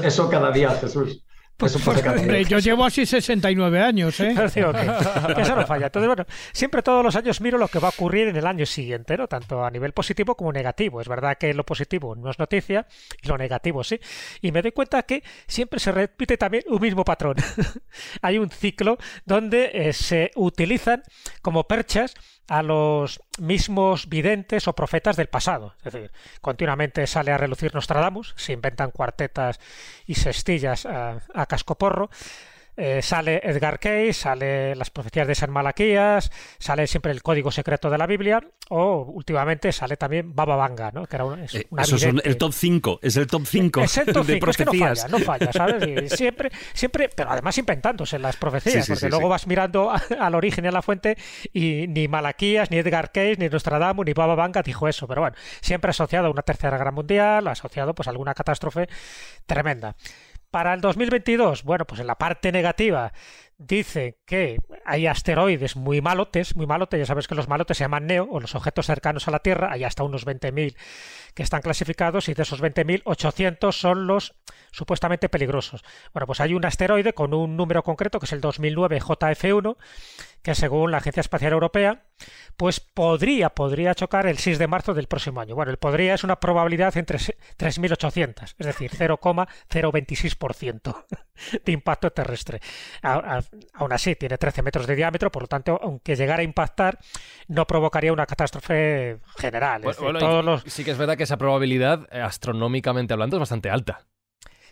eso, cada día, Jesús. Pues, hombre, yo llevo así 69 años, ¿eh? que, eso no falla. Entonces, bueno, siempre todos los años miro lo que va a ocurrir en el año siguiente, ¿no? Tanto a nivel positivo como negativo. Es verdad que lo positivo no es noticia y lo negativo sí. Y me doy cuenta que siempre se repite también un mismo patrón. Hay un ciclo donde eh, se utilizan como perchas a los mismos videntes o profetas del pasado. Es decir, continuamente sale a relucir Nostradamus, se inventan cuartetas y sextillas a, a cascoporro, eh, sale Edgar Cayce, sale las profecías de San Malaquías, sale siempre el código secreto de la Biblia, o últimamente sale también Baba Vanga, ¿no? Que era es eh, Eso es el top 5, es el top 5 es el top de profecías. no falla, no falla, ¿sabes? siempre, siempre, pero además inventándose las profecías, porque luego vas mirando al origen y a la fuente y ni Malaquías, ni Edgar Cayce, ni Nostradamus, ni Baba Vanga dijo eso, pero bueno, siempre asociado a una tercera guerra mundial, asociado pues a alguna catástrofe tremenda. Para el 2022, bueno, pues en la parte negativa dice que hay asteroides muy malotes, muy malotes, ya sabes que los malotes se llaman NEO, o los objetos cercanos a la Tierra, hay hasta unos 20.000 que están clasificados y de esos 20.000, 800 son los supuestamente peligrosos. Bueno, pues hay un asteroide con un número concreto que es el 2009 JF1, que según la Agencia Espacial Europea, pues podría, podría chocar el 6 de marzo del próximo año. Bueno, el podría es una probabilidad entre 3.800, es decir, 0,026% de impacto terrestre. Aún así, tiene 13 metros de diámetro, por lo tanto, aunque llegara a impactar, no provocaría una catástrofe general. Sí que es verdad que esa probabilidad, eh, astronómicamente hablando, es bastante alta.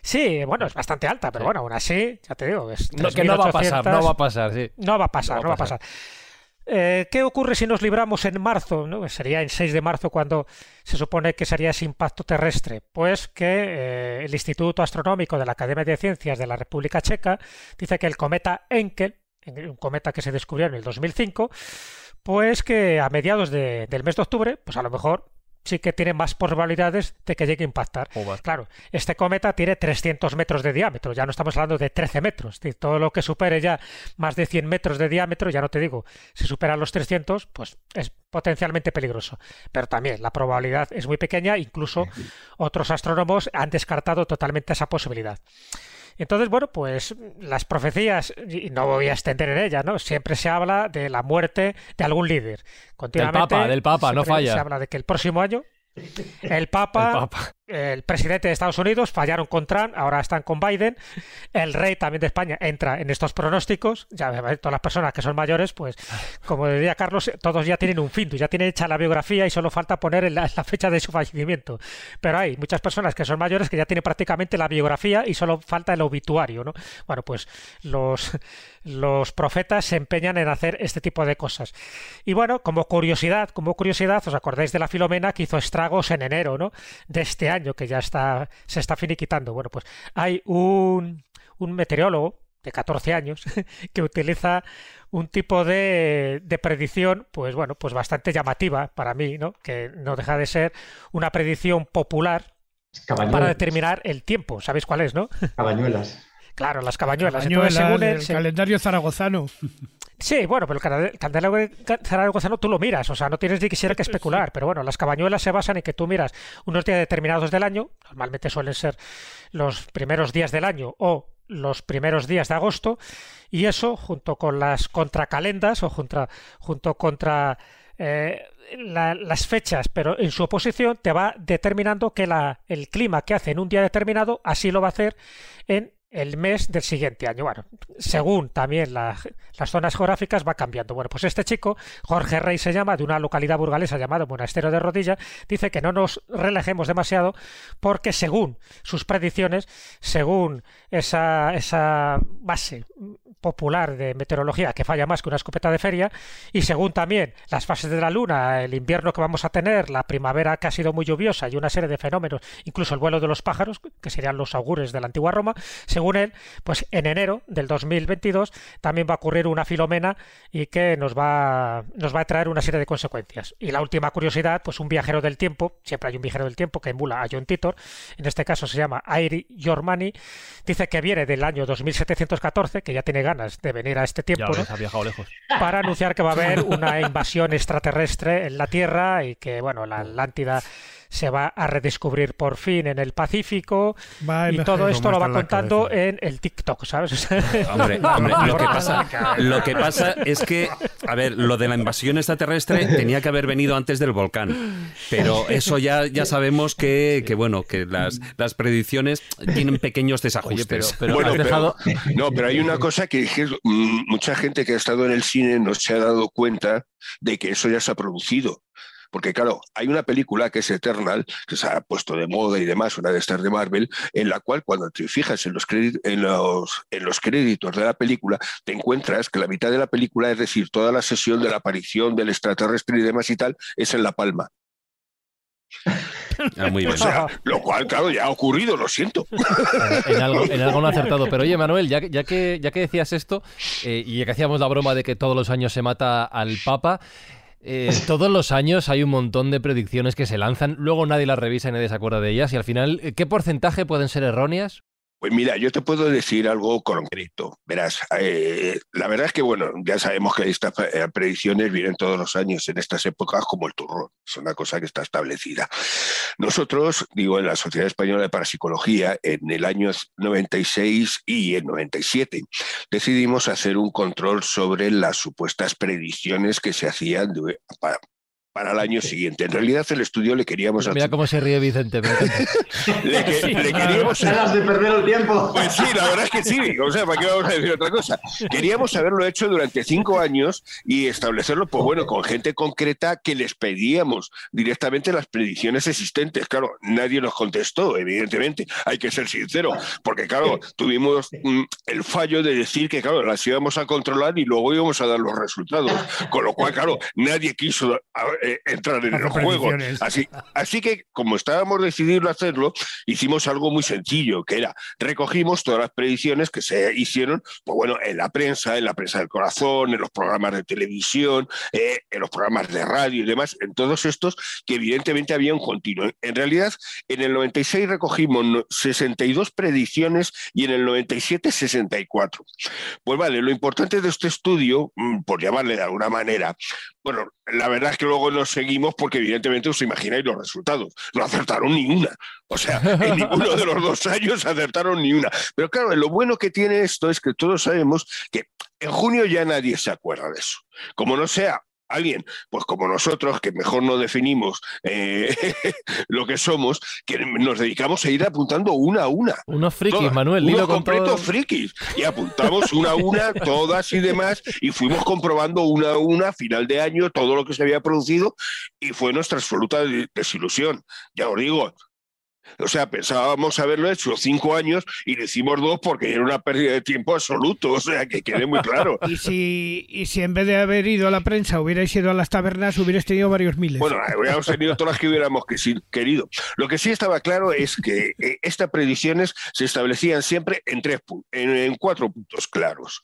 Sí, bueno, es bastante alta, pero bueno, aún así, ya te digo, es que no va a pasar, no va a pasar, sí. No va a pasar, no va a pasar. Eh, ¿Qué ocurre si nos libramos en marzo? ¿no? Sería el 6 de marzo cuando se supone que sería ese impacto terrestre. Pues que eh, el Instituto Astronómico de la Academia de Ciencias de la República Checa dice que el cometa Enkel, un cometa que se descubrió en el 2005, pues que a mediados del mes de octubre, pues a lo mejor sí que tiene más probabilidades de que llegue a impactar. Claro, este cometa tiene 300 metros de diámetro, ya no estamos hablando de 13 metros. todo lo que supere ya más de 100 metros de diámetro, ya no te digo, si supera los 300, pues es potencialmente peligroso. Pero también la probabilidad es muy pequeña, incluso otros astrónomos han descartado totalmente esa posibilidad. Entonces, bueno, pues las profecías, y no voy a extender en ellas, ¿no? Siempre se habla de la muerte de algún líder. Continuamente, del Papa, del Papa, no falla. Se habla de que el próximo año el Papa, el, presidente de Estados Unidos fallaron con Trump, ahora están con Biden. El rey también de España entra en estos pronósticos. Ya todas las personas que son mayores, pues como diría Carlos, todos ya tienen un fin, ya tienen hecha la biografía y solo falta poner la, fecha de su fallecimiento. Pero hay muchas personas que son mayores que ya tienen prácticamente la biografía y solo falta el obituario, ¿no? Bueno, pues los los profetas se empeñan en hacer este tipo de cosas. Y bueno, como curiosidad, como curiosidad, os acordáis de la Filomena que hizo estragos en enero, ¿no? De este año que ya está se está finiquitando. Bueno, pues hay un un meteorólogo de 14 años que utiliza un tipo de, de, predicción pues bueno pues bastante llamativa para mí no que no deja de ser una predicción popular para determinar el tiempo. ¿Sabéis cuál es, no? Cabañuelas. Claro, las cabañuelas. Entonces, según el, calendario zaragozano. Sí, bueno, pero el calendario zaragozano tú lo miras, o sea, no tienes ni quisiera que especular, pero bueno, las cabañuelas se basan en que tú miras unos días determinados del año, normalmente suelen ser los primeros días del año o los primeros días de agosto, y eso, junto con las contracalendas o junto, junto contra eh, las fechas, pero en su oposición te va determinando que la, el clima que hace en un día determinado, así lo va a hacer en el mes del siguiente año. Bueno, según también las zonas geográficas va cambiando. Bueno, pues este chico, Jorge Rey se llama, de una localidad burgalesa llamada Monasterio de Rodilla, dice que no nos relajemos demasiado porque según sus predicciones, según esa, esa base popular de meteorología que falla más que una escopeta de feria y según también las fases de la luna, el invierno que vamos a tener, la primavera que ha sido muy lluviosa y una serie de fenómenos, incluso el vuelo de los pájaros, que serían los augures de la antigua Roma, según él, pues en enero del 2022 también va a ocurrir una filomena y que nos va, nos va a traer una serie de consecuencias. Y la última curiosidad, pues un viajero del tiempo, siempre hay un viajero del tiempo que emula a John Titor, en este caso se llama Airi Yormani, dice que viene del año 2714, que ya tiene ganas de venir a este tiempo, para anunciar que va a haber una invasión extraterrestre en la Tierra y que, bueno, la Atlántida se va a redescubrir por fin en el Pacífico y todo esto lo va contando en el TikTok, ¿sabes? Hombre, lo, que pasa, lo que pasa es que, a ver, lo de la invasión extraterrestre tenía que haber venido antes del volcán, pero eso ya, ya sabemos que, que bueno, que las, las predicciones tienen pequeños desajustes. pero, no, pero hay una cosa que mm, mucha gente que ha estado en el cine no se ha dado cuenta de que eso ya se ha producido. Porque claro, hay una película que es Eternal, que se ha puesto de moda y demás, una de estas de Marvel, en la cual cuando te fijas en los, en los, en los créditos de la película, te encuentras que la mitad de la película, es decir, toda la sesión de la aparición del extraterrestre y demás y tal, es en La Palma. Ah, muy bien. lo cual, claro, ya ha ocurrido, lo siento. En, algo, no ha acertado. Pero oye, Manuel, ya, ya, que, ya que decías esto, eh, y ya que hacíamos la broma de que todos los años se mata al Papa, eh, todos los años hay un montón de predicciones que se lanzan, luego nadie las revisa y nadie se acuerda de ellas, y al final, ¿qué porcentaje pueden ser erróneas? Pues mira, yo te puedo decir algo concreto. Verás, eh, la verdad es que, bueno, ya sabemos que estas eh, predicciones vienen todos los años en estas épocas como el turrón. Es una cosa que está establecida. Nosotros, digo, en la Sociedad Española de Parapsicología, en el año 96 y el 97, decidimos hacer un control sobre las supuestas predicciones que se hacían de, para, el año siguiente. En realidad el estudio le queríamos hacer... Mira cómo se ríe Vicente. le, queríamos... de perder el tiempo. Pues sí, la verdad es que sí. O sea, ¿para qué vamos a decir otra cosa? Queríamos haberlo hecho durante cinco años y establecerlo, pues bueno, con gente concreta que les pedíamos directamente las predicciones existentes. Claro, nadie nos contestó, evidentemente. Hay que ser sincero, porque claro, tuvimos mm, el fallo de decir que, claro, las íbamos a controlar y luego íbamos a dar los resultados. Con lo cual, claro, nadie quiso eh, entrar en el juego. Así, así que, como estábamos decididos a hacerlo, hicimos algo muy sencillo, que era recogimos todas las predicciones que se hicieron, pues bueno, en la prensa, en la prensa del corazón, en los programas de televisión, eh, en los programas de radio y demás, en todos estos que evidentemente había un continuo. En realidad, en el 96 recogimos 62 predicciones y en el 97 64. Pues vale, lo importante de este estudio, mm, por llamarle de alguna manera, bueno, la verdad es que luego nos seguimos porque evidentemente os imagináis los resultados. No acertaron ni una. O sea, en ninguno de los dos años acertaron ni una. Pero claro, lo bueno que tiene esto es que todos sabemos que en junio ya nadie se acuerda de eso. Como no sea alguien, pues como nosotros, que mejor no definimos eh, lo que somos, que nos dedicamos a ir apuntando una a una. Unos frikis, Manuel. Unos completos frikis. Y apuntamos una a una, todas y demás, y fuimos comprobando una a una, a final de año, todo lo que se había producido, y fue nuestra absoluta desilusión. Ya os digo, o sea, pensábamos haberlo hecho cinco años y lo hicimos dos porque era una pérdida de tiempo absoluto, o sea, que quede muy claro. y, si, y si en vez de haber ido a la prensa hubierais ido a las tabernas, hubierais tenido varios miles. Bueno, hubiéramos tenido todas las que hubiéramos querido. Lo que sí estaba claro es que eh, estas predicciones se establecían siempre en, tres, en, en cuatro puntos claros.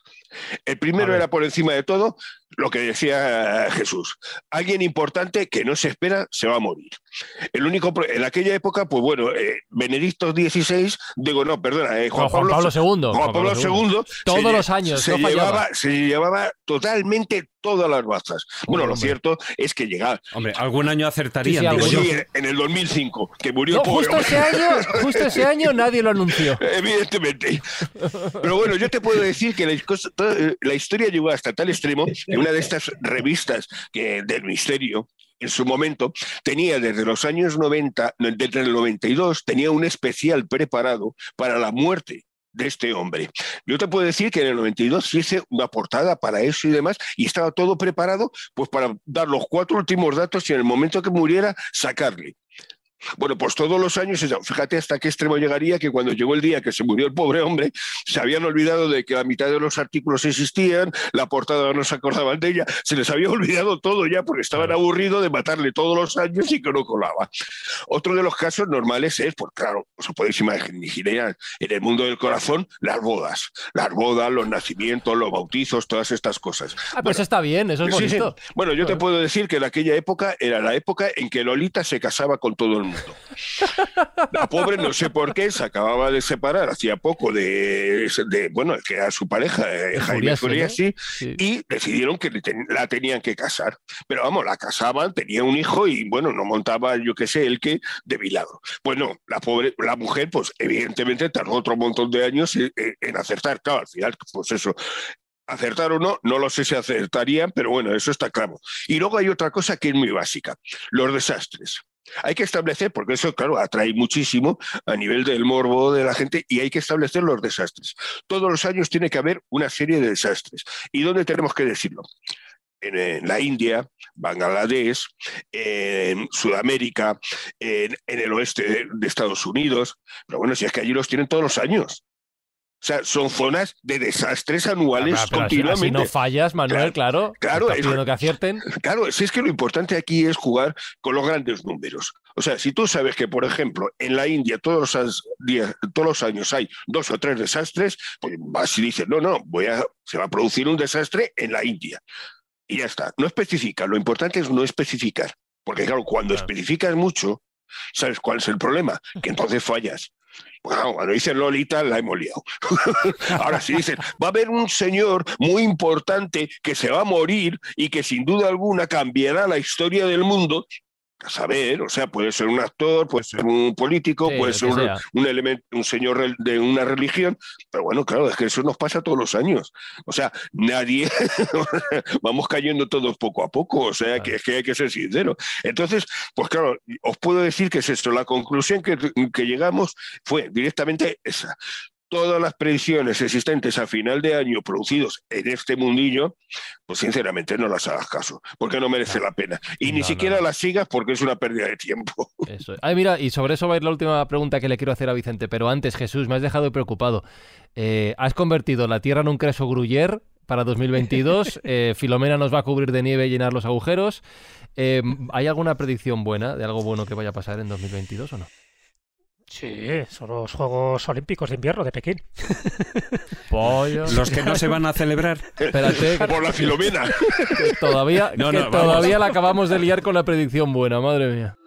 El primero era por encima de todo lo que decía Jesús, alguien importante que no se espera se va a morir. El único en aquella época, pues bueno, eh, Benedicto XVI, digo no, perdona, eh, Juan, Pablo, II, Juan Pablo, II, todos los años se, llevaba, se llevaba totalmente todas las bazas. Bueno, lo cierto es que llegaba. Hombre, algún año acertarían. Sí, en el 2005, que murió justo ese año, justo ese año nadie lo anunció. Evidentemente. Pero bueno, yo te puedo decir que la, historia llegó hasta tal extremo que una de estas revistas que, del misterio en su momento, tenía desde los años 90, desde el 92, tenía un especial preparado para la muerte de este hombre. Yo te puedo decir que en el 92 hice una portada para eso y demás, y estaba todo preparado pues para dar los cuatro últimos datos y en el momento que muriera sacarle. Bueno, pues todos los años, fíjate hasta qué extremo llegaría que cuando llegó el día que se murió el pobre hombre, se habían olvidado de que la mitad de los artículos existían, la portada no se acordaban de ella, se les había olvidado todo ya porque estaban aburridos de matarle todos los años y que no colaba. Otro de los casos normales es, pues claro, os podéis imaginar, en el mundo del corazón, las bodas, las bodas, los nacimientos, los bautizos, todas estas cosas. Ah, pues está bien, eso es bonito. Bueno, yo te puedo decir que en aquella época era la época en que Lolita se casaba con todo el mundo. La pobre, no sé por qué, se acababa de separar hacía poco de, bueno, que era su pareja, eh, Jaime Furiasi, y decidieron que la tenían que casar. Pero vamos, la casaban, tenía un hijo y bueno, no montaba, yo qué sé, el que de milagro. Pues no, la pobre, la mujer, pues evidentemente tardó otro montón de años en, en acertar. Claro, al final, pues eso, Acertar o no, no lo sé si acertarían, pero bueno, eso está claro. Y luego hay otra cosa que es muy básica, los desastres. Hay que establecer, porque eso, claro, atrae muchísimo a nivel del morbo de la gente y hay que establecer los desastres. Todos los años tiene que haber una serie de desastres. ¿Y dónde tenemos que decirlo? En, la India, Bangladesh, en Sudamérica, en, el oeste de Estados Unidos. Pero bueno, si es que allí los tienen todos los años. O sea, son zonas de desastres anuales continuamente. Si, no fallas, Manuel, claro. Claro, es, que acierten. Claro, si es que lo importante aquí es jugar con los grandes números. O sea, si tú sabes que, por ejemplo, en la India todos los, días, todos los años hay dos o tres desastres, pues vas y dices, no, no, voy a, se va a producir un desastre en la India. Y ya está. No especifica. Lo importante es no especificar. Porque, claro, cuando especificas mucho, ¿sabes cuál es el problema? Que entonces fallas. Bueno, cuando dicen Lolita, la hemos liado. Ahora sí dicen, va a haber un señor muy importante que se va a morir y que sin duda alguna cambiará la historia del mundo, a saber, o sea, puede ser un actor, puede ser un político, puede ser un, elemento, un señor de una religión, pero bueno, claro, es que eso nos pasa todos los años. O sea, nadie, vamos cayendo todos poco a poco, o sea, que es que hay que ser sincero. Entonces, pues claro, os puedo decir que es eso, la conclusión que, que llegamos fue directamente esa todas las predicciones existentes a final de año producidos en este mundillo, pues sinceramente no las hagas caso, porque no merece la pena. Y ni siquiera las sigas porque es una pérdida de tiempo. Eso. Ay, mira, y sobre eso va a ir la última pregunta que le quiero hacer a Vicente, pero antes, Jesús, me has dejado preocupado. Eh, ¿Has convertido la Tierra en un creso gruyer para 2022? Eh, Filomena nos va a cubrir de nieve y llenar los agujeros. Eh, ¿Hay alguna predicción buena de algo bueno que vaya a pasar en 2022 o no? Sí, son los Juegos Olímpicos de Invierno de Pekín. Los que no se van a celebrar. Espérate. Por la filomena. todavía, todavía la acabamos de liar con la predicción buena, madre mía.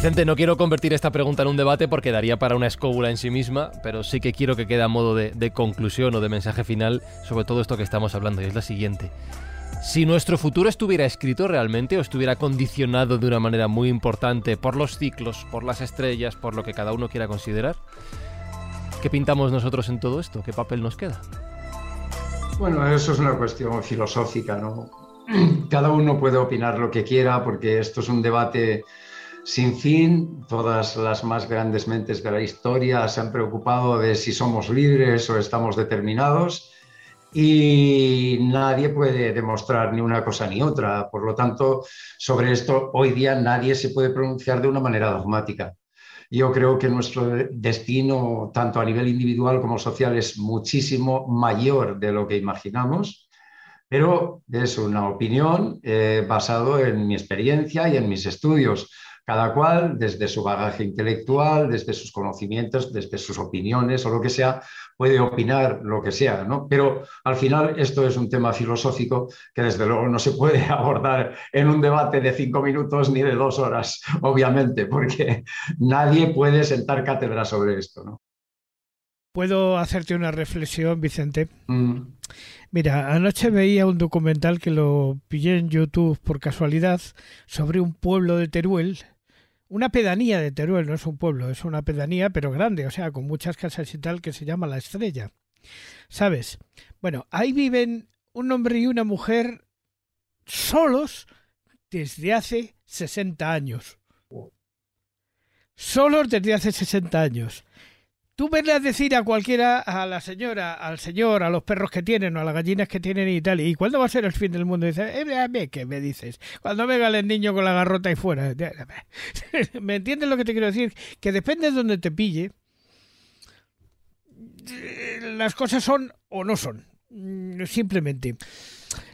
Vicente, no quiero convertir esta pregunta en un debate porque daría para una escóbula en sí misma, pero sí que quiero que quede a modo de, conclusión o de mensaje final sobre todo esto que estamos hablando, y es la siguiente. Si nuestro futuro estuviera escrito realmente o estuviera condicionado de una manera muy importante por los ciclos, por las estrellas, por lo que cada uno quiera considerar, ¿qué pintamos nosotros en todo esto? ¿Qué papel nos queda? Bueno, eso es una cuestión filosófica, ¿no? Cada uno puede opinar lo que quiera porque esto es un debate sin fin, todas las más grandes mentes de la historia se han preocupado de si somos libres o estamos determinados y nadie puede demostrar ni una cosa ni otra. Por lo tanto, sobre esto hoy día nadie se puede pronunciar de una manera dogmática. Yo creo que nuestro destino, tanto a nivel individual como social, es muchísimo mayor de lo que imaginamos pero es una opinión eh, basado en mi experiencia y en mis estudios. Cada cual, desde su bagaje intelectual, desde sus conocimientos, desde sus opiniones o lo que sea, puede opinar lo que sea, ¿no? Pero al final esto es un tema filosófico que desde luego no se puede abordar en un debate de cinco minutos ni de dos horas, obviamente, porque nadie puede sentar cátedra sobre esto, ¿no? ¿Puedo hacerte una reflexión, Vicente? Mm. Mira, anoche veía un documental que lo pillé en YouTube por casualidad sobre un pueblo de Teruel, una pedanía de Teruel, no es un pueblo, es una pedanía, pero grande, o sea, con muchas casas y tal, que se llama La Estrella. ¿Sabes? Bueno, ahí viven un hombre y una mujer solos desde hace 60 años. Solos desde hace 60 años. Tú verle a decir a cualquiera, a la señora, al señor, a los perros que tienen o a las gallinas que tienen y tal, ¿y cuándo va a ser el fin del mundo? Y dice, eh, ¿qué me dices? Cuando venga el niño con la garrota y fuera. ¿Me entiendes lo que te quiero decir? Que depende de donde te pille, las cosas son o no son. Mm, simplemente.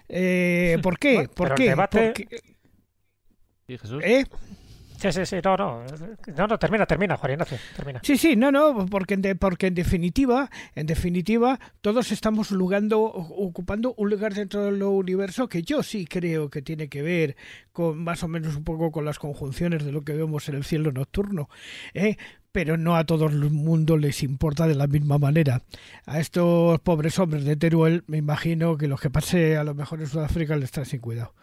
Eh, ¿Por qué? ¿Por qué? Porque... Jesús? ¿Eh? Sí, sí, sí, no, no, no, no, termina, termina, Juan Ignacio, termina. Sí, sí, no, no, porque en, porque en definitiva, en definitiva, todos estamos lugando, ocupando un lugar dentro del universo que yo sí creo que tiene que ver con más o menos un poco con las conjunciones de lo que vemos en el cielo nocturno, ¿eh? pero no a todo el mundo les importa de la misma manera. A estos pobres hombres de Teruel, me imagino que los que pase a lo mejor en Sudáfrica les están sin cuidado.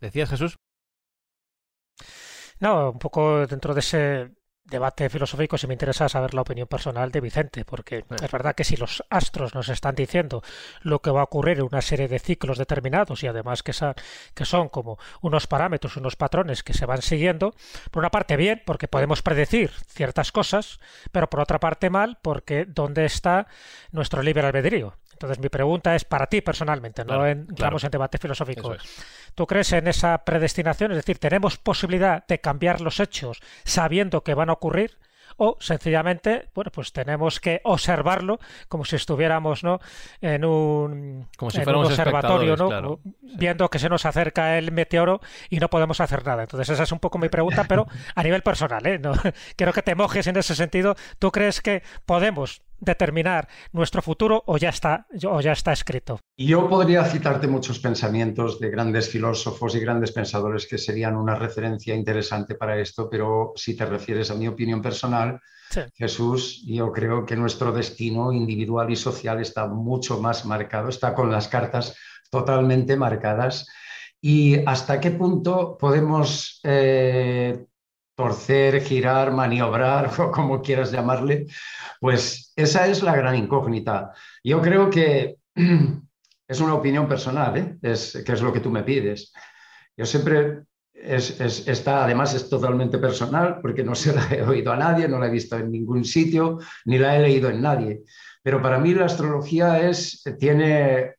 ¿Decías, Jesús? No, un poco dentro de ese debate filosófico si me interesa saber la opinión personal de Vicente, porque es verdad que si los astros nos están diciendo lo que va a ocurrir en una serie de ciclos determinados y además que, que son como unos parámetros, unos patrones que se van siguiendo, por una parte bien, porque podemos predecir ciertas cosas, pero por otra parte mal, porque ¿dónde está nuestro libre albedrío? Entonces mi pregunta es para ti personalmente, no entramos en debate filosófico. ¿Tú crees en esa predestinación? Es decir, ¿tenemos posibilidad de cambiar los hechos sabiendo que van a ocurrir? o sencillamente, bueno, pues tenemos que observarlo como si estuviéramos, ¿no? En un, como si un observatorio, ¿no? Viendo que se nos acerca el meteoro y no podemos hacer nada. Entonces esa es un poco mi pregunta, pero a nivel personal, ¿eh? No, quiero que te mojes en ese sentido. ¿Tú crees que podemos determinar nuestro futuro o ya está, o ya está escrito? Yo podría citarte muchos pensamientos de grandes filósofos y grandes pensadores que serían una referencia interesante para esto, pero si te refieres a mi opinión personal, Jesús, yo creo que nuestro destino individual y social está mucho más marcado, está con las cartas totalmente marcadas. ¿Y hasta qué punto podemos eh, torcer, girar, maniobrar, o como quieras llamarle? Pues esa es la gran incógnita. Yo creo que es una opinión personal, ¿eh? es, que es lo que tú me pides. Yo siempre es, está, además es totalmente personal porque no se la he oído a nadie, no la he visto en ningún sitio, ni la he leído en nadie. Pero para mí la astrología es, tiene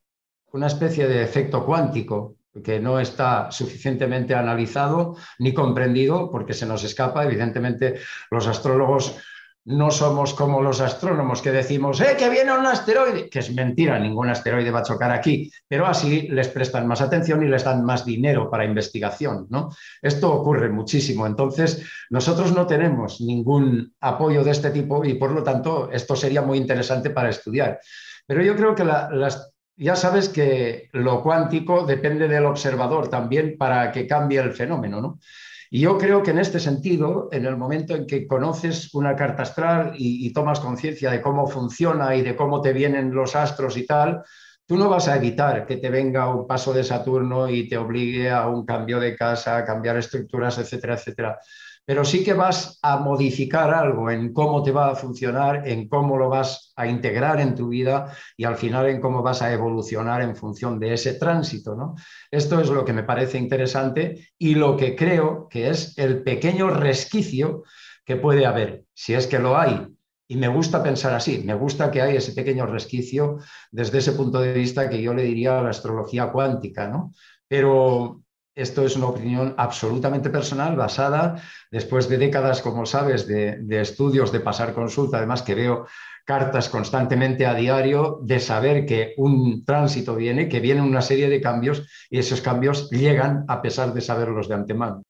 una especie de efecto cuántico que no está suficientemente analizado ni comprendido porque se nos escapa. Evidentemente, los astrólogos no somos como los astrónomos que decimos, ¡eh, que viene un asteroide! Que es mentira, ningún asteroide va a chocar aquí, pero así les prestan más atención y les dan más dinero para investigación, ¿no? Esto ocurre muchísimo. Entonces, nosotros no tenemos ningún apoyo de este tipo y, por lo tanto, esto sería muy interesante para estudiar. Pero yo creo que ya sabes que lo cuántico depende del observador también para que cambie el fenómeno, ¿no? Y yo creo que en este sentido, en el momento en que conoces una carta astral y, tomas conciencia de cómo funciona y de cómo te vienen los astros y tal, tú no vas a evitar que te venga un paso de Saturno y te obligue a un cambio de casa, a cambiar estructuras, etcétera, etcétera pero sí que vas a modificar algo en cómo te va a funcionar, en cómo lo vas a integrar en tu vida y al final en cómo vas a evolucionar en función de ese tránsito. ¿no? Esto es lo que me parece interesante y lo que creo que es el pequeño resquicio que puede haber, si es que lo hay. Y me gusta pensar así, me gusta que hay ese pequeño resquicio desde ese punto de vista que yo le diría a la astrología cuántica, ¿no? Pero esto es una opinión absolutamente personal, basada después de décadas, como sabes, de, de estudios, de pasar consulta, además que veo cartas constantemente a diario de saber que un tránsito viene, que viene una serie de cambios y esos cambios llegan a pesar de saberlos de antemano.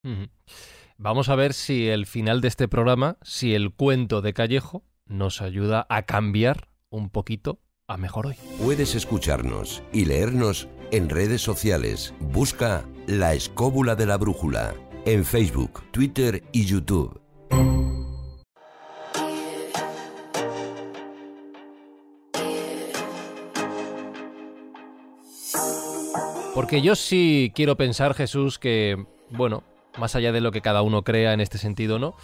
Vamos a ver si el final de este programa, si el cuento de Callejo nos ayuda a cambiar un poquito a mejor hoy. Puedes escucharnos y leernos en redes sociales. Busca La Escóbula de la Brújula en Facebook, Twitter y YouTube. Porque yo sí quiero pensar, Jesús, que, bueno, más allá de lo que cada uno crea en este sentido, ¿no?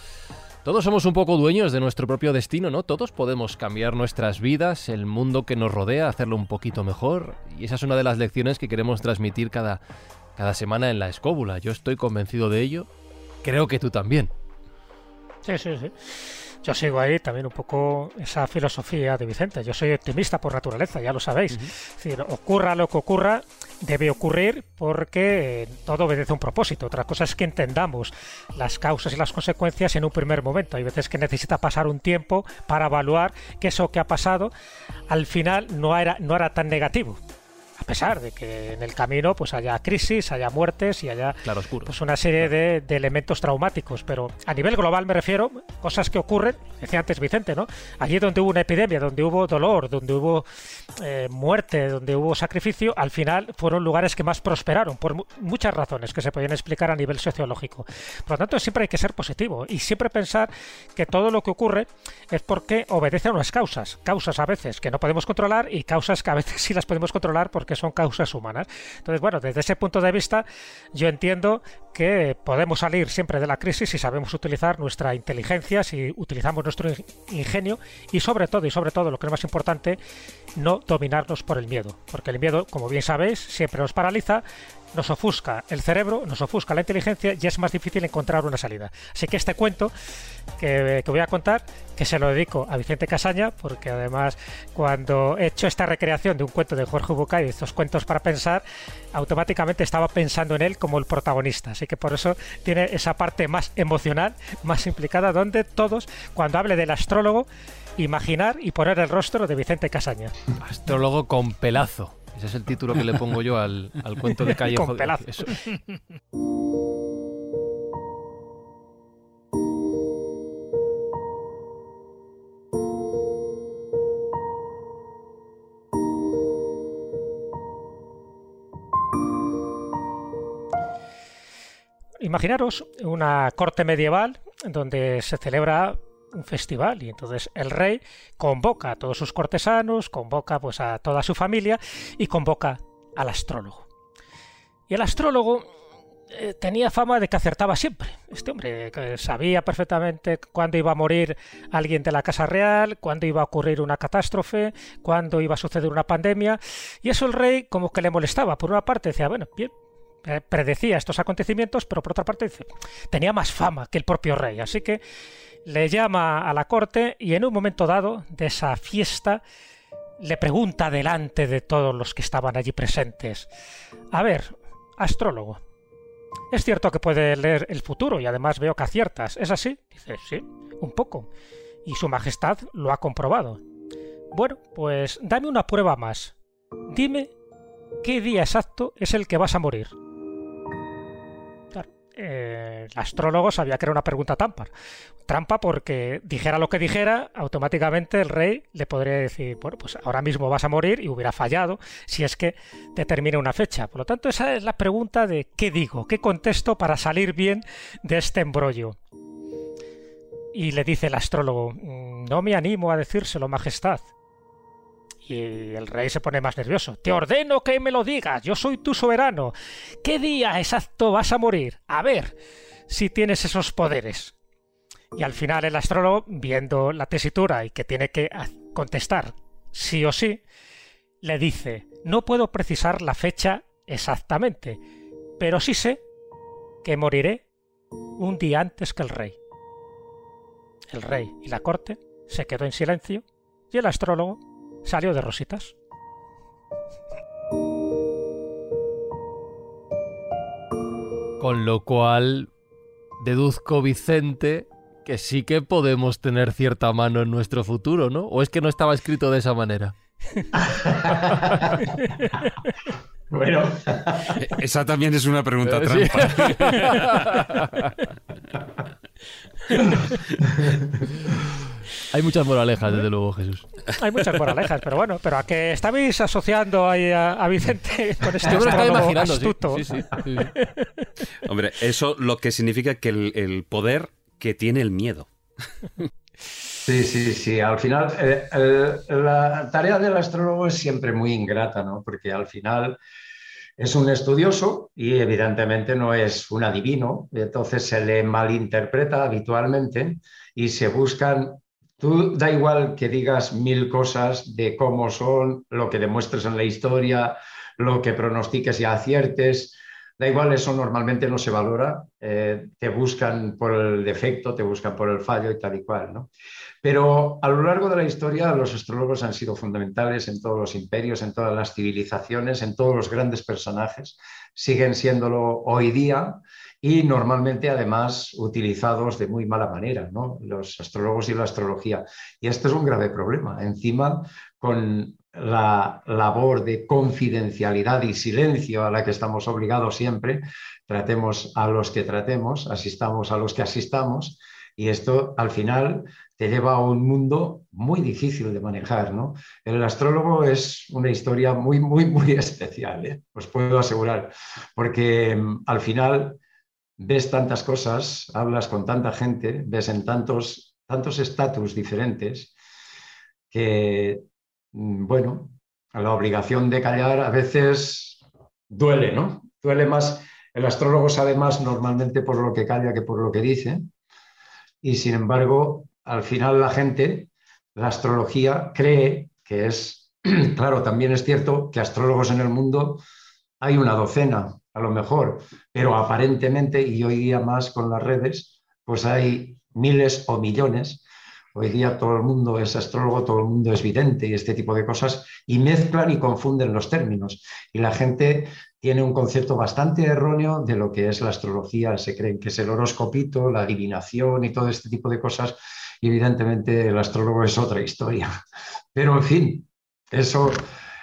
Todos somos un poco dueños de nuestro propio destino, ¿no? Todos podemos cambiar nuestras vidas, el mundo que nos rodea, hacerlo un poquito mejor. Y esa es una de las lecciones que queremos transmitir cada, cada semana en la escóbula. Yo estoy convencido de ello. Creo que tú también. Sí, sí, sí. Yo sigo ahí también un poco esa filosofía de Vicente. Yo soy optimista por naturaleza, ya lo sabéis. Es decir, ocurra lo que ocurra, debe ocurrir porque todo obedece a un propósito. Otra cosa es que entendamos las causas y las consecuencias en un primer momento. Hay veces que necesita pasar un tiempo para evaluar que eso que ha pasado al final no era, no era tan negativo pesar de que en el camino pues haya crisis, haya muertes y haya pues una serie de, elementos traumáticos, pero a nivel global me refiero cosas que ocurren, decía antes Vicente, ¿no? Allí donde hubo una epidemia, donde hubo dolor, donde hubo eh, muerte, donde hubo sacrificio, al final fueron lugares que más prosperaron por muchas razones que se podían explicar a nivel sociológico. Por lo tanto, siempre hay que ser positivo y siempre pensar que todo lo que ocurre es porque obedece a unas causas, causas a veces que no podemos controlar y causas que a veces sí las podemos controlar porque que son causas humanas. Entonces, bueno, desde ese punto de vista, yo entiendo que podemos salir siempre de la crisis si sabemos utilizar nuestra inteligencia, si utilizamos nuestro ingenio y sobre todo, y sobre todo, lo que es más importante, no dominarnos por el miedo. Porque el miedo, como bien sabéis, siempre nos paraliza, nos ofusca el cerebro, nos ofusca la inteligencia y es más difícil encontrar una salida. Así que este cuento que, voy a contar, que se lo dedico a Vicente Casaña, porque además cuando he hecho esta recreación de un cuento de Jorge Bucay, estos cuentos para pensar, automáticamente estaba pensando en él como el protagonista. Así que por eso tiene esa parte más emocional, más implicada, donde todos, cuando hable del astrólogo, imaginar y poner el rostro de Vicente Casaña. Astrólogo con pelazo. Ese es el título que le pongo yo al, cuento de Callejo. Con pelazo. Imaginaros una corte medieval donde se celebra un festival y entonces el rey convoca a todos sus cortesanos, convoca pues a toda su familia y convoca al astrólogo. Y el astrólogo eh, tenía fama de que acertaba siempre. Este hombre sabía perfectamente cuándo iba a morir alguien de la Casa Real, cuándo iba a ocurrir una catástrofe, cuándo iba a suceder una pandemia. Y eso el rey como que le molestaba. Por una parte decía, bueno, bien, eh, predecía estos acontecimientos, pero por otra parte dice, tenía más fama que el propio rey. Así que le llama a la corte y en un momento dado de esa fiesta le pregunta delante de todos los que estaban allí presentes, a ver, astrólogo, es cierto que puede leer el futuro y además veo que aciertas, ¿es así? Dice, sí, un poco. Y Su Majestad lo ha comprobado. Bueno, pues dame una prueba más. Dime qué día exacto es el que vas a morir el astrólogo sabía que era una pregunta trampa. Trampa porque dijera lo que dijera, automáticamente el rey le podría decir, bueno, pues ahora mismo vas a morir y hubiera fallado si es que determina una fecha. Por lo tanto, esa es la pregunta de qué digo, qué contesto para salir bien de este embrollo. Y le dice el astrólogo, mm, no me animo a decírselo, Majestad. Y el rey se pone más nervioso. Te ordeno que me lo digas, yo soy tu soberano. ¿Qué día exacto vas a morir? A ver si tienes esos poderes. Y al final el astrólogo, viendo la tesitura y que tiene que contestar sí o sí, le dice, no puedo precisar la fecha exactamente, pero sí sé que moriré un día antes que el rey. El rey y la corte se quedó en silencio y el astrólogo salió de rositas. Con lo cual, deduzco, Vicente, que sí que podemos tener cierta mano en nuestro futuro, ¿no? ¿O es que no estaba escrito de esa manera? bueno. Esa también es una pregunta eh, trampa. Hay muchas moralejas, desde luego, Jesús. Hay muchas moralejas, pero bueno, pero a que estabais asociando ahí a, Vicente con este imaginando, astuto. Sí, Hombre, eso lo que significa que el, poder que tiene el miedo. Sí, sí, sí. Al final, eh, la tarea del astrólogo es siempre muy ingrata, ¿no? Porque al final es un estudioso y evidentemente no es un adivino, entonces se le malinterpreta habitualmente y se buscan Tú da igual que digas mil cosas de cómo son, lo que demuestres en la historia, lo que pronostiques y aciertes, da igual, eso normalmente no se valora, eh, te buscan por el defecto, te buscan por el fallo y tal y cual. ¿no? Pero a lo largo de la historia los astrólogos han sido fundamentales en todos los imperios, en todas las civilizaciones, en todos los grandes personajes, siguen siéndolo hoy día y normalmente además utilizados de muy mala manera, ¿no? los astrólogos y la astrología. Y este es un grave problema. Encima, con la labor de confidencialidad y silencio a la que estamos obligados siempre, tratemos a los que tratemos, asistamos a los que asistamos, y esto al final te lleva a un mundo muy difícil de manejar. ¿no? El astrólogo es una historia muy, muy, muy especial, ¿eh? os puedo asegurar, porque mm, al final ves tantas cosas, hablas con tanta gente, ves en tantos tantos estatus diferentes que, mm, bueno, la obligación de callar a veces duele, ¿no? Duele más, el astrólogo sabe más normalmente por lo que calla que por lo que dice, y sin embargo, al final la gente, la astrología, cree que es, claro, también es cierto que astrólogos en el mundo hay una docena, a lo mejor, pero aparentemente, y hoy día más con las redes, pues hay miles o millones. Hoy día todo el mundo es astrólogo, todo el mundo es vidente y este tipo de cosas, y mezclan y confunden los términos. Y la gente tiene un concepto bastante erróneo de lo que es la astrología. Se creen que es el horoscopito, la adivinación y todo este tipo de cosas. Y evidentemente el astrólogo es otra historia. Pero en fin, eso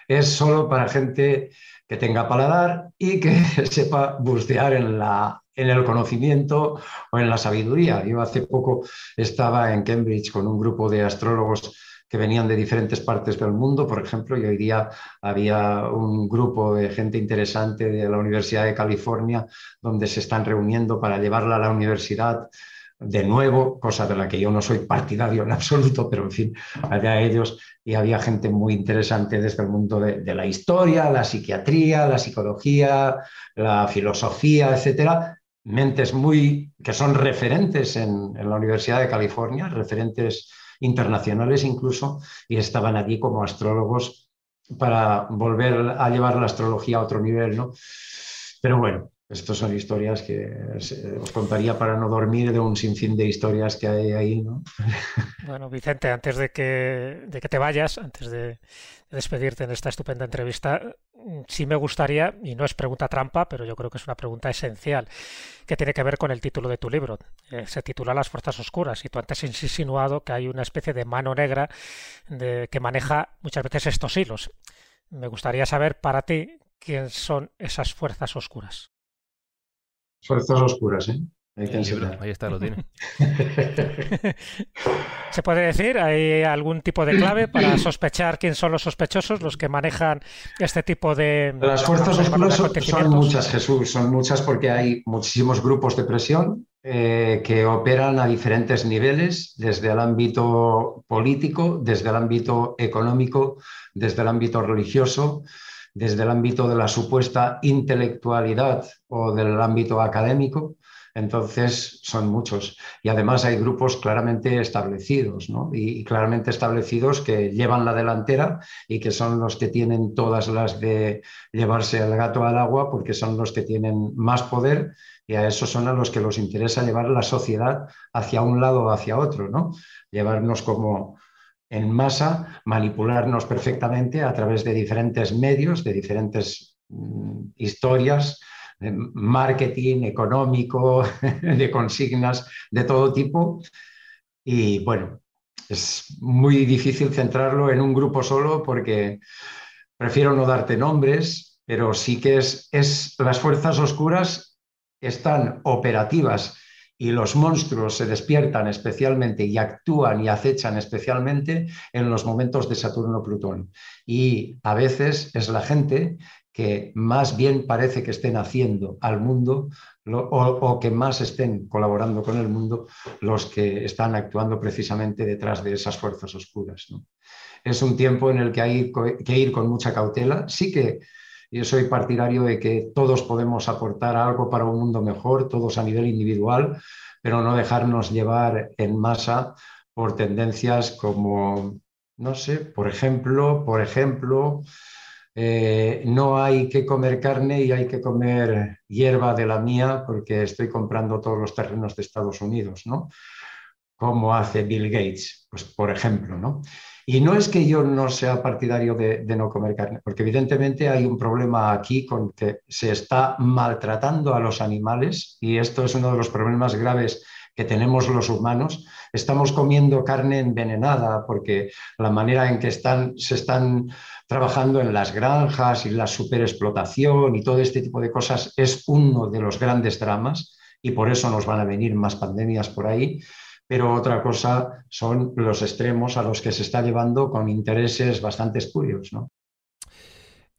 es solo para gente que tenga paladar y que sepa bucear en, la, en el conocimiento o en la sabiduría. Yo hace poco estaba en Cambridge con un grupo de astrólogos que venían de diferentes partes del mundo, por ejemplo, y hoy día había un grupo de gente interesante de la Universidad de California donde se están reuniendo para llevarla a la universidad de nuevo, cosa de la que yo no soy partidario en absoluto, pero en fin, allá ellos y había gente muy interesante desde el mundo de, la historia, la psiquiatría, la psicología, la filosofía, etcétera, mentes muy que son referentes en, en, la Universidad de California, referentes internacionales incluso, y estaban allí como astrólogos para volver a llevar la astrología a otro nivel, ¿no? Pero bueno, estas son historias que os contaría para no dormir de un sinfín de historias que hay ahí, ¿no? Bueno, Vicente, antes de que, de que te vayas, antes de, despedirte en esta estupenda entrevista, sí me gustaría, y no es pregunta trampa, pero yo creo que es una pregunta esencial, que tiene que ver con el título de tu libro. Eh, se titula Las Fuerzas Oscuras, y tú antes has insinuado que hay una especie de mano negra de, que maneja muchas veces estos hilos. Me gustaría saber para ti quién son esas fuerzas oscuras. Fuerzas oscuras, ¿eh? ahí está, lo tiene. ¿Se puede decir? ¿Hay algún tipo de clave para sospechar quién son los sospechosos, los que manejan este tipo de... Las fuerzas oscuras son, muchas, Jesús, son muchas porque hay muchísimos grupos de presión eh, que operan a diferentes niveles, desde el ámbito político, desde el ámbito económico, desde el ámbito religioso desde el ámbito de la supuesta intelectualidad o del ámbito académico. Entonces son muchos. Y además hay grupos claramente establecidos, ¿no? y, claramente establecidos que llevan la delantera y que son los que tienen todas las de llevarse el gato al agua porque son los que tienen más poder y a esos son a los que les interesa llevar la sociedad hacia un lado o hacia otro, ¿no? Llevarnos como, en masa, manipularnos perfectamente a través de diferentes medios, de diferentes mm, historias, marketing económico, de consignas de todo tipo. Y bueno, es muy difícil centrarlo en un grupo solo porque prefiero no darte nombres, pero sí que es, es las fuerzas oscuras están operativas y los monstruos se despiertan especialmente y actúan y acechan especialmente en los momentos de Saturno-Plutón. Y a veces es la gente que más bien parece que estén haciendo al mundo o, que más estén colaborando con el mundo los que están actuando precisamente detrás de esas fuerzas oscuras. Es un tiempo en el que hay que ir con mucha cautela. Sí que yo soy partidario de que todos podemos aportar algo para un mundo mejor, todos a nivel individual, pero no dejarnos llevar en masa por tendencias como, no sé, por ejemplo, por ejemplo, eh, no hay que comer carne y hay que comer hierba de la mía porque estoy comprando todos los terrenos de Estados Unidos, ¿no? Como hace Bill Gates, pues por ejemplo, ¿no? Y no es que yo no sea partidario de, no comer carne, porque evidentemente hay un problema aquí con que se está maltratando a los animales y esto es uno de los problemas graves que tenemos los humanos. Estamos comiendo carne envenenada porque la manera en que se están trabajando en las granjas y la superexplotación y todo este tipo de cosas es uno de los grandes dramas y por eso nos van a venir más pandemias por ahí pero otra cosa son los extremos a los que se está llevando con intereses bastante espurios, ¿no?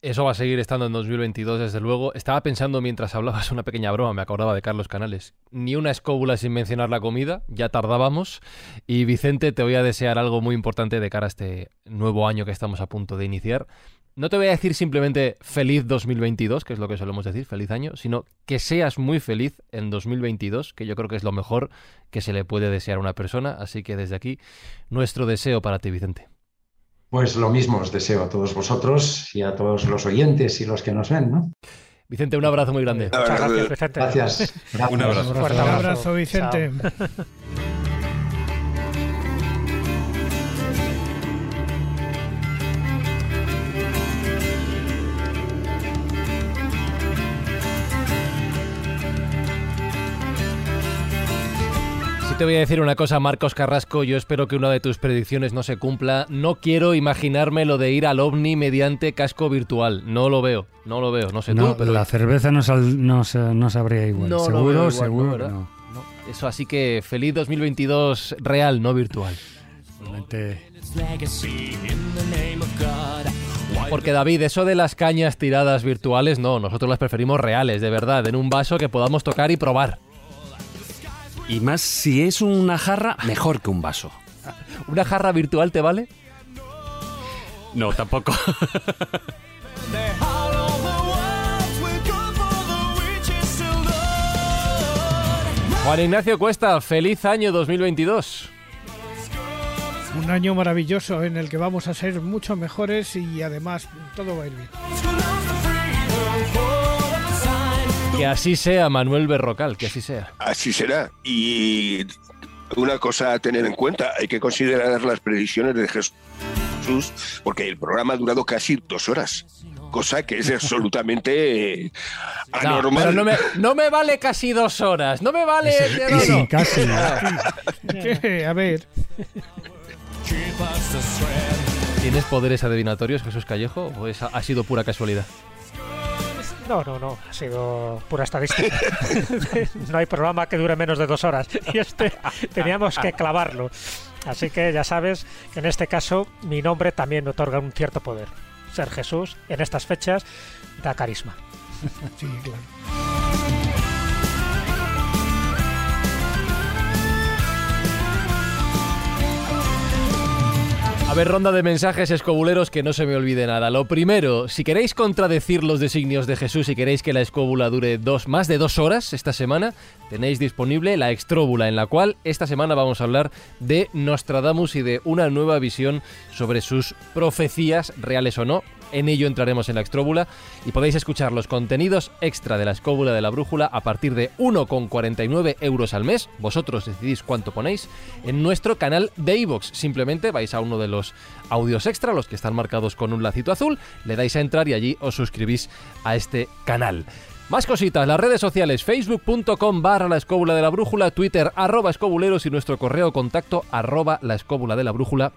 Eso va a seguir estando en 2022, desde luego. Estaba pensando mientras hablabas una pequeña broma, me acordaba de Carlos Canales. Ni una escóbula sin mencionar la comida, ya tardábamos. Y Vicente, te voy a desear algo muy importante de cara a este nuevo año que estamos a punto de iniciar. No te voy a decir simplemente feliz 2022, que es lo que solemos decir, feliz año, sino que seas muy feliz en 2022, que yo creo que es lo mejor que se le puede desear a una persona. Así que desde aquí, nuestro deseo para ti, Vicente. Pues lo mismo os deseo a todos vosotros y a todos los oyentes y los que nos ven, ¿no? Vicente, un abrazo muy grande. Muchas gracias, Vicente. Gracias. Un abrazo. Un abrazo, Vicente. te voy a decir una cosa, Marcos Carrasco. Yo espero que una de tus predicciones no se cumpla. No quiero imaginarme lo de ir al ovni mediante casco virtual. No lo veo, no lo veo. No sé tú, pero la cerveza no, no, no, sabría igual. seguro, seguro. Eso, así que feliz 2022 real, no virtual. Porque David, eso de las cañas tiradas virtuales, no, nosotros las preferimos reales, de verdad, en un vaso que podamos tocar y probar. Y más si es una jarra, mejor que un vaso. ¿Una jarra virtual te vale? No, tampoco. Juan Ignacio Cuesta, feliz año 2022. Un año maravilloso en el que vamos a ser mucho mejores y además todo va a ir bien. Que así sea, Manuel Berrocal, que así sea. Así será. Y una cosa a tener en cuenta, hay que considerar las predicciones de Jesús, porque el programa ha durado casi dos horas cosa que es absolutamente anormal. No, no, me, vale casi dos horas, no me vale... Sí, casi. a ver. ¿Tienes poderes adivinatorios, Jesús Callejo, o ha sido pura casualidad? No, no, no, ha sido pura estadística. no hay programa que dure menos de dos horas. Y este teníamos que clavarlo. Así que ya sabes que en este caso mi nombre también me otorga un cierto poder. Ser Jesús en estas fechas da carisma. Sí, claro. Ronda de mensajes escobuleros que no se me olvide nada. Lo primero, si queréis contradecir los designios de Jesús y queréis que la escóbula dure dos, más de dos horas esta semana, tenéis disponible la extróbula, en la cual esta semana vamos a hablar de Nostradamus y de una nueva visión sobre sus profecías, reales o no, en ello entraremos en la extróbula y podéis escuchar los contenidos extra de la escóbula de la brújula a partir de 1,49 euros al mes. Vosotros decidís cuánto ponéis en nuestro canal de iVoox. Simplemente vais a uno de los audios extra, los que están marcados con un lacito azul, le dais a entrar y allí os suscribís a este canal. Más cositas, las redes sociales, facebook.com barra la escóbula de la brújula, twitter arroba escobuleros y nuestro correo contacto arroba la escóbula de la brújula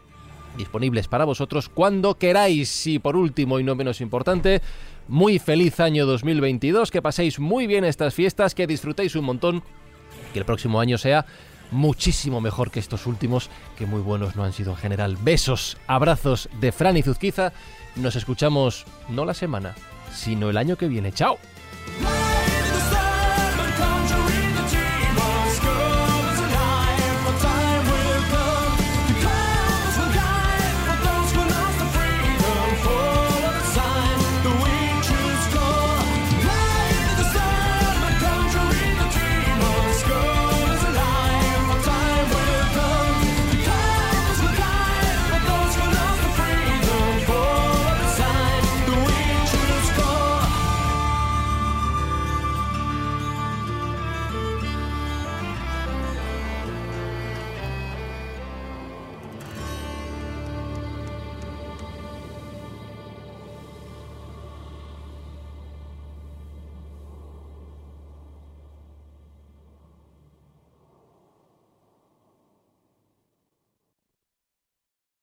disponibles para vosotros cuando queráis. Y por último y no menos importante, muy feliz año 2022, que paséis muy bien estas fiestas, que disfrutéis un montón, que el próximo año sea muchísimo mejor que estos últimos, que muy buenos no han sido en general. Besos, abrazos de Fran y Zuzquiza. Nos escuchamos no la semana, sino el año que viene. ¡Chao!